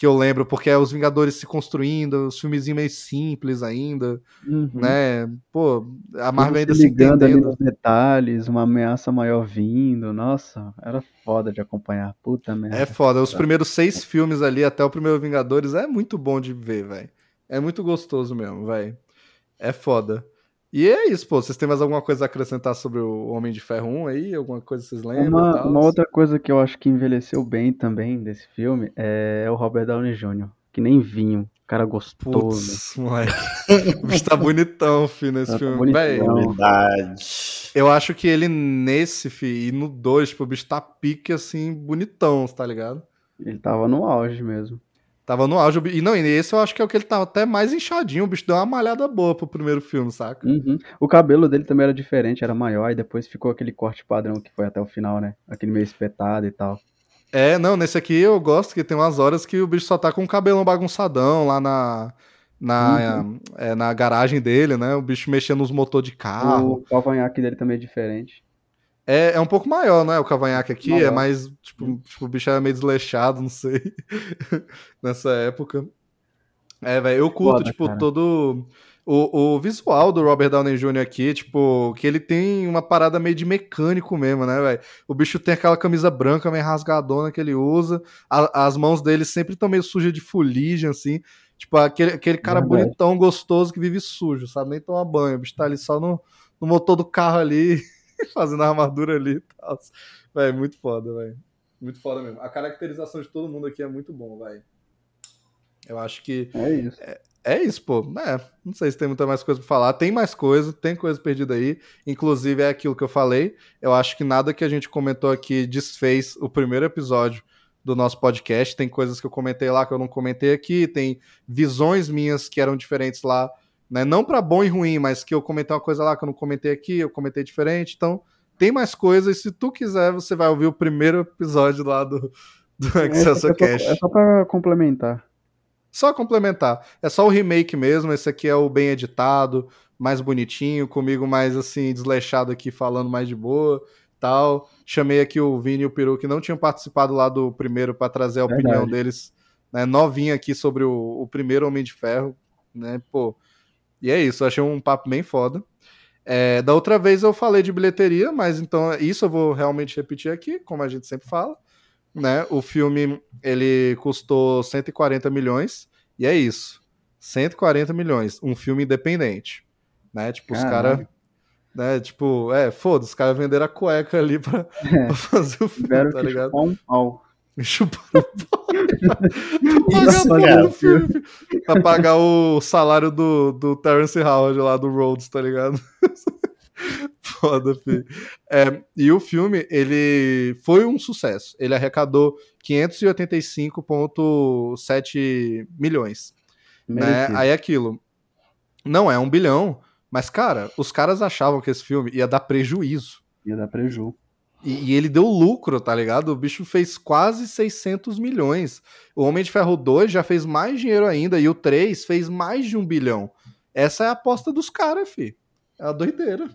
Que eu lembro, porque é os Vingadores se construindo, os filmezinhos meio simples ainda, uhum. né? Pô, a Marvel ainda se ligando ali nos detalhes, uma ameaça maior vindo, nossa, era foda de acompanhar, puta merda. É foda, os primeiros seis filmes ali, até o primeiro Vingadores, é muito bom de ver, velho. É muito gostoso mesmo, velho. É foda. E é isso, pô. Vocês têm mais alguma coisa a acrescentar sobre o Homem de Ferro 1 aí? Alguma coisa que vocês lembram? Uma, uma outra coisa que eu acho que envelheceu bem também desse filme é o Robert Downey Jr., que nem vinho. Cara gostoso. Putz, moleque. O bicho tá bonitão, filho, nesse Tá filme. Bonitão. Verdade. eu acho que ele nesse, fi, e no 2, tipo, o bicho tá pique, assim, bonitão, tá ligado? Ele tava no auge mesmo. Tava no auge. E não, e esse eu acho que é o que ele tava até mais inchadinho. O bicho deu uma malhada boa pro primeiro filme, saca? Uhum. O cabelo dele também era diferente, era maior, e depois ficou aquele corte padrão que foi até o final, né? Aquele meio espetado e tal. É, não, nesse aqui eu gosto que tem umas horas que o bicho só tá com o cabelão bagunçadão lá na. Na, é, na garagem dele, né? O bicho mexendo nos motores de carro. O cavanhaque dele também é diferente. É, é um pouco maior, né? O cavanhaque aqui Maior. é mais. Tipo, tipo, o bicho era meio desleixado, não sei. Nessa época. É, velho, eu curto, Foda, tipo, cara. todo. O, o visual do Robert Downey Jr. aqui, tipo, que ele tem uma parada meio de mecânico mesmo, né, velho? O bicho tem aquela camisa branca meio rasgadona que ele usa. a- as mãos dele sempre estão meio sujas de fuligem, assim. Tipo, aquele, aquele cara Verdade. bonitão, gostoso, que vive sujo, sabe? Nem toma banho. O bicho tá ali só no, no motor do carro ali, fazendo a armadura ali e tal. Véi, muito foda, velho. Muito foda mesmo. A caracterização de todo mundo aqui é muito bom, velho. Eu acho que É isso. é isso, pô. É, não sei se tem muita mais coisa pra falar. Tem mais coisa, tem coisa perdida aí. Inclusive, é aquilo que eu falei. Eu acho que nada que a gente comentou aqui desfez o primeiro episódio do nosso podcast. Tem coisas que eu comentei lá que eu não comentei aqui. Tem visões minhas que eram diferentes lá. Né? Não pra bom e ruim, mas que eu comentei uma coisa lá que eu não comentei aqui, eu comentei diferente. Então, tem mais coisas. E se tu quiser, você vai ouvir o primeiro episódio lá do, do É, Excelsior só- Cash. é só pra complementar. Só complementar. É só o remake mesmo. Esse aqui é o bem editado, mais bonitinho, comigo mais assim, desleixado aqui, falando mais de boa tal. Chamei aqui o Vini e o Peru, que não tinham participado lá do primeiro, para trazer a opinião Verdade. deles, né, novinha aqui sobre o, o primeiro Homem de Ferro, né, pô. E é isso, achei um papo bem foda. É, da outra vez eu falei de bilheteria, mas então isso eu vou realmente repetir aqui, como a gente sempre fala. Né? O filme ele custou 140 milhões e é isso. 140 milhões, um filme independente, né? Tipo os Caralho. caras, né, tipo, é, foda, os caras venderam a cueca ali pra, É, pra fazer o filme, tá que ligado? um pau. Chuparam pra pagar o filme. Pra pagar o salário do, do Terence Howard lá do Rhodes, tá ligado? Foda, filho. É, e o filme, ele foi um sucesso. Ele arrecadou 585,7 milhões. Né? Aí é aquilo. Não é um bilhão, mas, cara, os caras achavam que esse filme ia dar prejuízo. Ia dar preju. E, e ele deu lucro, tá ligado? O bicho fez quase 600 milhões. O Homem de Ferro 2 já fez mais dinheiro ainda, e o 3 fez mais de um bilhão. Essa é a aposta dos caras, fi. É a doideira.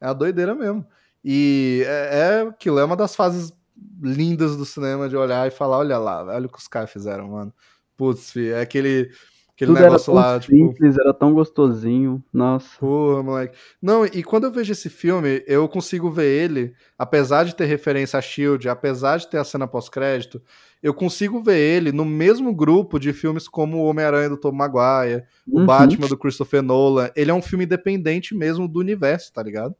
É a doideira mesmo. E é, é aquilo, é uma das fases lindas do cinema de olhar e falar: olha lá, olha o que os caras fizeram, mano. Putz, fi, é aquele, aquele Tudo era negócio tão lá, tipo. simples, era tão gostosinho. Nossa. Porra, moleque. Não, e quando eu vejo esse filme, eu consigo ver ele, apesar de ter referência a Shield, apesar de ter a cena pós-crédito, eu consigo ver ele no mesmo grupo de filmes como o Homem-Aranha do Tom Maguire, o Uhum, Batman do Christopher Nolan. Ele é um filme independente mesmo do universo, tá ligado?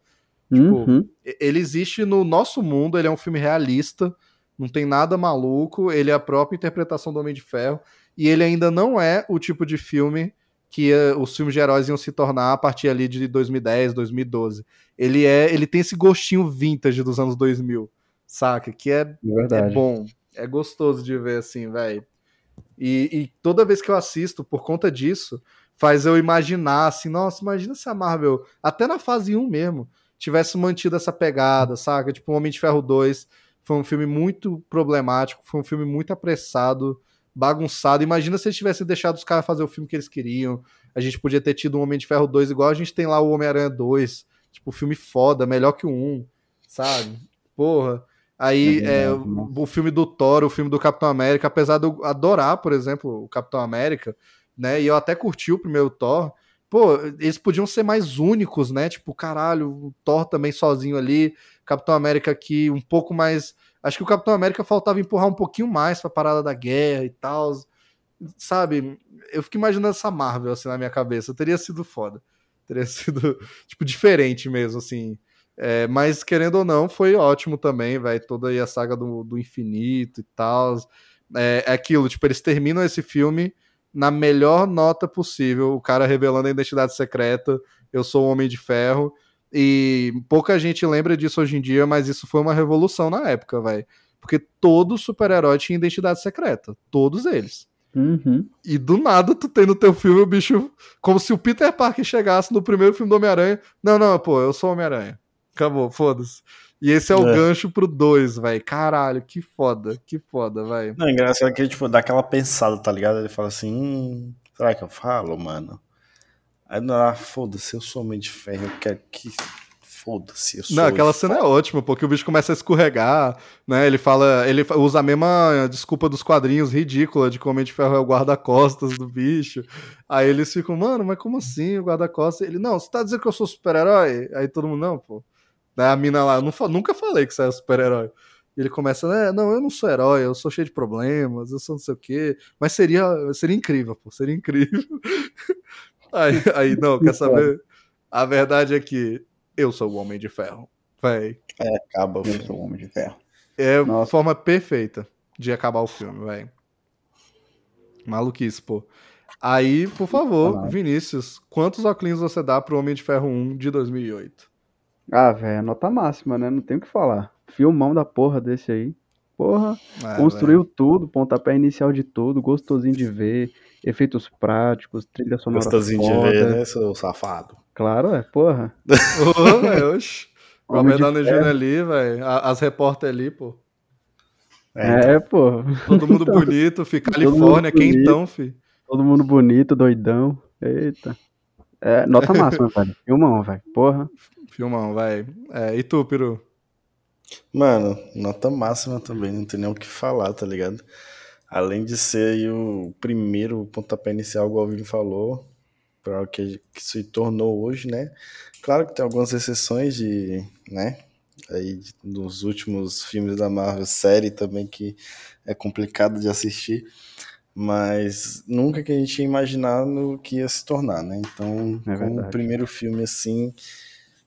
tipo, uhum. Ele existe no nosso mundo, ele é um filme realista, não tem nada maluco, ele é a própria interpretação do Homem de Ferro, e ele ainda não é o tipo de filme que eh, os filmes de heróis iam se tornar a partir ali de 2010, 2012. Ele é, ele tem esse gostinho vintage dos anos 2000, saca? Que é, É é bom, é gostoso de ver assim, velho. E, e toda vez que eu assisto, por conta disso, faz eu imaginar assim, nossa, imagina se a Marvel, até na fase 1 mesmo, tivesse mantido essa pegada, saca? Tipo, Homem de Ferro 2 foi um filme muito problemático, foi um filme muito apressado, bagunçado. Imagina se eles tivessem deixado os caras fazer o filme que eles queriam. A gente podia ter tido um Homem de Ferro 2 igual a gente tem lá o Homem-Aranha 2. Tipo, filme foda, melhor que o 1, sabe? Porra. Aí, É é, o, nossa. o filme do Thor, o filme do Capitão América, apesar de eu adorar, por exemplo, o Capitão América, né? E eu até curti o primeiro Thor. Pô, eles podiam ser mais únicos, né? Tipo, caralho, o Thor também sozinho ali, Capitão América aqui um pouco mais. Acho que o Capitão América faltava empurrar um pouquinho mais pra parada da guerra e tal. sabe? Eu fico imaginando essa Marvel assim na minha cabeça. Teria sido foda. Teria sido, tipo, diferente mesmo, assim. É, mas, querendo ou não, foi ótimo também, vai Toda aí a saga do, do infinito e tal. É, é aquilo, tipo, eles terminam esse filme na melhor nota possível. O cara revelando a identidade secreta. Eu sou o Homem de Ferro. E pouca gente lembra disso hoje em dia, mas isso foi uma revolução na época, vai. Porque todo super-herói tinha identidade secreta. Todos eles. Uhum. E do nada tu tem no teu filme o bicho. Como se o Peter Parker chegasse no primeiro filme do Homem-Aranha. Não, não, pô, eu sou Homem-Aranha. Acabou, foda-se. E esse é o é. gancho pro 2, velho. Caralho, que foda, que foda, vai. Não, é engraçado que ele, tipo, dá aquela pensada, tá ligado? Ele fala assim, hum, será que eu falo, mano? Aí não, ah, foda-se, eu sou homem de ferro, eu quero que foda-se. Não, aquela cena é ótima, porque o bicho começa a escorregar, né? Ele fala, ele usa a mesma desculpa dos quadrinhos ridícula de que o Homem de Ferro é o guarda-costas do bicho. Aí eles ficam, mano, mas como assim o guarda-costas? Ele, não, você tá dizendo que eu sou super-herói? Aí todo mundo, não, pô. Daí a mina lá, nunca falei que você é super-herói. E ele começa, né? Não, eu não sou herói, eu sou cheio de problemas, eu sou não sei o quê. Mas seria, seria incrível, pô, seria incrível. aí, aí, não, quer saber? A verdade é que eu sou o Homem de Ferro. Véi. É, acaba o filme. Eu sou o Homem de Ferro. É a forma perfeita de acabar o filme, velho. Maluquice, pô. Aí, por favor, Vinícius, quantos óculos você dá pro Homem de Ferro 1 de 2008? Ah, velho, nota máxima, né? Não tem o que falar. Filmão da porra desse aí. Porra, é, construiu véio. tudo, pontapé inicial de tudo, gostosinho de ver, efeitos práticos, trilha sonora Gostosinho foda. de ver, né, seu safado? Claro, é, porra. Ô, velho, oxe. Robert Downey Jr. ali, velho. As repórter ali, pô. É, é pô. Todo mundo então, bonito, fi. Califórnia, quem então, fi? Todo mundo bonito, doidão. Eita. É, nota máxima, velho. Filmão, velho. Porra. Filmão, vai. É, e tu, Peru? Mano, nota máxima também, não tem nem o que falar, tá ligado? Além de ser o primeiro pontapé inicial, igual o Vini falou, para o que, que se tornou hoje, né? Claro que tem algumas exceções de, né? Aí nos últimos filmes da Marvel, série também que é complicado de assistir, mas nunca que a gente ia imaginar no que ia se tornar, né? Então, é como o primeiro filme assim,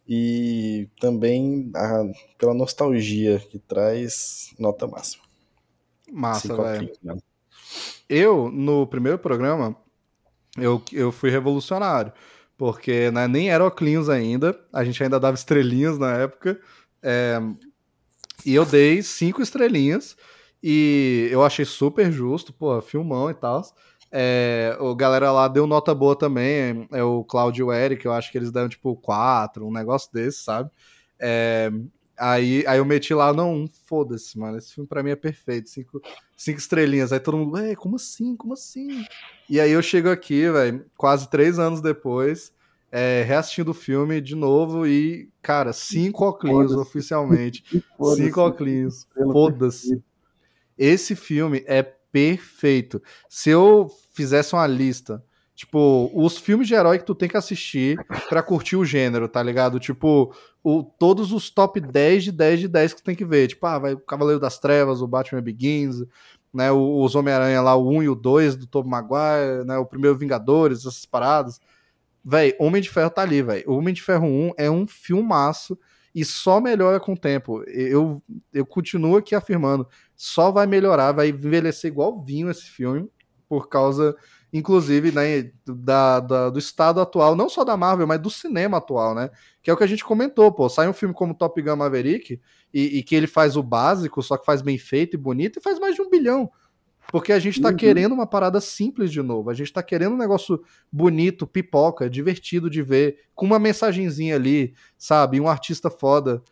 e também a, pela nostalgia que traz, nota máxima. Massa, velho. Né? Eu, no primeiro programa, eu, eu fui revolucionário, porque né, nem era Oclinhos ainda, a gente ainda dava estrelinhas na época, é, e eu dei cinco estrelinhas, e eu achei super justo, pô, filmão e tal. É, o galera lá deu nota boa também, é o Claudio e o Eric, eu acho que eles deram tipo 4, um negócio desse, sabe? É, aí, aí eu meti lá, não, foda-se, mano, esse filme pra mim é perfeito, cinco, cinco estrelinhas. Aí todo mundo, ué, como assim, como assim? E aí eu chego aqui, velho, quase três anos depois, é, reassistindo o filme de novo e, cara, cinco óculos oficialmente. cinco óculos, foda-se. Esse filme é perfeito. Se eu fizesse uma lista, tipo, os filmes de herói que tu tem que assistir para curtir o gênero, tá ligado? Tipo, o, todos os top 10 de 10 de 10 que tu tem que ver. Tipo, ah, vai o Cavaleiro das Trevas, o Batman Begins, né, os Homem-Aranha lá, o 1 e o 2 do Tobey Maguire, né, o primeiro Vingadores, essas paradas. Véi, Homem de Ferro tá ali, velho. Homem de Ferro 1 é um filmaço e só melhora com o tempo. Eu, eu continuo aqui afirmando, só vai melhorar, vai envelhecer igual vinho esse filme, por causa, inclusive, né, da, da, do estado atual, não só da Marvel, mas do cinema atual, né? Que é o que a gente comentou, pô. Sai um filme como Top Gun Maverick e, e que ele faz o básico, só que faz bem feito e bonito, e faz mais de um bilhão. Porque a gente tá uhum. querendo uma parada simples de novo. A gente tá querendo um negócio bonito, pipoca, divertido de ver, com uma mensagenzinha ali, sabe? Um artista foda.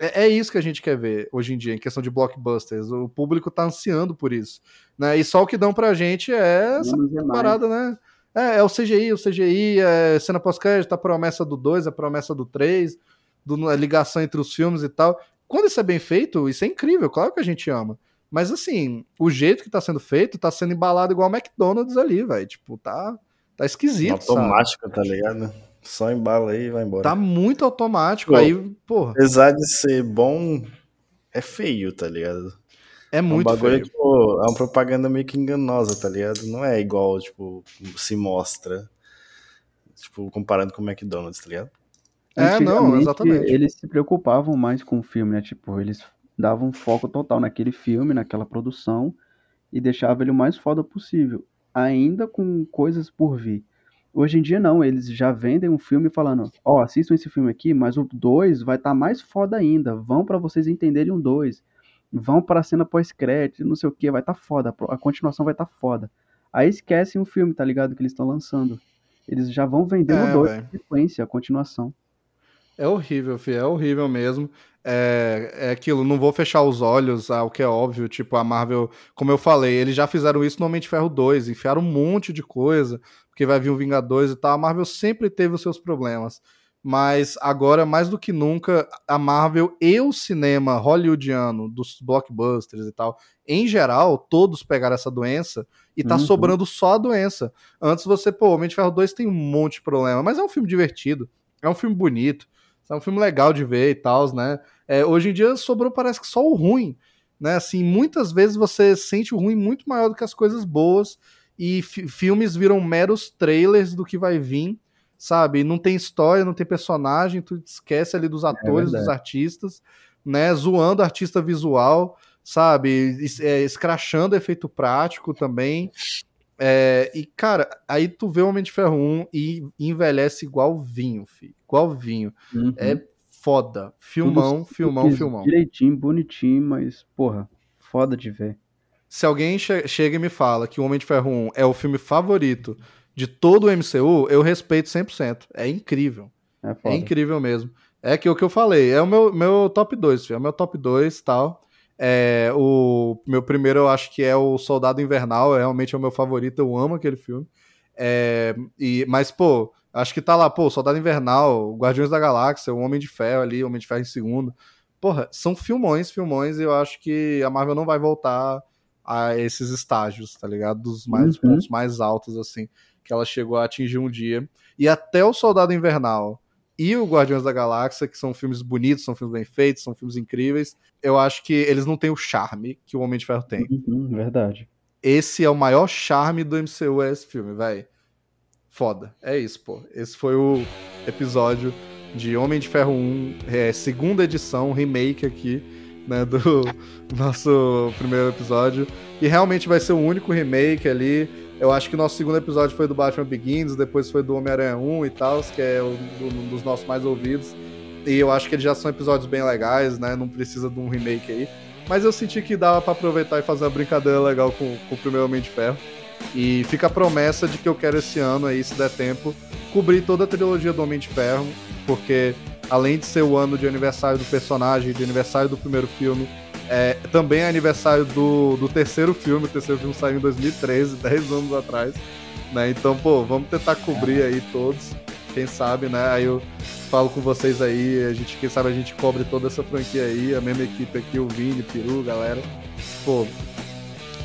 É, é, isso que a gente quer ver hoje em dia, em questão de blockbusters. O público tá ansiando por isso. Né? E só o que dão pra gente é essa parada, né? É, é, o CGI, o CGI, é cena pós-crédito, a promessa do 2, a promessa do 3, a ligação entre os filmes e tal. Quando isso é bem feito, isso é incrível, claro que a gente ama. Mas assim, o jeito que tá sendo feito, tá sendo embalado igual o McDonald's ali, velho. Tipo, tá, tá esquisito. Automático, sabe? tá ligado? Só embala aí e vai embora. Tá muito automático. Pô, aí, porra. Apesar de ser bom, é feio, tá ligado? É muito é um bagulho, feio. Tipo, é uma propaganda meio que enganosa, tá ligado? Não é igual, tipo, se mostra. Tipo, comparando com o McDonald's, tá ligado? É, não, exatamente. Eles se preocupavam mais com o filme, né? Tipo, eles davam foco total naquele filme, naquela produção, e deixavam ele o mais foda possível. Ainda com coisas por vir. Hoje em dia não, eles já vendem um filme falando, ó, oh, assistam esse filme aqui, mas o 2 vai estar tá mais foda ainda. Vão para vocês entenderem um 2. Vão para a cena pós-crédito, não sei o que, vai estar tá foda, a continuação vai estar tá foda. Aí esquecem o filme, tá ligado? Que eles estão lançando. Eles já vão vendendo é, dois sequência, a continuação. É horrível, filho, é horrível mesmo. É, é aquilo, não vou fechar os olhos ao que é óbvio, tipo, a Marvel, como eu falei, eles já fizeram isso no Homem de Ferro 2, enfiaram um monte de coisa, porque vai vir o Vingadores e tal. A Marvel sempre teve os seus problemas. Mas agora, mais do que nunca, a Marvel e o cinema hollywoodiano, dos blockbusters e tal, em geral, todos pegaram essa doença e tá uhum. sobrando só a doença. Antes você, pô, Homem de Ferro 2 tem um monte de problema, mas é um filme divertido, é um filme bonito, é um filme legal de ver e tal, né? É, hoje em dia sobrou, parece que só o ruim, né? Assim, muitas vezes você sente o ruim muito maior do que as coisas boas e filmes viram meros trailers do que vai vir, sabe? Não tem história, não tem personagem, tu esquece ali dos é atores, é dos artistas, né? Zoando artista visual, sabe? É, escrachando efeito prático também. É, e, cara, aí tu vê o Homem de Ferro 1 e envelhece igual vinho, filho. Igual vinho. Uhum. É foda. Filmão, Tudo filmão, filmão. Direitinho, bonitinho, mas, porra, foda de ver se alguém che chega e me fala que o Homem de Ferro 1 é o filme favorito de todo o MCU, eu respeito 100%. É incrível. É, é incrível mesmo. É que o que eu falei, é o meu, meu top 2, é o meu top 2 e tal. É, o meu primeiro eu acho que é o Soldado Invernal, é realmente é o meu favorito, eu amo aquele filme. É, e, mas, pô, acho que tá lá, pô, Soldado Invernal, Guardiões da Galáxia, o Homem de Ferro ali, o Homem de Ferro em segundo. Porra, são filmões, filmões, e eu acho que a Marvel não vai voltar a esses estágios, tá ligado? Dos mais uhum. pontos mais altos, assim, que ela chegou a atingir um dia. E até o Soldado Invernal e o Guardiões da Galáxia, que são filmes bonitos, são filmes bem feitos, são filmes incríveis, eu acho que eles não têm o charme que o Homem de Ferro tem. Uhum, verdade. Esse é o maior charme do MCU, é esse filme, velho. Foda. É isso, pô. Esse foi o episódio de Homem de Ferro 1, é, segunda edição, remake aqui né, do nosso primeiro episódio. E realmente vai ser o único remake ali. Eu acho que o nosso segundo episódio foi do Batman Begins, depois foi do Homem-Aranha 1 e tal, que é um dos nossos mais ouvidos. E eu acho que eles já são episódios bem legais, né? Não precisa de um remake aí. Mas eu senti que dava para aproveitar e fazer uma brincadeira legal com, com o primeiro Homem de Ferro. E fica a promessa de que eu quero esse ano aí, se der tempo, cobrir toda a trilogia do Homem de Ferro, porque além de ser o ano de aniversário do personagem, de aniversário do primeiro filme, é, também é aniversário do, do terceiro filme. O terceiro filme saiu em 2013, 10 anos atrás. Né? Então, pô, vamos tentar cobrir aí todos. Quem sabe, né? Aí eu falo com vocês aí, a gente, quem sabe a gente cobre toda essa franquia aí, a mesma equipe aqui, o Vini, Peru, galera. Pô,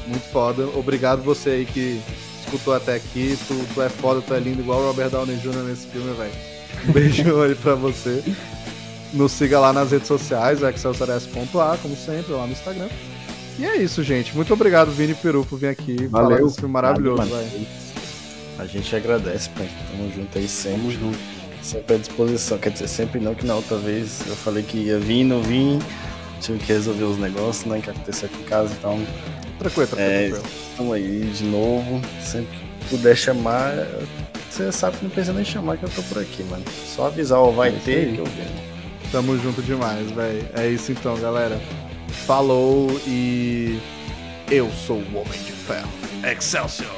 muito foda. Obrigado você aí que escutou até aqui. Tu, tu é foda, tu é lindo, igual o Robert Downey Jr. nesse filme, velho. Um beijão aí pra você. Nos siga lá nas redes sociais, excelsiores.a, como sempre, lá no Instagram. E é isso, gente. Muito obrigado, Vini Peru, por vir aqui Valeu. falar desse filme maravilhoso, velho. A gente agradece, pai. Tamo junto aí sempre. Tamo junto. Sempre à disposição. Quer dizer, sempre não, que na outra vez eu falei que ia vir, não vim. Tive que resolver os negócios, né? Que aconteceu aqui em casa, então. Tranquilo, tranquilo. É, Estamos aí de novo. Sempre que puder chamar, você sabe que não precisa nem chamar que eu tô por aqui, mano. Só avisar, ó, vai é ter que eu venho. Tamo junto demais, velho. É isso então, galera. Falou e. Eu sou o Homem de Ferro. Excelsior!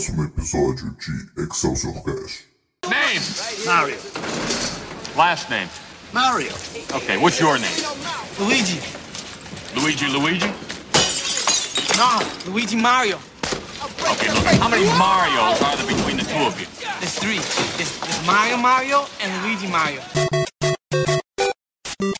Próximo episódio de Excelsior Cash. Name? Mario. Last name? Mario. Okay, what's your name? Luigi. Luigi Luigi? No, Luigi Mario. Okay, look, how many Marios are there between the two of you? There's three. There's, there's Mario Mario and Luigi Mario.